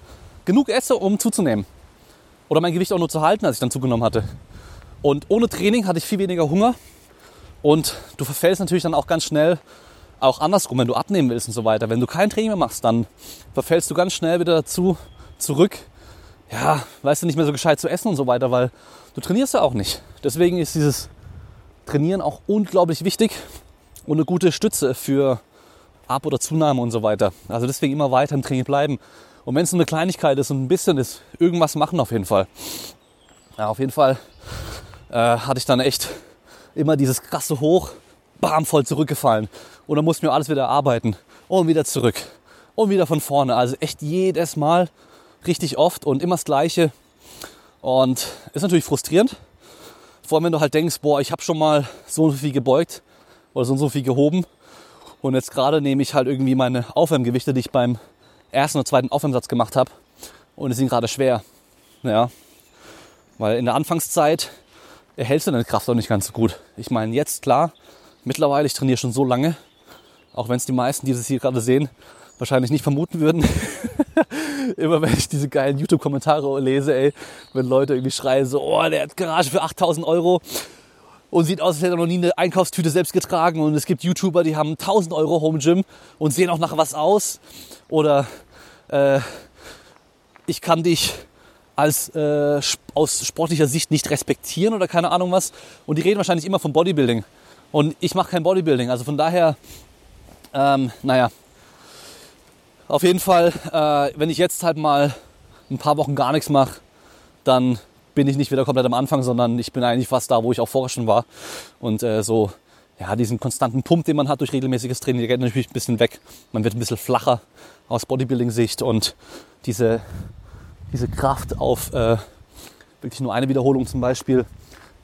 genug esse, um zuzunehmen. Oder mein Gewicht auch nur zu halten, als ich dann zugenommen hatte. Und ohne Training hatte ich viel weniger Hunger und du verfällst natürlich dann auch ganz schnell auch andersrum, wenn du abnehmen willst und so weiter. Wenn du kein Training mehr machst, dann verfällst du ganz schnell wieder dazu zurück, ja, weißt du, nicht mehr so gescheit zu essen und so weiter, weil du trainierst ja auch nicht. Deswegen ist dieses Trainieren auch unglaublich wichtig und eine gute Stütze für Ab- oder Zunahme und so weiter. Also deswegen immer weiter im Training bleiben. Und wenn es nur eine Kleinigkeit ist und ein bisschen ist, irgendwas machen auf jeden Fall. Ja, auf jeden Fall äh, hatte ich dann echt immer dieses krasse Hoch, bam, voll zurückgefallen. Und dann mussten wir alles wieder arbeiten und wieder zurück und wieder von vorne. Also echt jedes Mal richtig oft und immer das Gleiche. Und ist natürlich frustrierend. Vor allem, wenn du halt denkst, boah, ich habe schon mal so und so viel gebeugt oder so und so viel gehoben. Und jetzt gerade nehme ich halt irgendwie meine Aufwärmgewichte, die ich beim ersten oder zweiten Aufwärmsatz gemacht habe. Und die sind gerade schwer. Ja. Weil in der Anfangszeit erhältst du deine Kraft auch nicht ganz so gut. Ich meine, jetzt klar, mittlerweile, ich trainiere schon so lange, auch wenn es die meisten, die das hier gerade sehen, wahrscheinlich nicht vermuten würden. [LAUGHS] Immer wenn ich diese geilen YouTube-Kommentare lese, ey, wenn Leute irgendwie schreien so, oh, der hat Garage für 8000 Euro und sieht aus, als hätte er noch nie eine Einkaufstüte selbst getragen und es gibt YouTuber, die haben 1000 Euro Home Gym und sehen auch nach was aus. Oder äh, ich kann dich als äh, aus sportlicher Sicht nicht respektieren oder keine Ahnung was. Und die reden wahrscheinlich immer vom Bodybuilding. Und ich mache kein Bodybuilding, also von daher, ähm, naja, auf jeden Fall, äh, wenn ich jetzt halt mal ein paar Wochen gar nichts mache, dann bin ich nicht wieder komplett am Anfang, sondern ich bin eigentlich fast da, wo ich auch vorher schon war. Und äh, so, ja, diesen konstanten Pump, den man hat durch regelmäßiges Training, der geht natürlich ein bisschen weg. Man wird ein bisschen flacher aus Bodybuilding-Sicht und diese, diese Kraft auf äh, wirklich nur eine Wiederholung zum Beispiel,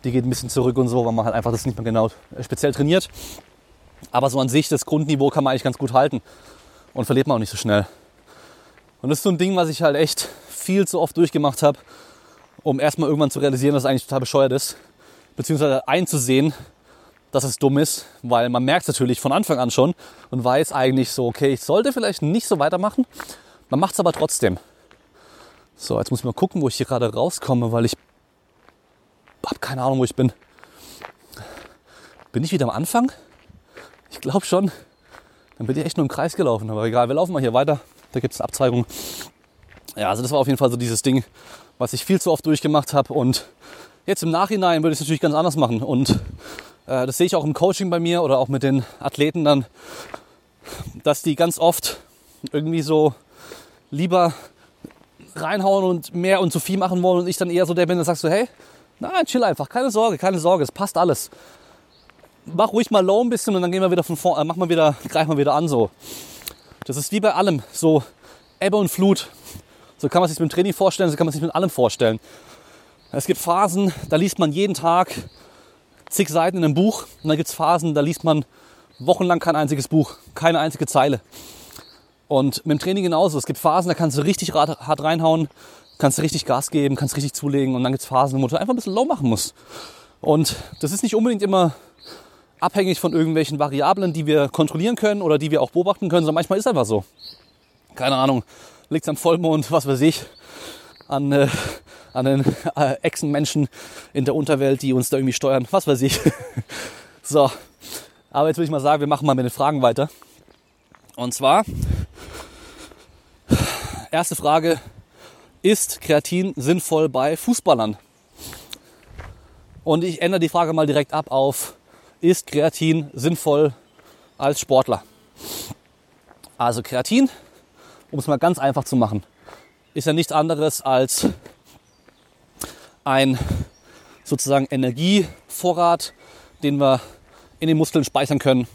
die geht ein bisschen zurück und so, weil man halt einfach das nicht mehr genau äh, speziell trainiert. Aber so an sich, das Grundniveau kann man eigentlich ganz gut halten und verliert man auch nicht so schnell. Und das ist so ein Ding, was ich halt echt viel zu oft durchgemacht habe, um erstmal irgendwann zu realisieren, dass es eigentlich total bescheuert ist, beziehungsweise einzusehen, dass es dumm ist, weil man merkt es natürlich von Anfang an schon und weiß eigentlich so, okay, ich sollte vielleicht nicht so weitermachen, man macht es aber trotzdem. So, jetzt muss ich mal gucken, wo ich hier gerade rauskomme, weil ich habe keine Ahnung, wo ich bin. Bin ich wieder am Anfang? Ich glaube schon. Dann bin ich echt nur im Kreis gelaufen. Aber egal, wir laufen mal hier weiter. Da gibt es eine Abzweigung. Ja, also das war auf jeden Fall so dieses Ding, was ich viel zu oft durchgemacht habe. Und jetzt im Nachhinein würde ich es natürlich ganz anders machen. Und äh, das sehe ich auch im Coaching bei mir oder auch mit den Athleten dann, dass die ganz oft irgendwie so lieber reinhauen und mehr und zu viel machen wollen und ich dann eher so der bin, der sagt so, hey, nein, chill einfach, keine Sorge, keine Sorge, es passt alles mach ruhig mal low ein bisschen und dann gehen wir wieder von vorne, äh, mach mal wieder, greif mal wieder an so. Das ist wie bei allem, so Ebbe und Flut. So kann man sich mit dem Training vorstellen, so kann man sich mit allem vorstellen. Es gibt Phasen, da liest man jeden Tag zig Seiten in einem Buch und dann gibt es Phasen, da liest man wochenlang kein einziges Buch, keine einzige Zeile. Und mit dem Training genauso. Es gibt Phasen, da kannst du richtig hart reinhauen, kannst du richtig Gas geben, kannst richtig zulegen und dann gibt es Phasen, wo du einfach ein bisschen low machen musst. Und das ist nicht unbedingt immer abhängig von irgendwelchen Variablen, die wir kontrollieren können oder die wir auch beobachten können, sondern manchmal ist einfach so. Keine Ahnung, liegt am Vollmond, was weiß ich, an, äh, an den äh, Echsenmenschen in der Unterwelt, die uns da irgendwie steuern, was weiß ich. [LAUGHS] so, aber jetzt würde ich mal sagen, wir machen mal mit den Fragen weiter. Und zwar, erste Frage, ist Kreatin sinnvoll bei Fußballern? Und ich ändere die Frage mal direkt ab auf ist Kreatin sinnvoll als Sportler? Also Kreatin, um es mal ganz einfach zu machen, ist ja nichts anderes als ein sozusagen Energievorrat, den wir in den Muskeln speichern können,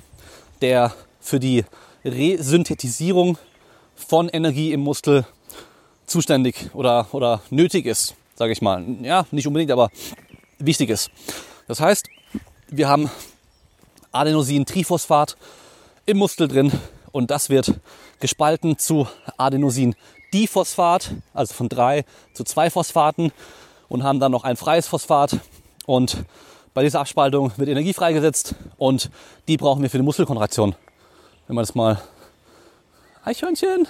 der für die Resynthetisierung von Energie im Muskel zuständig oder, oder nötig ist, sage ich mal. Ja, nicht unbedingt, aber wichtig ist. Das heißt, wir haben Adenosin-Triphosphat im Muskel drin und das wird gespalten zu Adenosin-Diphosphat, also von drei zu zwei Phosphaten und haben dann noch ein freies Phosphat und bei dieser Abspaltung wird Energie freigesetzt und die brauchen wir für die Muskelkontraktion. Wenn wir das mal Eichhörnchen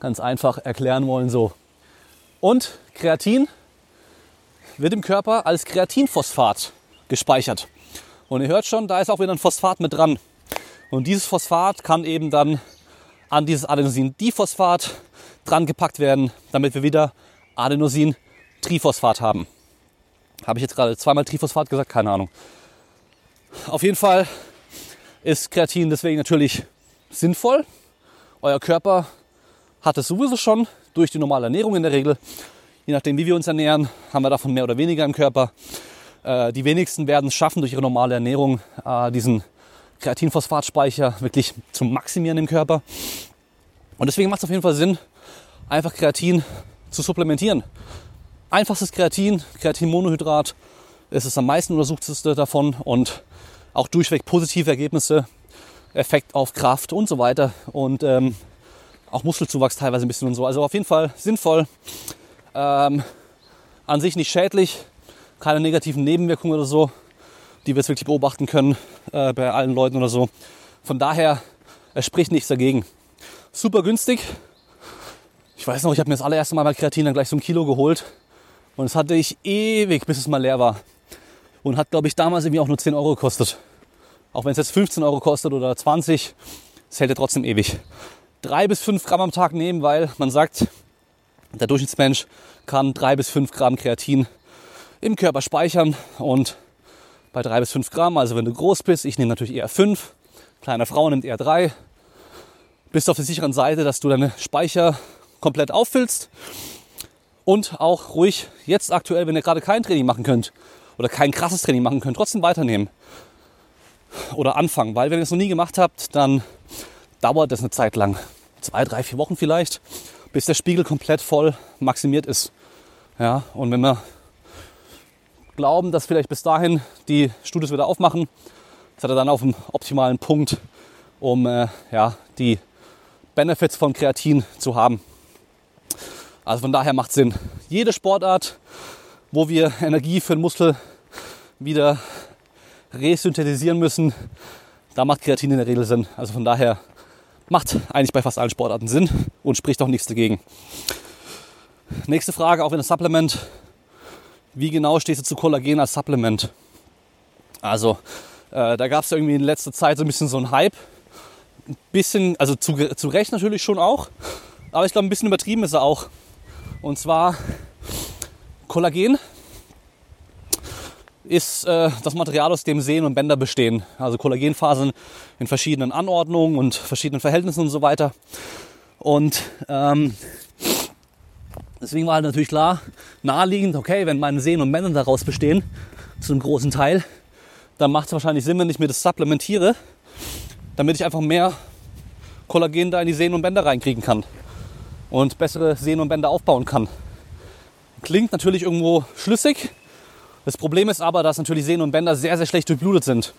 ganz einfach erklären wollen so. Und Kreatin wird im Körper als Kreatinphosphat gespeichert. Und ihr hört schon, da ist auch wieder ein Phosphat mit dran. Und dieses Phosphat kann eben dann an dieses Adenosin-Diphosphat dran gepackt werden, damit wir wieder Adenosin-Triphosphat haben. Habe ich jetzt gerade zweimal Triphosphat gesagt? Keine Ahnung. Auf jeden Fall ist Kreatin deswegen natürlich sinnvoll. Euer Körper hat es sowieso schon durch die normale Ernährung in der Regel. Je nachdem, wie wir uns ernähren, haben wir davon mehr oder weniger im Körper. Äh, die wenigsten werden es schaffen, durch ihre normale Ernährung äh, diesen Kreatinphosphatspeicher wirklich zu maximieren im Körper. Und deswegen macht es auf jeden Fall Sinn, einfach Kreatin zu supplementieren. Einfachstes Kreatin, Kreatinmonohydrat, ist es am meisten untersuchteste davon und auch durchweg positive Ergebnisse, Effekt auf Kraft und so weiter und ähm, auch Muskelzuwachs teilweise ein bisschen und so. Also auf jeden Fall sinnvoll, ähm, an sich nicht schädlich, keine negativen Nebenwirkungen oder so, die wir jetzt wirklich beobachten können äh, bei allen Leuten oder so. Von daher, es spricht nichts dagegen. Super günstig. Ich weiß noch, ich habe mir das allererste Mal bei Kreatin dann gleich so ein Kilo geholt und es hatte ich ewig, bis es mal leer war. Und hat, glaube ich, damals irgendwie auch nur 10 Euro gekostet. Auch wenn es jetzt 15 Euro kostet oder 20, es hält ja trotzdem ewig. Drei bis fünf Gramm am Tag nehmen, weil man sagt, der Durchschnittsmensch kann drei bis fünf Gramm Kreatin im Körper speichern und bei drei bis fünf Gramm, also wenn du groß bist, ich nehme natürlich eher fünf, kleine Frau nimmt eher drei, bist du auf der sicheren Seite, dass du deine Speicher komplett auffüllst und auch ruhig jetzt aktuell, wenn ihr gerade kein Training machen könnt, oder kein krasses Training machen könnt, trotzdem weiternehmen oder anfangen. Weil wenn ihr es noch nie gemacht habt, dann dauert das eine Zeit lang. Zwei, drei, vier Wochen vielleicht, bis der Spiegel komplett voll maximiert ist. Ja, und wenn wir glauben, dass vielleicht bis dahin die Studios wieder aufmachen, seid ihr dann auf dem optimalen Punkt, um äh, ja, die Benefits von Kreatin zu haben. Also von daher macht Sinn. Jede Sportart wo wir Energie für den Muskel wieder resynthetisieren müssen, da macht Kreatin in der Regel Sinn. Also von daher macht eigentlich bei fast allen Sportarten Sinn und spricht auch nichts dagegen. Nächste Frage, auch in das Supplement. Wie genau stehst du zu Kollagen als Supplement? Also, äh, da gab es irgendwie in letzter Zeit so ein bisschen so einen Hype. Ein bisschen, also zu, zu Recht natürlich schon auch, aber ich glaube, ein bisschen übertrieben ist er auch. Und zwar Kollagen ist äh, das Material, aus dem Sehnen und Bänder bestehen. Also Kollagenfasern in verschiedenen Anordnungen und verschiedenen Verhältnissen und so weiter. Und ähm, deswegen war halt natürlich klar, naheliegend, okay, wenn meine Sehnen und Bänder daraus bestehen, zu einem großen Teil, dann macht es wahrscheinlich Sinn, wenn ich mir das supplementiere, damit ich einfach mehr Kollagen da in die Sehnen und Bänder reinkriegen kann und bessere Sehnen und Bänder aufbauen kann. Klingt natürlich irgendwo schlüssig. Das Problem ist aber, dass natürlich Sehnen und Bänder sehr, sehr schlecht durchblutet sind.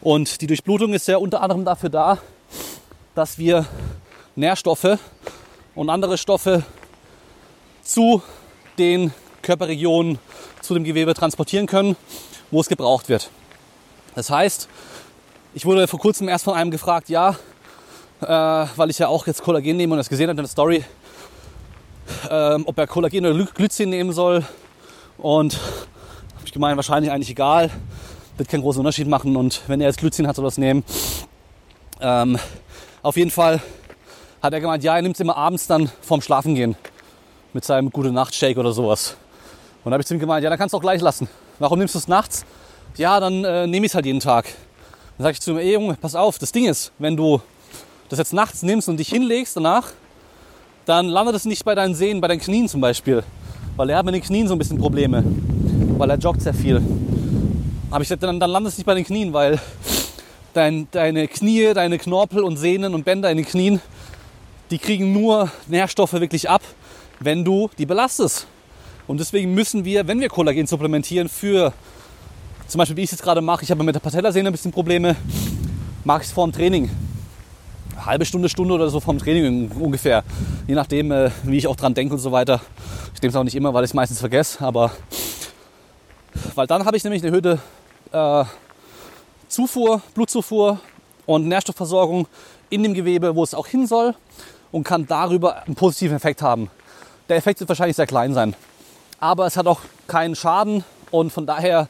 Und die Durchblutung ist ja unter anderem dafür da, dass wir Nährstoffe und andere Stoffe zu den Körperregionen, zu dem Gewebe transportieren können, wo es gebraucht wird. Das heißt, ich wurde vor kurzem erst von einem gefragt, ja, äh, weil ich ja auch jetzt Kollagen nehme und das gesehen habe in der Story, ähm, ob er Kollagen oder Glycin nehmen soll. Und habe ich gemeint, wahrscheinlich eigentlich egal. Wird keinen großen Unterschied machen. Und wenn er jetzt Glycin hat, soll er es nehmen. Ähm, auf jeden Fall hat er gemeint, ja, er nimmt es immer abends dann vorm Schlafengehen. Mit seinem gute Nacht Shake oder sowas. Und da habe ich zu ihm gemeint, ja, dann kannst du auch gleich lassen. Warum nimmst du es nachts? Ja, dann äh, nehme ich es halt jeden Tag. Dann sage ich zu ihm, ey Junge, pass auf, das Ding ist, wenn du das jetzt nachts nimmst und dich hinlegst danach, dann landet es nicht bei deinen Sehnen, bei deinen Knien zum Beispiel. Weil er hat mit den Knien so ein bisschen Probleme, weil er joggt sehr viel. Aber ich gesagt, dann, dann landet es nicht bei den Knien, weil dein, deine Knie, deine Knorpel und Sehnen und Bänder in den Knien, die kriegen nur Nährstoffe wirklich ab, wenn du die belastest. Und deswegen müssen wir, wenn wir Kollagen supplementieren für zum Beispiel, wie ich es jetzt gerade mache, ich habe mit der Patellasehne ein bisschen Probleme, mache ich es vor dem Training halbe Stunde, Stunde oder so vom Training ungefähr. Je nachdem, äh, wie ich auch dran denke und so weiter. Ich nehme es auch nicht immer, weil ich es meistens vergesse, aber weil dann habe ich nämlich eine erhöhte äh, Zufuhr, Blutzufuhr und Nährstoffversorgung in dem Gewebe, wo es auch hin soll und kann darüber einen positiven Effekt haben. Der Effekt wird wahrscheinlich sehr klein sein, aber es hat auch keinen Schaden und von daher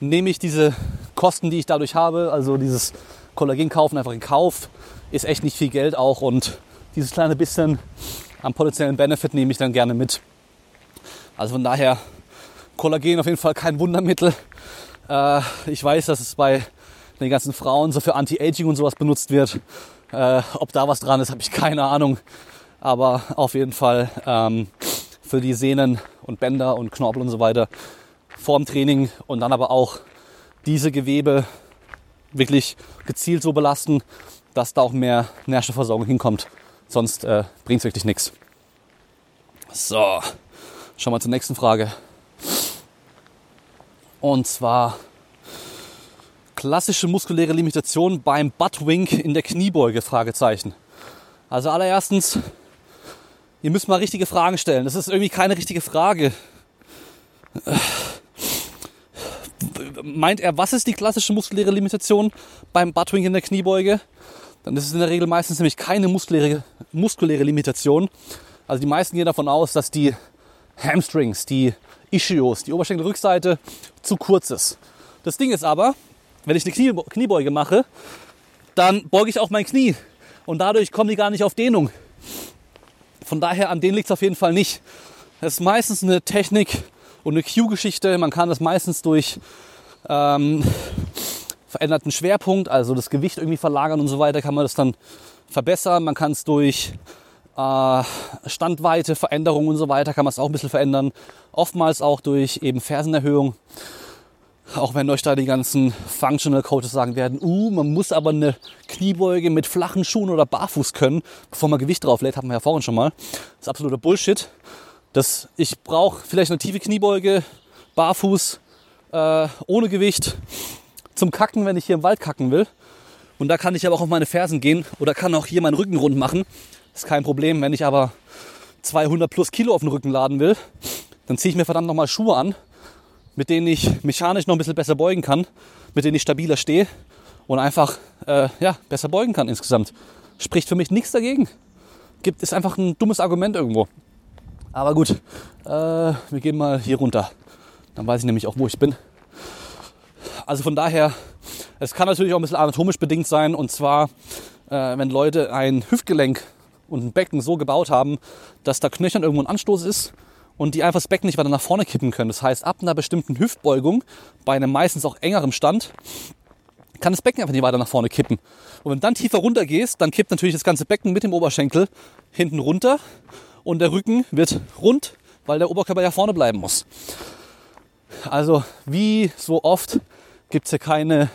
nehme ich diese Kosten, die ich dadurch habe, also dieses Kollagen kaufen, einfach in Kauf ist echt nicht viel Geld auch und dieses kleine bisschen am potenziellen Benefit nehme ich dann gerne mit. Also von daher Kollagen auf jeden Fall kein Wundermittel. Äh, ich weiß, dass es bei den ganzen Frauen so für Anti-Aging und sowas benutzt wird. Äh, ob da was dran ist, habe ich keine Ahnung. Aber auf jeden Fall ähm, für die Sehnen und Bänder und Knorpel und so weiter vorm Training und dann aber auch diese Gewebe wirklich gezielt so belasten, dass da auch mehr Nährstoffversorgung hinkommt. Sonst äh, bringt es wirklich nichts. So, schauen wir zur nächsten Frage. Und zwar klassische muskuläre Limitation beim Buttwink in der Kniebeuge? Fragezeichen. Also allererstens, ihr müsst mal richtige Fragen stellen. Das ist irgendwie keine richtige Frage. Meint er, was ist die klassische muskuläre Limitation beim Buttwink in der Kniebeuge? Dann ist es in der Regel meistens nämlich keine muskuläre, muskuläre Limitation. Also die meisten gehen davon aus, dass die Hamstrings, die Ischios, die Oberschenkelrückseite zu kurz ist. Das Ding ist aber, wenn ich eine Knie, Kniebeuge mache, dann beuge ich auch mein Knie und dadurch kommen die gar nicht auf Dehnung. Von daher, an denen liegt es auf jeden Fall nicht. Es ist meistens eine Technik und eine Cue-Geschichte. Man kann das meistens durch ähm, veränderten Schwerpunkt, also das Gewicht irgendwie verlagern und so weiter, kann man das dann verbessern. Man kann es durch äh, Standweite, Veränderungen und so weiter, kann man es auch ein bisschen verändern. Oftmals auch durch eben Fersenerhöhung. Auch wenn euch da die ganzen Functional Coaches sagen werden, uh, man muss aber eine Kniebeuge mit flachen Schuhen oder barfuß können, bevor man Gewicht drauflädt, hatten wir ja vorhin schon mal. Das ist absoluter Bullshit. Das, ich brauche vielleicht eine tiefe Kniebeuge, barfuß, äh, ohne Gewicht, zum Kacken, wenn ich hier im Wald kacken will. Und da kann ich aber auch auf meine Fersen gehen oder kann auch hier meinen Rücken rund machen. Ist kein Problem. Wenn ich aber 200 plus Kilo auf den Rücken laden will, dann ziehe ich mir verdammt nochmal Schuhe an, mit denen ich mechanisch noch ein bisschen besser beugen kann, mit denen ich stabiler stehe und einfach äh, ja, besser beugen kann insgesamt. Spricht für mich nichts dagegen. Gibt, ist einfach ein dummes Argument irgendwo. Aber gut, äh, wir gehen mal hier runter. Dann weiß ich nämlich auch, wo ich bin. Also von daher, es kann natürlich auch ein bisschen anatomisch bedingt sein. Und zwar, äh, wenn Leute ein Hüftgelenk und ein Becken so gebaut haben, dass da Knöchern irgendwo ein Anstoß ist und die einfach das Becken nicht weiter nach vorne kippen können. Das heißt, ab einer bestimmten Hüftbeugung, bei einem meistens auch engerem Stand, kann das Becken einfach nicht weiter nach vorne kippen. Und wenn du dann tiefer runter gehst, dann kippt natürlich das ganze Becken mit dem Oberschenkel hinten runter und der Rücken wird rund, weil der Oberkörper ja vorne bleiben muss. Also wie so oft gibt es hier keine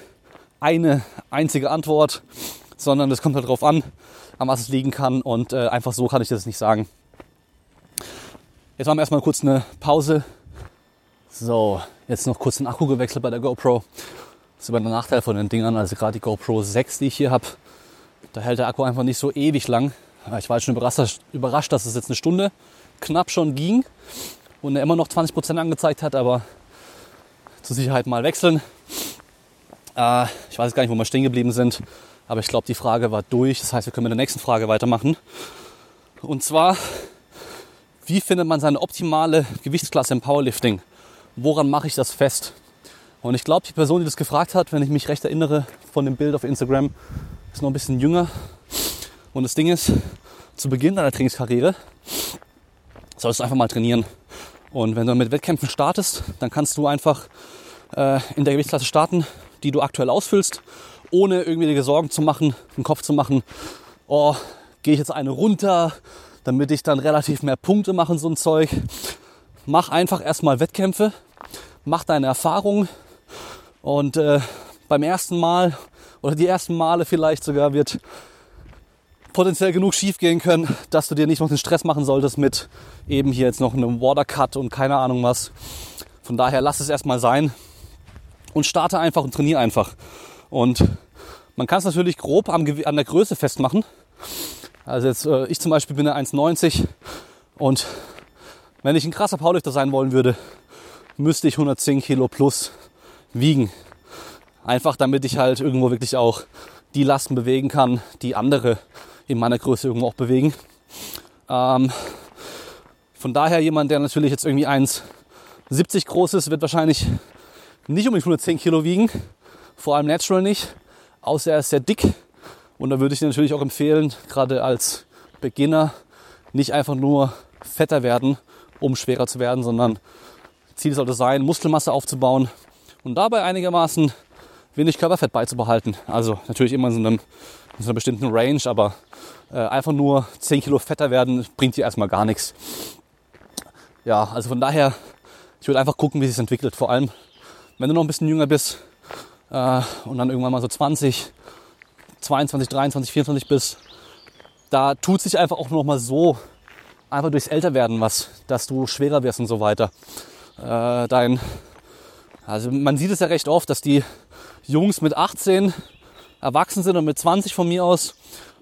eine einzige Antwort, sondern es kommt halt darauf an, an was es liegen kann und äh, einfach so kann ich das nicht sagen. Jetzt machen wir erstmal kurz eine Pause. So, jetzt noch kurz den Akku gewechselt bei der GoPro. Das ist immer der Nachteil von den Dingern, also gerade die GoPro 6, die ich hier habe. Da hält der Akku einfach nicht so ewig lang. Ich war jetzt schon überrascht, überrascht, dass es jetzt eine Stunde knapp schon ging und er immer noch 20% angezeigt hat, aber zur Sicherheit mal wechseln. Äh, ich weiß gar nicht, wo wir stehen geblieben sind, aber ich glaube, die Frage war durch. Das heißt, wir können mit der nächsten Frage weitermachen. Und zwar, wie findet man seine optimale Gewichtsklasse im Powerlifting? Woran mache ich das fest? Und ich glaube, die Person, die das gefragt hat, wenn ich mich recht erinnere von dem Bild auf Instagram, ist noch ein bisschen jünger. Und das Ding ist, zu Beginn deiner Trainingskarriere solltest du einfach mal trainieren. Und wenn du mit Wettkämpfen startest, dann kannst du einfach äh, in der Gewichtsklasse starten, die du aktuell ausfüllst, ohne irgendwie dir Sorgen zu machen, den Kopf zu machen, oh, gehe ich jetzt eine runter, damit ich dann relativ mehr Punkte mache so ein Zeug. Mach einfach erstmal Wettkämpfe, mach deine Erfahrung und äh, beim ersten Mal oder die ersten Male vielleicht sogar wird potenziell genug schief gehen können, dass du dir nicht noch den Stress machen solltest mit eben hier jetzt noch einem Watercut und keine Ahnung was. Von daher lass es erstmal sein und starte einfach und trainiere einfach. Und man kann es natürlich grob an der Größe festmachen. Also jetzt, äh, ich zum Beispiel bin 1,90 und wenn ich ein krasser Powerlifter sein wollen würde, müsste ich 110 Kilo plus wiegen. Einfach damit ich halt irgendwo wirklich auch die Lasten bewegen kann, die andere in meiner Größe irgendwo auch bewegen. Ähm, von daher jemand, der natürlich jetzt irgendwie 1,70 groß ist, wird wahrscheinlich nicht unbedingt 110 Kilo wiegen. Vor allem natural nicht. Außer er ist sehr dick. Und da würde ich dir natürlich auch empfehlen, gerade als Beginner, nicht einfach nur fetter werden, um schwerer zu werden, sondern Ziel sollte sein, Muskelmasse aufzubauen und dabei einigermaßen wenig Körperfett beizubehalten. Also natürlich immer in so, einem, in so einer bestimmten Range, aber äh, einfach nur 10 Kilo fetter werden bringt dir erstmal gar nichts. Ja, also von daher, ich würde einfach gucken, wie sich entwickelt. Vor allem, wenn du noch ein bisschen jünger bist äh, und dann irgendwann mal so 20, 22, 23, 24 bist, da tut sich einfach auch noch mal so einfach durchs Älterwerden was, dass du schwerer wirst und so weiter. Äh, dein, also man sieht es ja recht oft, dass die Jungs mit 18 erwachsen sind und mit 20 von mir aus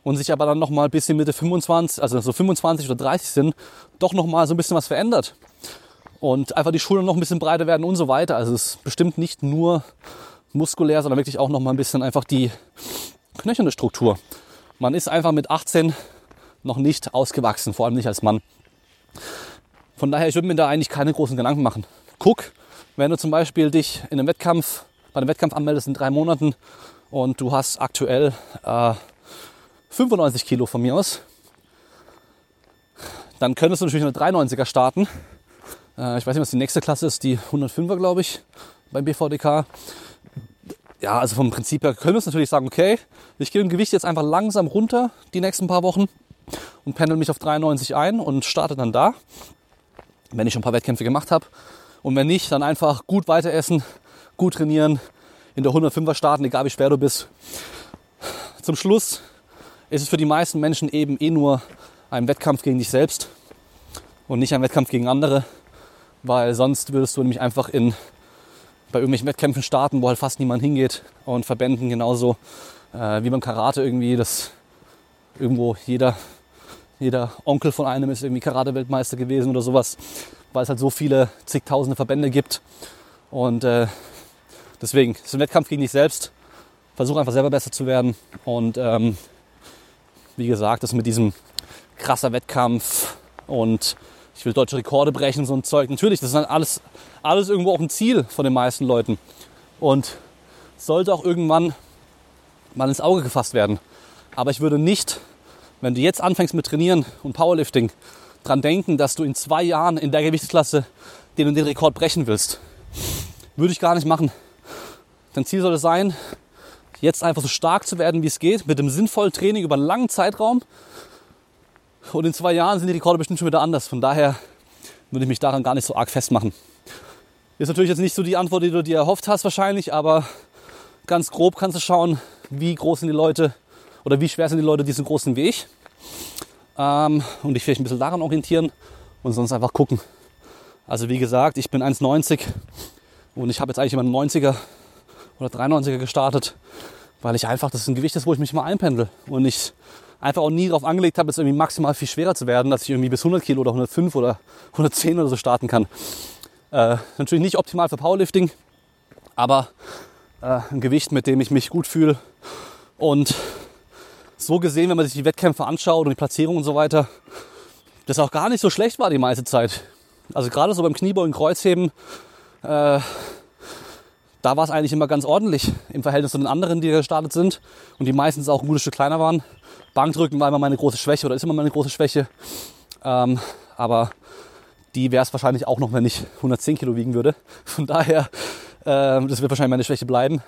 und sich aber dann noch mal ein bisschen Mitte 25, also so 25 oder 30 sind, doch noch mal so ein bisschen was verändert. Und einfach die Schultern noch ein bisschen breiter werden und so weiter. Also es ist bestimmt nicht nur muskulär, sondern wirklich auch noch mal ein bisschen einfach die knöcherne Struktur. Man ist einfach mit 18 noch nicht ausgewachsen, vor allem nicht als Mann. Von daher, ich würde mir da eigentlich keine großen Gedanken machen. Guck, wenn du zum Beispiel dich in einem Wettkampf, bei einem Wettkampf anmeldest in drei Monaten und du hast aktuell äh, 95 Kilo von mir aus, dann könntest du natürlich eine 93er starten. Äh, ich weiß nicht, was die nächste Klasse ist, die 105er, glaube ich, beim BVDK. Ja, also vom Prinzip her können wir natürlich sagen, okay, ich gehe im Gewicht jetzt einfach langsam runter die nächsten paar Wochen und pendel mich auf 93 ein und starte dann da, wenn ich schon ein paar Wettkämpfe gemacht habe. Und wenn nicht, dann einfach gut weiter essen, gut trainieren, in der 105er starten, egal wie schwer du bist. Zum Schluss ist es für die meisten Menschen eben eh nur ein Wettkampf gegen dich selbst und nicht ein Wettkampf gegen andere, weil sonst würdest du nämlich einfach in, bei irgendwelchen Wettkämpfen starten, wo halt fast niemand hingeht und Verbänden genauso äh, wie beim Karate irgendwie, dass irgendwo jeder jeder Onkel von einem ist irgendwie Karate-Weltmeister gewesen oder sowas, weil es halt so viele zigtausende Verbände gibt. Und äh, deswegen ist ein Wettkampf gegen dich selbst. Versuch einfach selber besser zu werden. Und ähm, wie gesagt, das mit diesem krasser Wettkampf und ich will deutsche Rekorde brechen, so ein Zeug. Natürlich, das ist dann alles, alles irgendwo auch ein Ziel von den meisten Leuten. Und sollte auch irgendwann mal ins Auge gefasst werden. Aber ich würde nicht wenn du jetzt anfängst mit Trainieren und Powerlifting, dran denken, dass du in zwei Jahren in der Gewichtsklasse den und den Rekord brechen willst. Würde ich gar nicht machen. Dein Ziel sollte sein, jetzt einfach so stark zu werden, wie es geht, mit dem sinnvollen Training über einen langen Zeitraum. Und in zwei Jahren sind die Rekorde bestimmt schon wieder anders. Von daher würde ich mich daran gar nicht so arg festmachen. Ist natürlich jetzt nicht so die Antwort, die du dir erhofft hast wahrscheinlich, aber ganz grob kannst du schauen, wie groß sind die Leute, oder wie schwer sind die Leute diesen großen Weg. Ähm, und ich will mich ein bisschen daran orientieren und sonst einfach gucken. Also wie gesagt, ich bin 1,90 und ich habe jetzt eigentlich immer einen 90er oder 93er gestartet, weil ich einfach, das ist ein Gewicht ist, wo ich mich mal einpendel und ich einfach auch nie darauf angelegt habe, jetzt irgendwie maximal viel schwerer zu werden, dass ich irgendwie bis 100 Kilo oder 105 oder 110 oder so starten kann. Äh, natürlich nicht optimal für Powerlifting, aber äh, ein Gewicht, mit dem ich mich gut fühle und so gesehen, wenn man sich die Wettkämpfe anschaut und die Platzierung und so weiter, das auch gar nicht so schlecht war die meiste Zeit. Also gerade so beim Kniebeugen, Kreuzheben, äh, da war es eigentlich immer ganz ordentlich im Verhältnis zu den anderen, die gestartet sind und die meistens auch ein gutes Stück kleiner waren. Bankdrücken war immer meine große Schwäche oder ist immer meine große Schwäche. Ähm, aber die wäre es wahrscheinlich auch noch, wenn ich 110 Kilo wiegen würde. Von daher, äh, das wird wahrscheinlich meine Schwäche bleiben.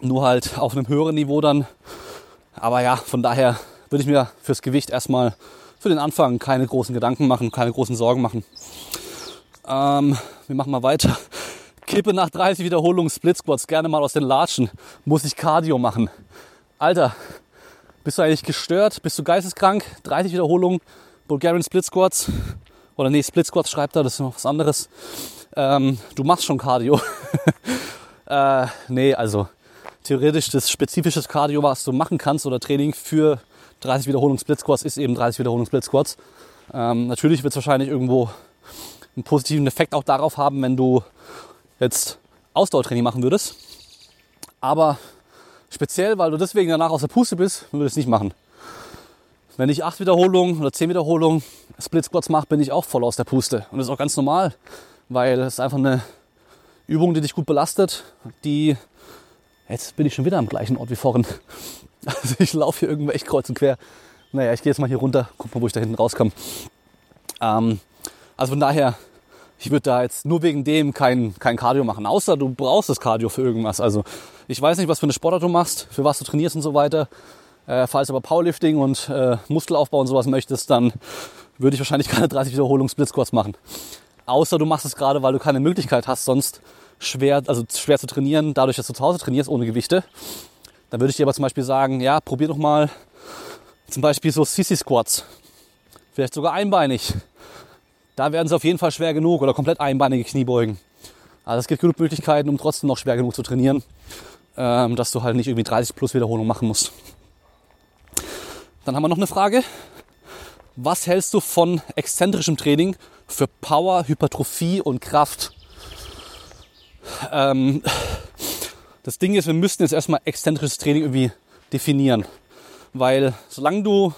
Nur halt auf einem höheren Niveau dann aber ja, von daher würde ich mir fürs Gewicht erstmal für den Anfang keine großen Gedanken machen, keine großen Sorgen machen. Ähm, wir machen mal weiter. Kippe nach 30 Wiederholungen Split Squats gerne mal aus den Latschen. Muss ich Cardio machen. Alter, bist du eigentlich gestört? Bist du geisteskrank? 30 Wiederholungen Bulgarian Split Squats. Oder nee, Split Squats schreibt da, das ist noch was anderes. Ähm, du machst schon Cardio. [LAUGHS] äh, nee, also theoretisch das spezifische Cardio, was du machen kannst oder Training für 30 Wiederholungen Split Squats ist eben 30 Wiederholungen Split Squats. Ähm, natürlich wird es wahrscheinlich irgendwo einen positiven Effekt auch darauf haben, wenn du jetzt Ausdauertraining machen würdest. Aber speziell, weil du deswegen danach aus der Puste bist, würde ich es nicht machen. Wenn ich 8 Wiederholungen oder 10 Wiederholungen Split Squats mache, bin ich auch voll aus der Puste. Und das ist auch ganz normal, weil es einfach eine Übung, die dich gut belastet, die Jetzt bin ich schon wieder am gleichen Ort wie vorhin. [LAUGHS] Also ich laufe hier irgendwo echt kreuz und quer. Naja, ich gehe jetzt mal hier runter, guck mal, wo ich da hinten rauskomme. Ähm, also von daher, ich würde da jetzt nur wegen dem kein, kein Cardio machen, außer du brauchst das Cardio für irgendwas. Also ich weiß nicht, was für eine Sportart du machst, für was du trainierst und so weiter. Äh, falls du aber Powerlifting und äh, Muskelaufbau und sowas möchtest, dann würde ich wahrscheinlich [LAUGHS] keine 30 Wiederholungen Splitsquats machen. Außer du machst es gerade, weil du keine Möglichkeit hast, sonst schwer, also schwer zu trainieren, dadurch, dass du zu Hause trainierst ohne Gewichte. Dann würde ich dir aber zum Beispiel sagen, ja, probier doch mal zum Beispiel so Sissy Squats. Vielleicht sogar einbeinig. Da werden sie auf jeden Fall schwer genug oder komplett einbeinige Kniebeugen. Also es gibt genug Möglichkeiten, um trotzdem noch schwer genug zu trainieren, ähm, dass du halt nicht irgendwie 30 plus Wiederholungen machen musst. Dann haben wir noch eine Frage. Was hältst du von exzentrischem Training für Power, Hypertrophie und Kraft? Ähm, das Ding ist, wir müssten jetzt erstmal exzentrisches Training irgendwie definieren. Weil solange du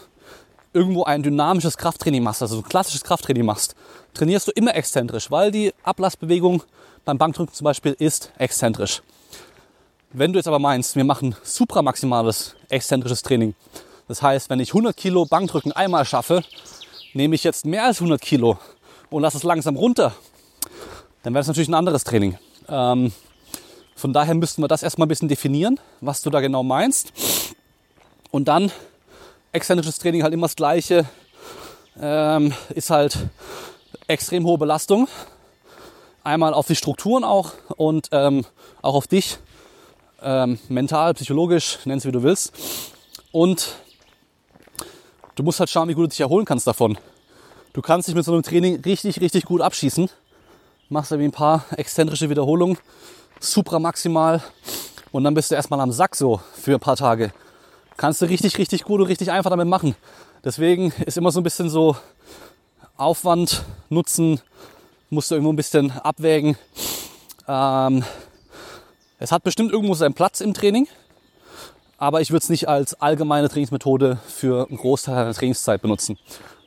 irgendwo ein dynamisches Krafttraining machst, also ein klassisches Krafttraining machst, trainierst du immer exzentrisch, weil die Ablassbewegung beim Bankdrücken zum Beispiel ist exzentrisch. Wenn du jetzt aber meinst, wir machen supramaximales exzentrisches Training, das heißt, wenn ich 100 Kilo Bankdrücken einmal schaffe, nehme ich jetzt mehr als 100 Kilo und lasse es langsam runter, dann wäre das natürlich ein anderes Training. Ähm, von daher müssten wir das erstmal ein bisschen definieren, was du da genau meinst. Und dann exzentrisches Training halt immer das gleiche. Ähm, ist halt extrem hohe Belastung. Einmal auf die Strukturen auch und ähm, auch auf dich. Ähm, mental, psychologisch, nenn es wie du willst. Und du musst halt schauen, wie gut du dich erholen kannst davon. Du kannst dich mit so einem Training richtig, richtig gut abschießen. Machst irgendwie ein paar exzentrische Wiederholungen, supra maximal und dann bist du erstmal am Sack so für ein paar Tage. Kannst du richtig, richtig gut und richtig einfach damit machen. Deswegen ist immer so ein bisschen so Aufwand, Nutzen, musst du irgendwo ein bisschen abwägen. Ähm, es hat bestimmt irgendwo seinen Platz im Training, aber ich würde es nicht als allgemeine Trainingsmethode für einen Großteil deiner Trainingszeit benutzen,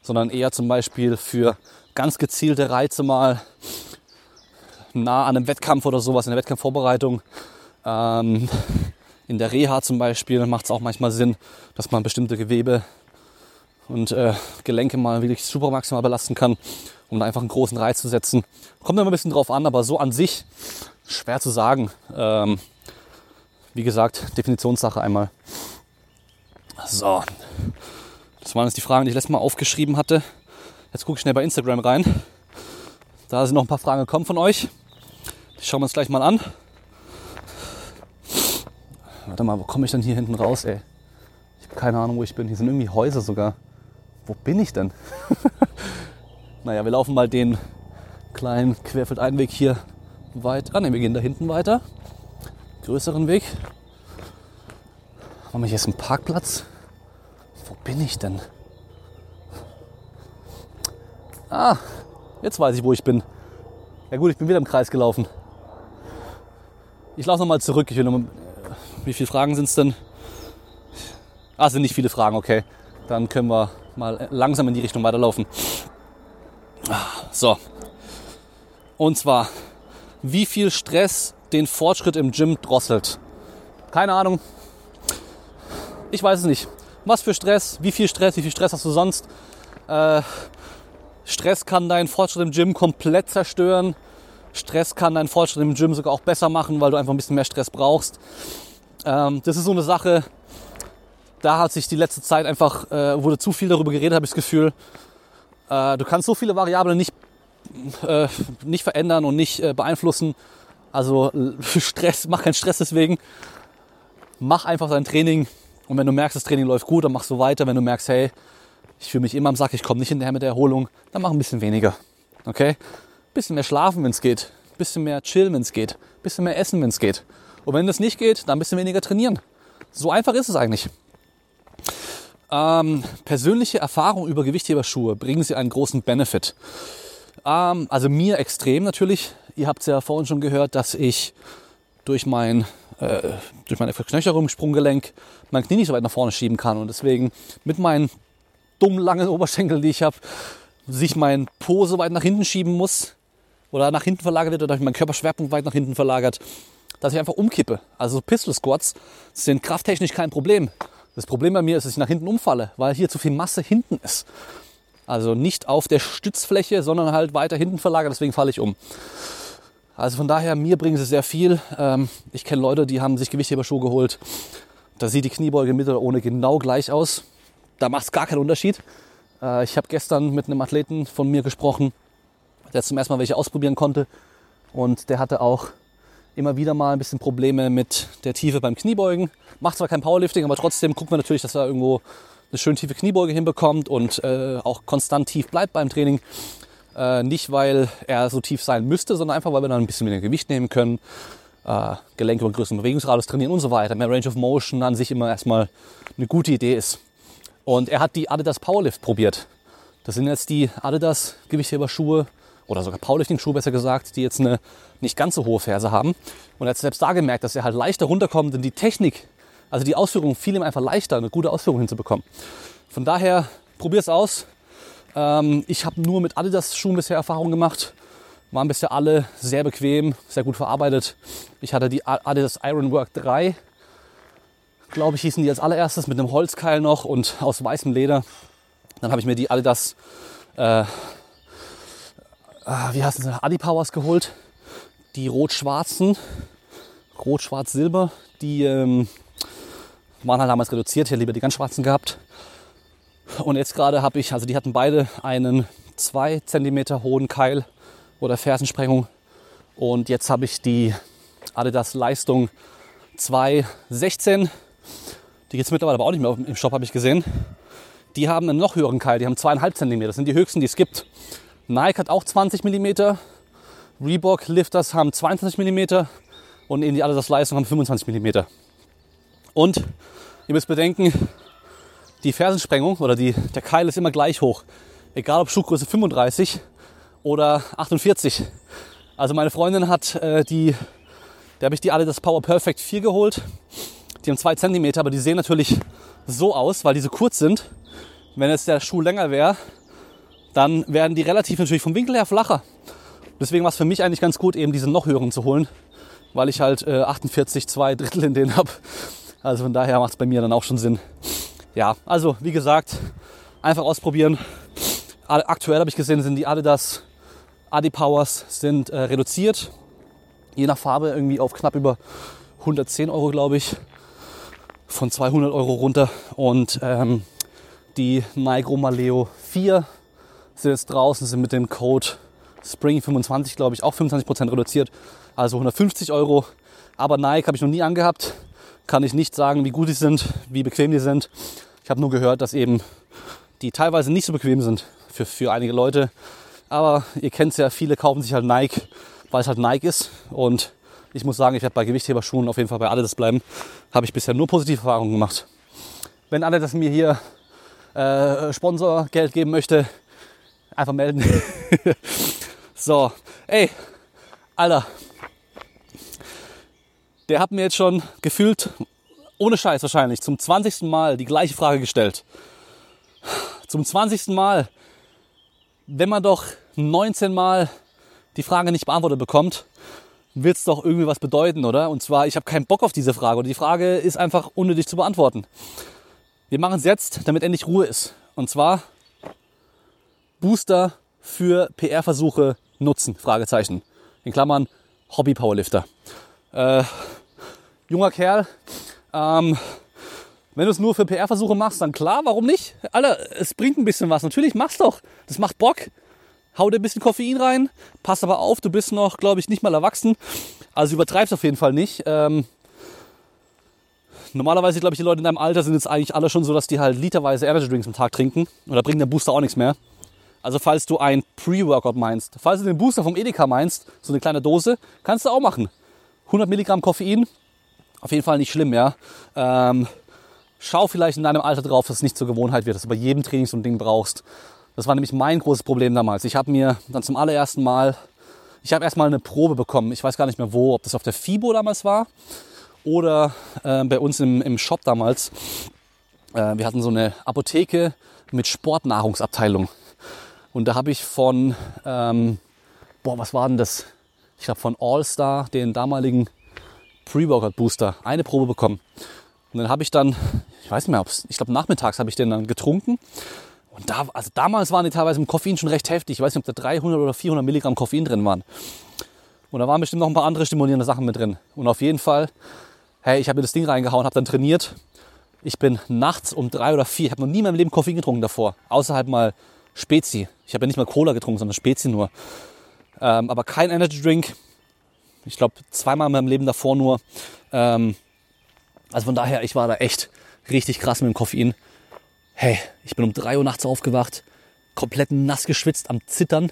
sondern eher zum Beispiel für ganz gezielte Reize mal nah an einem Wettkampf oder sowas in der Wettkampfvorbereitung. Ähm, in der Reha zum Beispiel macht es auch manchmal Sinn, dass man bestimmte Gewebe und äh, Gelenke mal wirklich super maximal belasten kann, um da einfach einen großen Reiz zu setzen. Kommt immer ein bisschen drauf an, aber so an sich schwer zu sagen. Ähm, wie gesagt, Definitionssache einmal. So, das waren jetzt die Fragen, die ich letztes Mal aufgeschrieben hatte. Jetzt gucke ich schnell bei Instagram rein. Da sind noch ein paar Fragen gekommen von euch. Die schauen wir uns gleich mal an. Warte mal, wo komme ich denn hier hinten raus, ey? Ich habe keine Ahnung, wo ich bin. Hier sind irgendwie Häuser sogar. Wo bin ich denn? [LAUGHS] naja, wir laufen mal den kleinen Querfeldeinweg hier weit. Ah, ne, wir gehen da hinten weiter. Größeren Weg. Haben wir hier ist ein Parkplatz? Wo bin ich denn? Ah, jetzt weiß ich, wo ich bin. Ja gut, ich bin wieder im Kreis gelaufen. Ich laufe nochmal zurück. Ich will noch mal, wie viele Fragen sind es denn? Ah, sind nicht viele Fragen, okay. Dann können wir mal langsam in die Richtung weiterlaufen. So. Und zwar, wie viel Stress den Fortschritt im Gym drosselt? Keine Ahnung. Ich weiß es nicht. Was für Stress? Wie viel Stress? Wie viel Stress hast du sonst? Äh, Stress kann deinen Fortschritt im Gym komplett zerstören. Stress kann deinen Fortschritt im Gym sogar auch besser machen, weil du einfach ein bisschen mehr Stress brauchst. Ähm, das ist so eine Sache, da hat sich die letzte Zeit einfach, äh, wurde zu viel darüber geredet, habe ich das Gefühl. Äh, du kannst so viele Variablen nicht, äh, nicht verändern und nicht äh, beeinflussen. Also [LAUGHS] Stress, mach keinen Stress deswegen. Mach einfach dein Training und wenn du merkst, das Training läuft gut, dann machst du weiter. Wenn du merkst, hey, ich fühle mich immer am Sack, ich komme nicht hinterher mit der Erholung, dann mach ein bisschen weniger. Okay? bisschen mehr schlafen, wenn es geht, bisschen mehr chillen, wenn es geht, bisschen mehr essen, wenn es geht. Und wenn das nicht geht, dann ein bisschen weniger trainieren. So einfach ist es eigentlich. Ähm, persönliche Erfahrung über Gewichtheberschuhe bringen sie einen großen Benefit. Ähm, also mir extrem natürlich. Ihr habt es ja vorhin schon gehört, dass ich durch mein äh, durch meine Verknöcherung, Sprunggelenk, mein Knie nicht so weit nach vorne schieben kann und deswegen mit meinen dummen langen Oberschenkeln, die ich habe, sich mein Po so weit nach hinten schieben muss, oder nach hinten verlagert wird oder mein Körperschwerpunkt weit nach hinten verlagert, dass ich einfach umkippe. Also Pistol Squats sind krafttechnisch kein Problem. Das Problem bei mir ist, dass ich nach hinten umfalle, weil hier zu viel Masse hinten ist. Also nicht auf der Stützfläche, sondern halt weiter hinten verlagert, deswegen falle ich um. Also von daher, mir bringen sie sehr viel. Ähm, ich kenne Leute, die haben sich Gewichtheberschuhe geholt. Da sieht die Kniebeuge mit oder ohne genau gleich aus. Da macht es gar keinen Unterschied. Äh, ich habe gestern mit einem Athleten von mir gesprochen, der zum ersten Mal welche ausprobieren konnte. Und der hatte auch immer wieder mal ein bisschen Probleme mit der Tiefe beim Kniebeugen. Macht zwar kein Powerlifting, aber trotzdem guckt man natürlich, dass er irgendwo eine schön tiefe Kniebeuge hinbekommt und äh, auch konstant tief bleibt beim Training. Äh, nicht, weil er so tief sein müsste, sondern einfach, weil wir dann ein bisschen mehr Gewicht nehmen können, äh, Gelenke und größeren Bewegungsradius trainieren und so weiter. Mehr Range of Motion an sich immer erstmal eine gute Idee ist. Und er hat die Adidas Powerlift probiert. Das sind jetzt die Adidas Gewichtheberschuhe oder sogar Powerlifting-Schuhe besser gesagt, die jetzt eine nicht ganz so hohe Ferse haben. Und er hat selbst da gemerkt, dass er halt leichter runterkommt, denn die Technik, also die Ausführung, fiel ihm einfach leichter, eine gute Ausführung hinzubekommen. Von daher, probier es aus. Ähm, ich habe nur mit Adidas-Schuhen bisher Erfahrung gemacht. Waren bisher alle sehr bequem, sehr gut verarbeitet. Ich hatte die Adidas Ironwork 3, glaube ich, hießen die als allererstes mit einem Holzkeil noch und aus weißem Leder. Dann habe ich mir die Adidas, äh, äh, wie heißen sie, Adipowers geholt. Die rot-schwarzen, rot-schwarz-silber, die ähm, waren halt damals reduziert. Hätte lieber die ganz schwarzen gehabt. Und jetzt gerade habe ich, also die hatten beide einen 2 cm hohen Keil oder Fersensprengung. Und jetzt habe ich die Adidas Leistung 216. Die gibt es mittlerweile aber auch nicht mehr im Shop, habe ich gesehen. Die haben einen noch höheren Keil, die haben 2,5 cm. Das sind die höchsten, die es gibt. Nike hat auch 20 mm. Reebok Lifters haben 22 mm. Und in die Adidas Leistung haben 25 mm. Und ihr müsst bedenken, die Fersensprengung oder die, der Keil ist immer gleich hoch. Egal ob Schuhgröße 35 oder 48. Also meine Freundin hat äh, die, da habe ich die Adidas Power Perfect 4 geholt. Die haben 2 cm, aber die sehen natürlich so aus, weil die so kurz sind. Wenn jetzt der Schuh länger wäre, dann werden die relativ natürlich vom Winkel her flacher. Deswegen war es für mich eigentlich ganz gut, eben diese noch höheren zu holen, weil ich halt äh, 48, 2 Drittel in denen habe. Also von daher macht es bei mir dann auch schon Sinn, ja, also wie gesagt, einfach ausprobieren. Aktuell habe ich gesehen, sind die Adidas Adipowers sind äh, reduziert. Je nach Farbe irgendwie auf knapp über 110 Euro, glaube ich. Von 200 Euro runter. Und ähm, die Nike Maleo 4 sind jetzt draußen, sind mit dem Code Spring25, glaube ich, auch 25% reduziert. Also 150 Euro. Aber Nike habe ich noch nie angehabt. Kann ich nicht sagen, wie gut die sind, wie bequem die sind. Ich habe nur gehört, dass eben die teilweise nicht so bequem sind für, für einige Leute. Aber ihr kennt es ja, viele kaufen sich halt Nike, weil es halt Nike ist. Und ich muss sagen, ich werde bei Gewichtheberschuhen auf jeden Fall bei Adidas bleiben. Habe ich bisher nur positive Erfahrungen gemacht. Wenn alle das mir hier äh, Sponsorgeld geben möchte, einfach melden. [LAUGHS] so, ey, Alter. Der hat mir jetzt schon gefühlt ohne Scheiß wahrscheinlich, zum 20. Mal die gleiche Frage gestellt. Zum 20. Mal, wenn man doch 19 Mal die Frage nicht beantwortet bekommt, wird es doch irgendwie was bedeuten, oder? Und zwar, ich habe keinen Bock auf diese Frage oder die Frage ist einfach unnötig zu beantworten. Wir machen es jetzt, damit endlich Ruhe ist. Und zwar Booster für PR-Versuche nutzen, Fragezeichen. In Klammern Hobby-Powerlifter. Äh, junger Kerl, ähm, wenn du es nur für PR-Versuche machst, dann klar, warum nicht? Alter, es bringt ein bisschen was. Natürlich, mach's doch. Das macht Bock. Hau dir ein bisschen Koffein rein. Pass aber auf, du bist noch, glaube ich, nicht mal erwachsen. Also übertreib's auf jeden Fall nicht. Ähm, normalerweise, glaube ich, die Leute in deinem Alter sind jetzt eigentlich alle schon so, dass die halt literweise Energy Drinks am Tag trinken. Und da bringt der Booster auch nichts mehr. Also falls du ein Pre-Workout meinst, falls du den Booster vom Edeka meinst, so eine kleine Dose, kannst du auch machen. 100 Milligramm Koffein, auf jeden Fall nicht schlimm, ja. Ähm, schau vielleicht in deinem Alter drauf, dass es nicht zur Gewohnheit wird, dass du bei jedem Training so ein Ding brauchst. Das war nämlich mein großes Problem damals. Ich habe mir dann zum allerersten Mal, ich habe erstmal eine Probe bekommen. Ich weiß gar nicht mehr wo, ob das auf der FIBO damals war oder äh, bei uns im, im Shop damals. Äh, wir hatten so eine Apotheke mit Sportnahrungsabteilung. Und da habe ich von, ähm, boah, was war denn das? Ich habe von All-Star, den damaligen Pre-Workout Booster, eine Probe bekommen. Und dann habe ich dann, ich weiß nicht mehr, ob's, ich glaube nachmittags habe ich den dann getrunken Und da, also damals waren die teilweise im Koffein schon recht heftig. Ich weiß nicht, ob da 300 oder 400 Milligramm Koffein drin waren. Und da waren bestimmt noch ein paar andere stimulierende Sachen mit drin. Und auf jeden Fall, hey, ich habe mir das Ding reingehauen, habe dann trainiert. Ich bin nachts um drei oder vier, ich habe noch nie in meinem Leben Koffein getrunken davor. Außerhalb mal Spezi. Ich habe ja nicht mal Cola getrunken, sondern Spezi nur. Ähm, aber kein Energy Drink. Ich glaube, zweimal in meinem Leben davor nur. Ähm, also von daher, ich war da echt richtig krass mit dem Koffein. Hey, ich bin um drei Uhr nachts aufgewacht, komplett nass geschwitzt, am Zittern.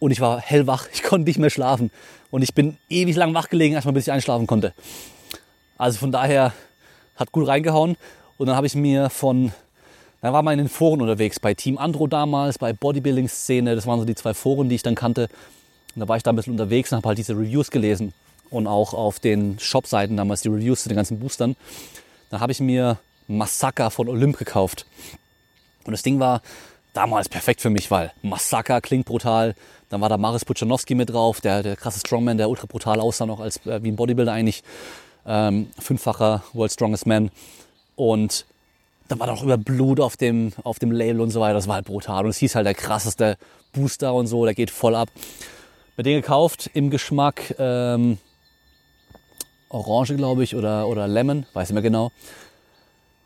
Und ich war hellwach, [LAUGHS] ich konnte nicht mehr schlafen. Und ich bin ewig lang wach gelegen, erstmal bis ich einschlafen konnte. Also von daher hat gut reingehauen. Und dann habe ich mir von, da war mal in den Foren unterwegs, bei Team Andro damals, bei Bodybuilding-Szene, das waren so die zwei Foren, die ich dann kannte. Und da war ich da ein bisschen unterwegs und habe halt diese Reviews gelesen. Und auch auf den Shop-Seiten damals die Reviews zu den ganzen Boostern. Da habe ich mir Massaker von Olymp gekauft. Und das Ding war damals perfekt für mich, weil Massaker klingt brutal. Dann war da Maris Puchanowski mit drauf, der, der krasse Strongman, der ultra brutal aussah noch als äh, wie ein Bodybuilder eigentlich. Ähm, fünffacher World Strongest Man. Und dann war da noch über Blut auf dem, auf dem Label und so weiter. Das war halt brutal. Und es hieß halt der krasseste Booster und so, der geht voll ab. Mir den gekauft im Geschmack ähm, Orange, glaube ich, oder, oder Lemon, weiß nicht mehr genau.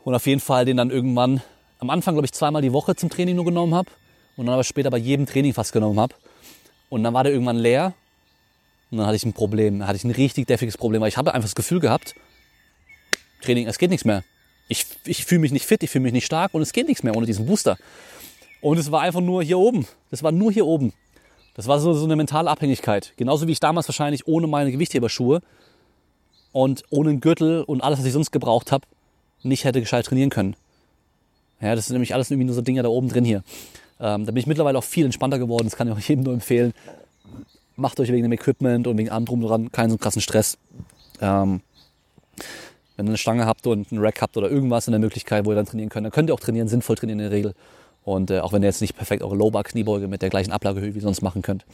Und auf jeden Fall den dann irgendwann am Anfang, glaube ich, zweimal die Woche zum Training nur genommen habe. Und dann aber später bei jedem Training fast genommen habe. Und dann war der irgendwann leer. Und dann hatte ich ein Problem, hatte ich ein richtig deftiges Problem, weil ich habe einfach das Gefühl gehabt, Training, es geht nichts mehr. Ich, ich fühle mich nicht fit, ich fühle mich nicht stark und es geht nichts mehr ohne diesen Booster. Und es war einfach nur hier oben. Das war nur hier oben. Das war so, so eine mentale Abhängigkeit. Genauso wie ich damals wahrscheinlich ohne meine Gewichtheberschuhe und ohne einen Gürtel und alles, was ich sonst gebraucht habe, nicht hätte gescheit trainieren können. Ja, das sind nämlich alles irgendwie nur so Dinge da oben drin hier. Ähm, da bin ich mittlerweile auch viel entspannter geworden. Das kann ich auch [LAUGHS] jedem nur empfehlen. Macht euch wegen dem Equipment und wegen allem drum dran keinen so krassen Stress. Ähm, wenn ihr eine Stange habt und einen Rack habt oder irgendwas in der Möglichkeit, wo ihr dann trainieren könnt, dann könnt ihr auch trainieren, sinnvoll trainieren in der Regel. Und äh, auch wenn ihr jetzt nicht perfekt eure Low-Bar-Kniebeuge mit der gleichen Ablagehöhe wie sonst machen könnt,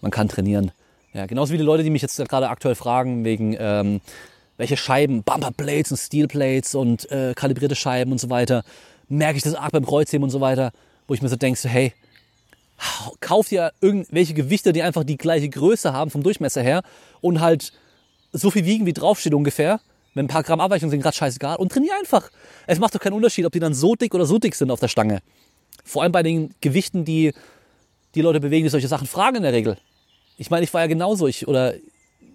man kann trainieren. Ja, genauso wie die Leute, die mich jetzt gerade aktuell fragen, wegen ähm, welche Scheiben, Bumper Plates und Steel Plates und äh, kalibrierte Scheiben und so weiter, merke ich das arg beim Kreuzheben und so weiter, wo ich mir so denke, so, hey, kauf dir irgendwelche Gewichte, die einfach die gleiche Größe haben vom Durchmesser her und halt so viel wiegen, wie draufsteht ungefähr. Wenn ein paar Gramm Abweichung sind gerade scheißegal und trainier einfach. Es macht doch keinen Unterschied, ob die dann so dick oder so dick sind auf der Stange. Vor allem bei den Gewichten, die die Leute bewegen, die solche Sachen fragen in der Regel. Ich meine, ich war ja genauso, ich, oder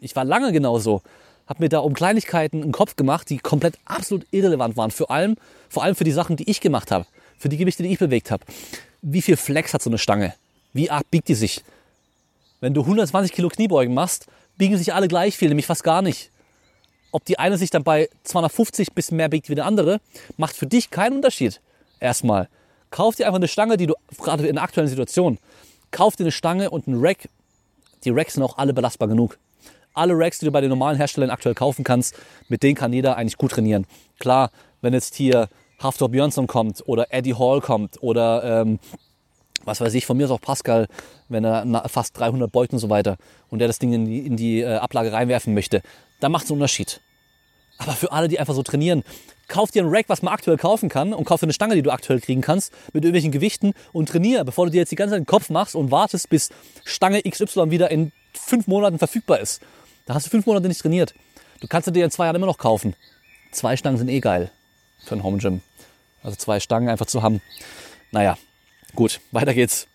ich war lange genauso habe mir da um Kleinigkeiten einen Kopf gemacht, die komplett absolut irrelevant waren. Vor allem, vor allem für die Sachen, die ich gemacht habe, für die Gewichte, die ich bewegt habe. Wie viel Flex hat so eine Stange? Wie arg biegt die sich? Wenn du 120 Kilo Kniebeugen machst, biegen sich alle gleich viel, nämlich fast gar nicht. Ob die eine sich dann bei 250 bis mehr biegt wie der andere, macht für dich keinen Unterschied. Erstmal. Kauf dir einfach eine Stange, die du, gerade in der aktuellen Situation, kauf dir eine Stange und einen Rack. Die Racks sind auch alle belastbar genug alle Racks, die du bei den normalen Herstellern aktuell kaufen kannst, mit denen kann jeder eigentlich gut trainieren. Klar, wenn jetzt hier Haftor Björnsson kommt oder Eddie Hall kommt oder ähm, was weiß ich, von mir ist auch Pascal, wenn er fast 300 beugt und so weiter und der das Ding in die, in die äh, Ablage reinwerfen möchte, dann macht es einen Unterschied. Aber für alle, die einfach so trainieren, kauf dir ein Rack, was man aktuell kaufen kann und kauf dir eine Stange, die du aktuell kriegen kannst, mit irgendwelchen Gewichten und trainiere, bevor du dir jetzt die ganze Zeit den Kopf machst und wartest, bis Stange XY wieder in fünf Monaten verfügbar ist. Da hast du fünf Monate nicht trainiert. Du kannst dir in zwei Jahren immer noch kaufen. Zwei Stangen sind eh geil für ein Home Gym. Also zwei Stangen einfach zu haben. Naja, gut, weiter geht's.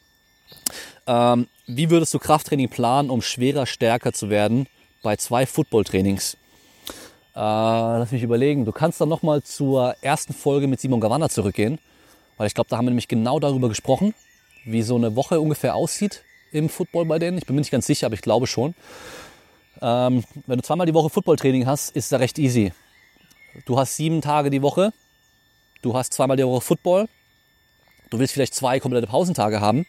Ähm, wie würdest du Krafttraining planen, um schwerer, stärker zu werden bei zwei Football-Trainings? Äh, lass mich überlegen. Du kannst dann nochmal zur ersten Folge mit Simon Gavanna zurückgehen, weil ich glaube, da haben wir nämlich genau darüber gesprochen, wie so eine Woche ungefähr aussieht im Football bei denen. Ich bin mir nicht ganz sicher, aber ich glaube schon. Ähm, wenn du zweimal die Woche Footballtraining hast, ist es recht easy. Du hast sieben Tage die Woche, du hast zweimal die Woche Football, du willst vielleicht zwei komplette Pausentage haben,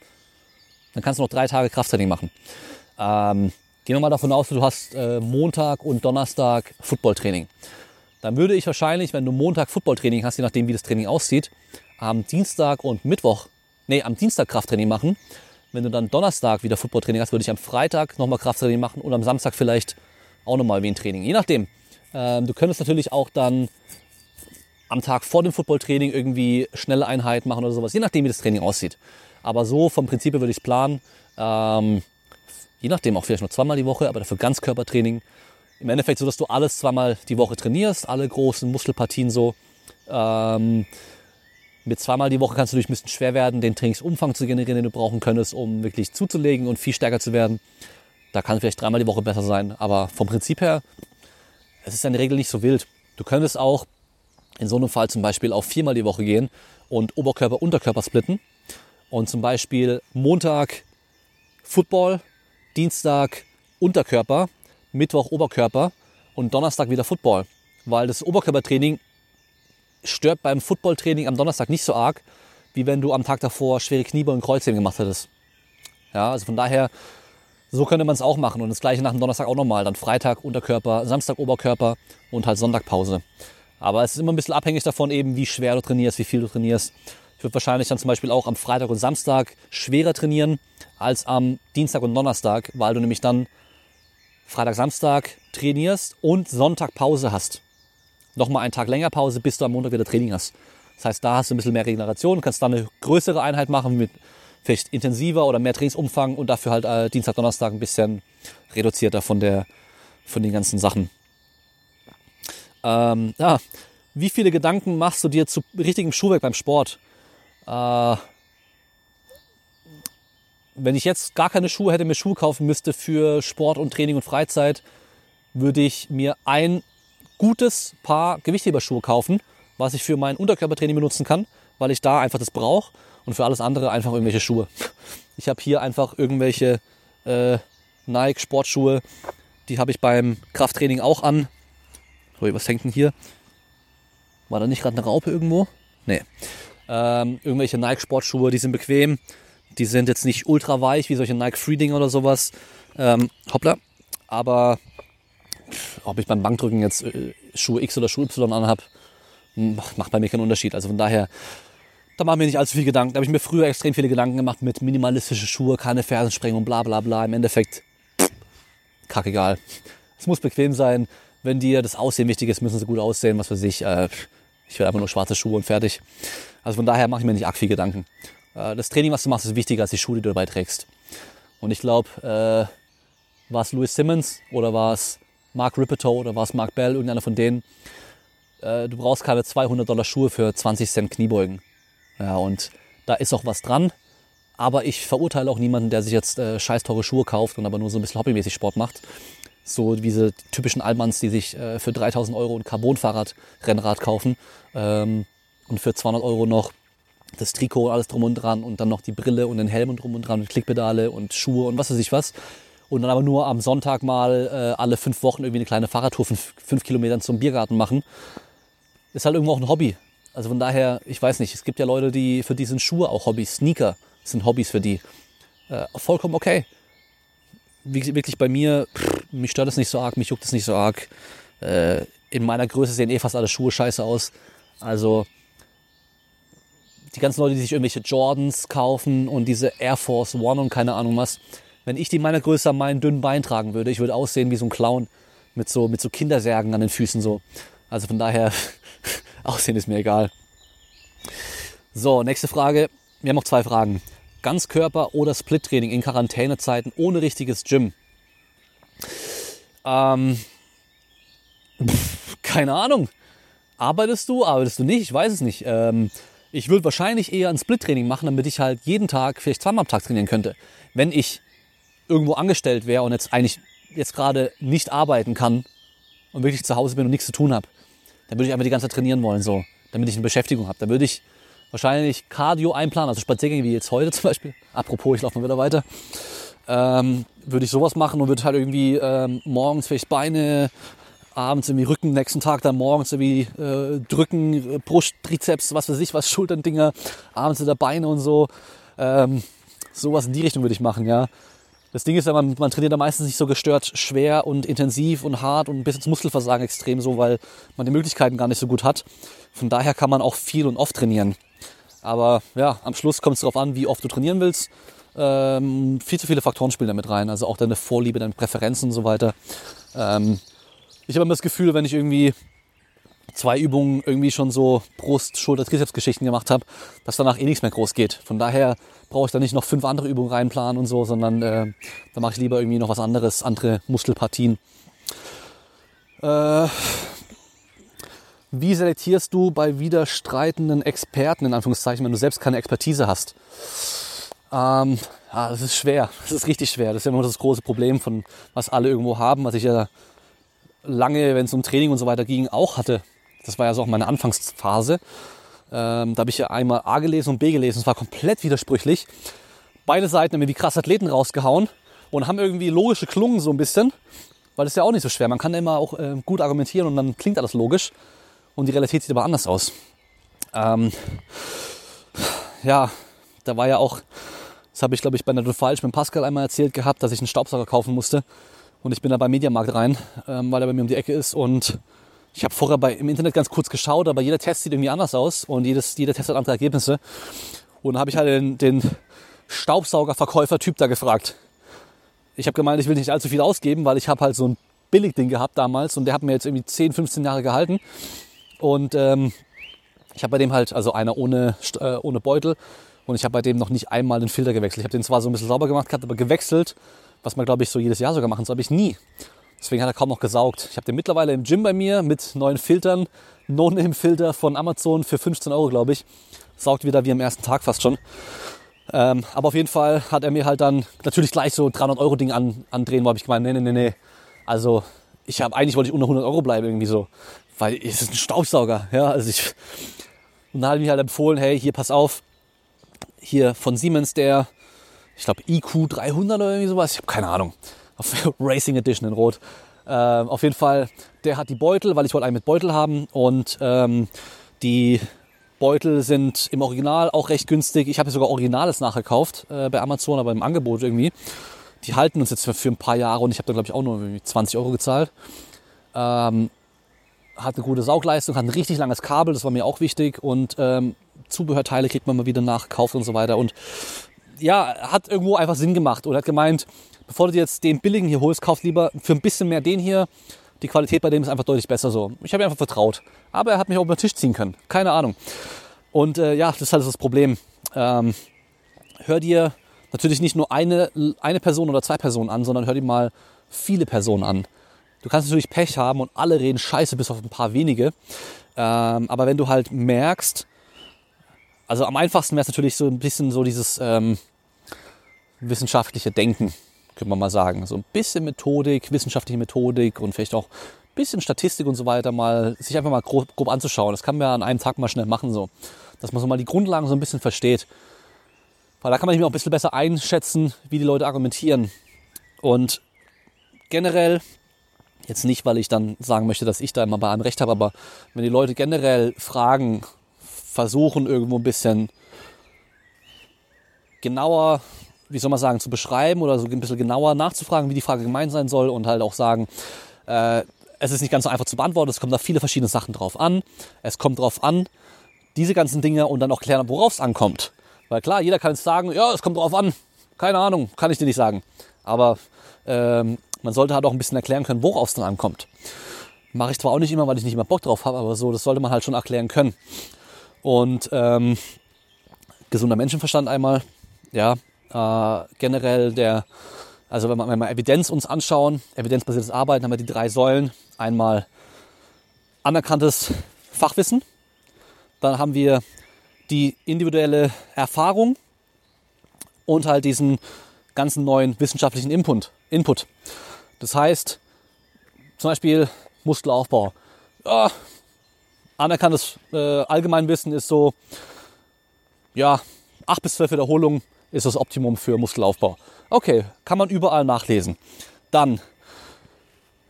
dann kannst du noch drei Tage Krafttraining machen. Ähm, gehen wir mal davon aus, du hast äh, Montag und Donnerstag Footballtraining. Dann würde ich wahrscheinlich, wenn du Montag Footballtraining hast, je nachdem wie das Training aussieht, am Dienstag und Mittwoch, nee, am Dienstag Krafttraining machen wenn du dann Donnerstag wieder Footballtraining hast, würde ich am Freitag nochmal Krafttraining machen und am Samstag vielleicht auch nochmal wie ein Training. Je nachdem. Ähm, du könntest natürlich auch dann am Tag vor dem Footballtraining irgendwie schnelle Einheiten machen oder sowas, je nachdem, wie das Training aussieht. Aber so vom Prinzip würde ich es planen. Ähm, je nachdem auch vielleicht nur zweimal die Woche, aber dafür Ganzkörpertraining. Im Endeffekt so, dass du alles zweimal die Woche trainierst, alle großen Muskelpartien so. Ähm, mit zweimal die Woche kannst du natürlich ein bisschen schwer werden, den Trainingsumfang zu generieren, den du brauchen könntest, um wirklich zuzulegen und viel stärker zu werden. Da kann vielleicht dreimal die Woche besser sein, aber vom Prinzip her, es ist in der Regel nicht so wild. Du könntest auch in so einem Fall zum Beispiel auf viermal die Woche gehen und Oberkörper, Unterkörper splitten und zum Beispiel Montag Football, Dienstag Unterkörper, Mittwoch Oberkörper und Donnerstag wieder Football. Weil das Oberkörpertraining stört beim Footballtraining am Donnerstag nicht so arg, wie wenn du am Tag davor schwere Kniebeugen und Kreuzheben gemacht hättest. Ja, also von daher, so könnte man es auch machen und das gleiche nach dem Donnerstag auch nochmal. Dann Freitag Unterkörper, Samstag Oberkörper und halt Sonntag Pause. Aber es ist immer ein bisschen abhängig davon eben, wie schwer du trainierst, wie viel du trainierst. Ich würde wahrscheinlich dann zum Beispiel auch am Freitag und Samstag schwerer trainieren als am Dienstag und Donnerstag, weil du nämlich dann Freitag, Samstag trainierst und Sonntag Pause hast. Nochmal einen Tag länger Pause, bis du am Montag wieder Training hast. Das heißt, da hast du ein bisschen mehr Regeneration, kannst dann eine größere Einheit machen mit vielleicht intensiver oder mehr Trainingsumfang und dafür halt äh, Dienstag, Donnerstag ein bisschen reduzierter von, der, von den ganzen Sachen. Ähm, ja, wie viele Gedanken machst du dir zu richtigem Schuhwerk beim Sport? Äh, wenn ich jetzt gar keine Schuhe hätte, mir Schuhe kaufen müsste für Sport und Training und Freizeit, würde ich mir ein gutes Paar Gewichtheberschuhe kaufen, was ich für mein Unterkörpertraining benutzen kann, weil ich da einfach das brauche und für alles andere einfach irgendwelche Schuhe. Ich habe hier einfach irgendwelche äh, Nike Sportschuhe, die habe ich beim Krafttraining auch an. So, was hängt denn hier? War da nicht gerade eine Raupe irgendwo? Nee. Ähm, irgendwelche Nike Sportschuhe, die sind bequem. Die sind jetzt nicht ultra weich wie solche Nike Freeding oder sowas. Ähm, hoppla. Aber ob ich beim Bankdrücken jetzt äh, Schuhe X oder Schuhe Y anhab, macht bei mir keinen Unterschied. Also von daher, da machen wir nicht allzu viel Gedanken. Da habe ich mir früher extrem viele Gedanken gemacht mit minimalistischen Schuhe, keine Fersensprengung, bla bla bla. Im Endeffekt, kackegal. Es muss bequem sein. Wenn dir das Aussehen wichtig ist, müssen sie gut aussehen, was weiß ich. Äh, ich will einfach nur schwarze Schuhe und fertig. Also von daher mache ich mir nicht arg viel Gedanken. Äh, das Training, was du machst, ist wichtiger als die Schuhe, die du dabei trägst. Und ich glaube, äh, war es Louis Simmons oder war es Mark Rippeto oder war es Mark Bell, irgendeiner von denen. Äh, du brauchst keine 200 Dollar Schuhe für 20 Cent Kniebeugen. Ja, und da ist auch was dran. Aber ich verurteile auch niemanden, der sich jetzt äh, scheiß teure Schuhe kauft und aber nur so ein bisschen hobbymäßig Sport macht. So diese typischen Allmanns, die sich äh, für 3000 Euro ein Carbonfahrrad, Rennrad kaufen ähm, und für 200 Euro noch das Trikot und alles drum und dran und dann noch die Brille und den Helm und drum und dran und Klickpedale und Schuhe und was weiß ich was. Und dann aber nur am Sonntag mal äh, alle fünf Wochen irgendwie eine kleine Fahrradtour von fünf Kilometern zum Biergarten machen. Ist halt irgendwo auch ein Hobby. Also von daher, ich weiß nicht, es gibt ja Leute, die für die sind Schuhe auch Hobbys. Sneaker sind Hobbys für die. Äh, vollkommen okay. Wirklich bei mir, pff, mich stört es nicht so arg, mich juckt es nicht so arg. Äh, in meiner Größe sehen eh fast alle Schuhe scheiße aus. Also die ganzen Leute, die sich irgendwelche Jordans kaufen und diese Air Force One und keine Ahnung was. Wenn ich die in meiner Größe an meinen dünnen Bein tragen würde, ich würde aussehen wie so ein Clown mit so, mit so Kindersärgen an den Füßen so. Also von daher, [LAUGHS] Aussehen ist mir egal. So, nächste Frage. Wir haben noch zwei Fragen. Ganzkörper oder Split-Training in Quarantänezeiten ohne richtiges Gym? Ähm, pff, keine Ahnung. Arbeitest du, arbeitest du nicht? Ich weiß es nicht. Ähm, ich würde wahrscheinlich eher ein Split-Training machen, damit ich halt jeden Tag, vielleicht zweimal am Tag trainieren könnte. Wenn ich irgendwo angestellt wäre und jetzt eigentlich jetzt gerade nicht arbeiten kann und wirklich zu Hause bin und nichts zu tun habe, dann würde ich einfach die ganze Zeit trainieren wollen, so, damit ich eine Beschäftigung habe. Dann würde ich wahrscheinlich Cardio einplanen, also Spaziergänge wie jetzt heute zum Beispiel. Apropos, ich laufe mal wieder weiter. Ähm, würde ich sowas machen und würde halt irgendwie ähm, morgens vielleicht Beine, abends irgendwie Rücken, nächsten Tag dann morgens irgendwie äh, drücken, Brust, Trizeps, was weiß ich, was, Schulterndinger, abends wieder Beine und so. Ähm, sowas in die Richtung würde ich machen, ja. Das Ding ist ja, man, man trainiert da meistens nicht so gestört schwer und intensiv und hart und bis ins Muskelversagen extrem so, weil man die Möglichkeiten gar nicht so gut hat. Von daher kann man auch viel und oft trainieren. Aber ja, am Schluss kommt es darauf an, wie oft du trainieren willst. Ähm, viel zu viele Faktoren spielen damit rein, also auch deine Vorliebe, deine Präferenzen und so weiter. Ähm, ich habe immer das Gefühl, wenn ich irgendwie zwei Übungen irgendwie schon so Brust, Schulter, Trizeps-Geschichten gemacht habe, dass danach eh nichts mehr groß geht. Von daher brauche ich da nicht noch fünf andere Übungen reinplanen und so, sondern äh, da mache ich lieber irgendwie noch was anderes, andere Muskelpartien. Äh, wie selektierst du bei widerstreitenden Experten, in Anführungszeichen, wenn du selbst keine Expertise hast? Ähm, ja, das ist schwer. Das ist richtig schwer. Das ist ja immer das große Problem, von was alle irgendwo haben, was ich ja lange, wenn es um Training und so weiter ging, auch hatte. Das war ja so auch meine Anfangsphase. Ähm, da habe ich ja einmal A gelesen und B gelesen. Es war komplett widersprüchlich. Beide Seiten haben mir wie krass Athleten rausgehauen und haben irgendwie logische Klungen so ein bisschen, weil das ist ja auch nicht so schwer. Man kann immer auch äh, gut argumentieren und dann klingt alles logisch und die Realität sieht aber anders aus. Ähm, ja, da war ja auch, das habe ich glaube ich bei der Falsch mit Pascal einmal erzählt gehabt, dass ich einen Staubsauger kaufen musste und ich bin da beim Mediamarkt rein, ähm, weil er bei mir um die Ecke ist und ich habe vorher bei, im Internet ganz kurz geschaut, aber jeder Test sieht irgendwie anders aus und jedes, jeder Test hat andere Ergebnisse. Und dann habe ich halt den, den Staubsaugerverkäufer-Typ da gefragt. Ich habe gemeint, ich will nicht allzu viel ausgeben, weil ich habe halt so ein Billigding gehabt damals und der hat mir jetzt irgendwie 10, 15 Jahre gehalten. Und ähm, ich habe bei dem halt, also einer ohne, äh, ohne Beutel und ich habe bei dem noch nicht einmal den Filter gewechselt. Ich habe den zwar so ein bisschen sauber gemacht gehabt, aber gewechselt, was man glaube ich so jedes Jahr sogar machen soll, habe ich nie. Deswegen hat er kaum noch gesaugt. Ich habe den mittlerweile im Gym bei mir mit neuen Filtern. No-Name-Filter von Amazon für 15 Euro, glaube ich. Saugt wieder wie am ersten Tag fast schon. Ähm, aber auf jeden Fall hat er mir halt dann natürlich gleich so 300 Euro Ding an, andrehen, wo habe ich gemeint, nee, nee, nee, nee. Also ich habe eigentlich wollte ich unter 100 Euro bleiben irgendwie so, weil es ist ein Staubsauger, ja. Also ich und dann hat er mir halt empfohlen, hey, hier pass auf, hier von Siemens der, ich glaube IQ 300 oder irgendwie sowas, ich habe keine Ahnung auf [LAUGHS] Racing Edition in Rot. Ähm, auf jeden Fall, der hat die Beutel, weil ich wollte einen mit Beutel haben und ähm, die Beutel sind im Original auch recht günstig. Ich habe sogar Originales nachgekauft äh, bei Amazon, aber im Angebot irgendwie. Die halten uns jetzt für, für ein paar Jahre und ich habe da glaube ich auch nur 20 Euro gezahlt. Ähm, hat eine gute Saugleistung, hat ein richtig langes Kabel, das war mir auch wichtig und ähm, Zubehörteile kriegt man mal wieder nachgekauft und so weiter und ja, hat irgendwo einfach Sinn gemacht und hat gemeint, bevor du dir jetzt den billigen hier holst, kauf lieber für ein bisschen mehr den hier. Die Qualität bei dem ist einfach deutlich besser so. Ich habe ihm einfach vertraut. Aber er hat mich auch über den Tisch ziehen können. Keine Ahnung. Und äh, ja, das ist halt das Problem. Ähm, hör dir natürlich nicht nur eine, eine Person oder zwei Personen an, sondern hör dir mal viele Personen an. Du kannst natürlich Pech haben und alle reden scheiße bis auf ein paar wenige. Ähm, aber wenn du halt merkst, also am einfachsten wäre es natürlich so ein bisschen so dieses ähm, wissenschaftliche Denken können wir mal sagen. So ein bisschen Methodik, wissenschaftliche Methodik und vielleicht auch ein bisschen Statistik und so weiter mal, sich einfach mal grob, grob anzuschauen. Das kann man ja an einem Tag mal schnell machen, so. Dass man so mal die Grundlagen so ein bisschen versteht. Weil da kann man sich auch ein bisschen besser einschätzen, wie die Leute argumentieren. Und generell, jetzt nicht, weil ich dann sagen möchte, dass ich da immer bei einem Recht habe, aber wenn die Leute generell Fragen versuchen, irgendwo ein bisschen genauer wie soll man sagen, zu beschreiben oder so ein bisschen genauer nachzufragen, wie die Frage gemeint sein soll und halt auch sagen, äh, es ist nicht ganz so einfach zu beantworten, es kommt da viele verschiedene Sachen drauf an. Es kommt drauf an, diese ganzen Dinge und dann auch klären, worauf es ankommt. Weil klar, jeder kann jetzt sagen, ja, es kommt drauf an. Keine Ahnung, kann ich dir nicht sagen. Aber ähm, man sollte halt auch ein bisschen erklären können, worauf es dann ankommt. Mache ich zwar auch nicht immer, weil ich nicht immer Bock drauf habe, aber so, das sollte man halt schon erklären können. Und ähm, gesunder Menschenverstand einmal, ja, äh, generell der, also wenn wir, wenn wir Evidenz uns anschauen, evidenzbasiertes Arbeiten, haben wir die drei Säulen. Einmal anerkanntes Fachwissen, dann haben wir die individuelle Erfahrung und halt diesen ganzen neuen wissenschaftlichen Input. Input. Das heißt, zum Beispiel Muskelaufbau. Ja, anerkanntes äh, Allgemeinwissen ist so, ja, acht bis zwölf Wiederholungen ist das Optimum für Muskelaufbau. Okay, kann man überall nachlesen. Dann,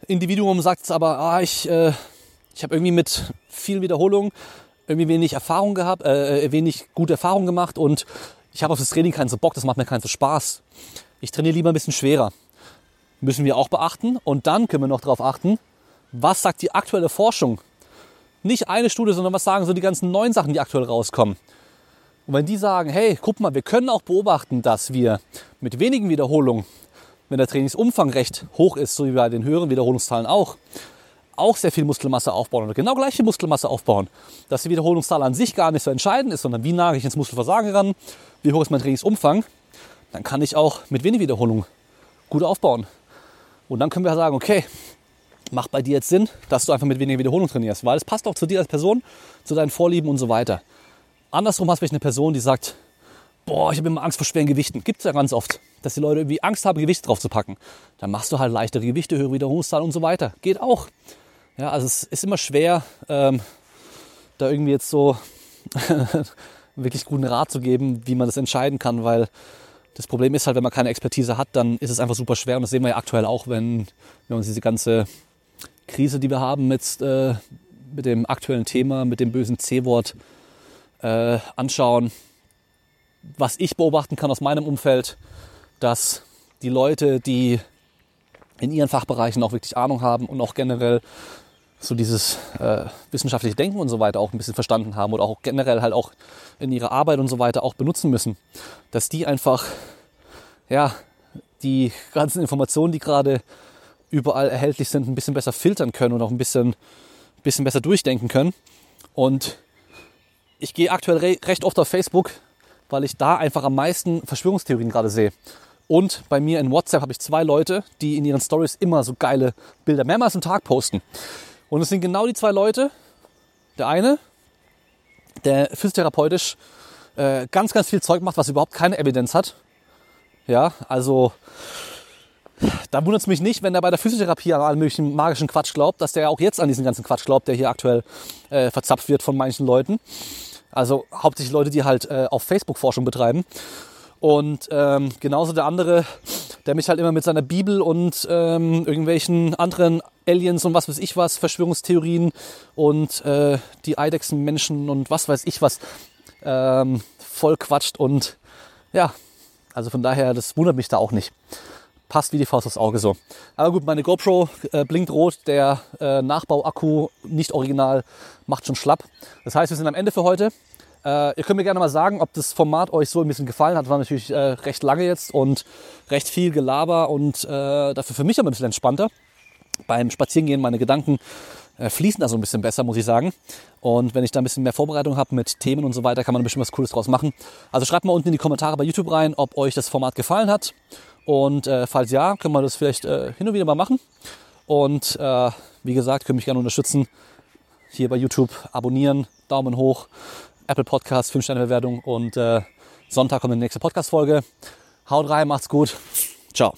Individuum sagt es aber, ah, ich, äh, ich habe irgendwie mit vielen Wiederholungen irgendwie wenig Erfahrung gehabt, äh, äh, wenig gute Erfahrung gemacht und ich habe auf das Training keinen so Bock, das macht mir keinen so Spaß. Ich trainiere lieber ein bisschen schwerer. Müssen wir auch beachten. Und dann können wir noch darauf achten, was sagt die aktuelle Forschung? Nicht eine Studie, sondern was sagen so die ganzen neuen Sachen, die aktuell rauskommen. Und wenn die sagen, hey, guck mal, wir können auch beobachten, dass wir mit wenigen Wiederholungen, wenn der Trainingsumfang recht hoch ist, so wie bei den höheren Wiederholungszahlen auch, auch sehr viel Muskelmasse aufbauen oder genau gleiche Muskelmasse aufbauen, dass die Wiederholungszahl an sich gar nicht so entscheidend ist, sondern wie nah ich ins Muskelversagen ran, wie hoch ist mein Trainingsumfang, dann kann ich auch mit wenig Wiederholung gut aufbauen. Und dann können wir sagen, okay, macht bei dir jetzt Sinn, dass du einfach mit weniger Wiederholung trainierst, weil es passt auch zu dir als Person, zu deinen Vorlieben und so weiter. Andersrum hast du eine Person, die sagt, boah, ich habe immer Angst vor schweren Gewichten. Gibt es ja ganz oft, dass die Leute irgendwie Angst haben, Gewicht drauf zu packen. Dann machst du halt leichtere Gewichte, höhere Wiederholungszahlen und so weiter. Geht auch. Ja, also es ist immer schwer, ähm, da irgendwie jetzt so [LAUGHS] wirklich guten Rat zu geben, wie man das entscheiden kann, weil das Problem ist halt, wenn man keine Expertise hat, dann ist es einfach super schwer. Und das sehen wir ja aktuell auch, wenn, wenn wir uns diese ganze Krise, die wir haben mit, äh, mit dem aktuellen Thema, mit dem bösen C-Wort äh, anschauen. Was ich beobachten kann aus meinem Umfeld, dass die Leute, die in ihren Fachbereichen auch wirklich Ahnung haben und auch generell so dieses äh, wissenschaftliche Denken und so weiter auch ein bisschen verstanden haben oder auch generell halt auch in ihrer Arbeit und so weiter auch benutzen müssen, dass die einfach ja die ganzen Informationen, die gerade überall erhältlich sind, ein bisschen besser filtern können und auch ein bisschen, bisschen besser durchdenken können. Und ich gehe aktuell re recht oft auf Facebook, weil ich da einfach am meisten Verschwörungstheorien gerade sehe. Und bei mir in WhatsApp habe ich zwei Leute, die in ihren Stories immer so geile Bilder mehrmals am Tag posten. Und es sind genau die zwei Leute. Der eine, der physiotherapeutisch äh, ganz, ganz viel Zeug macht, was überhaupt keine Evidenz hat. Ja, also da wundert es mich nicht, wenn er bei der Physiotherapie an allen möglichen magischen Quatsch glaubt, dass der auch jetzt an diesen ganzen Quatsch glaubt, der hier aktuell äh, verzapft wird von manchen Leuten. Also hauptsächlich Leute, die halt äh, auf Facebook Forschung betreiben. Und ähm, genauso der andere, der mich halt immer mit seiner Bibel und ähm, irgendwelchen anderen Aliens und was weiß ich was, Verschwörungstheorien und äh, die Eidechsenmenschen und was weiß ich was ähm, voll quatscht. Und ja, also von daher, das wundert mich da auch nicht. Passt wie die Faust aufs Auge so. Aber gut, meine GoPro äh, blinkt rot, der äh, Nachbau-Akku, nicht original, macht schon schlapp. Das heißt, wir sind am Ende für heute. Äh, ihr könnt mir gerne mal sagen, ob das Format euch so ein bisschen gefallen hat. War natürlich äh, recht lange jetzt und recht viel Gelaber und äh, dafür für mich aber ein bisschen entspannter. Beim Spazierengehen meine Gedanken äh, fließen da so ein bisschen besser, muss ich sagen. Und wenn ich da ein bisschen mehr Vorbereitung habe mit Themen und so weiter, kann man ein bisschen was Cooles draus machen. Also schreibt mal unten in die Kommentare bei YouTube rein, ob euch das Format gefallen hat. Und äh, falls ja, können wir das vielleicht äh, hin und wieder mal machen. Und äh, wie gesagt, könnt mich gerne unterstützen. Hier bei YouTube abonnieren, Daumen hoch, Apple Podcast, 5-Sterne-Bewertung und äh, Sonntag kommt die nächste Podcast-Folge. Haut rein, macht's gut. Ciao.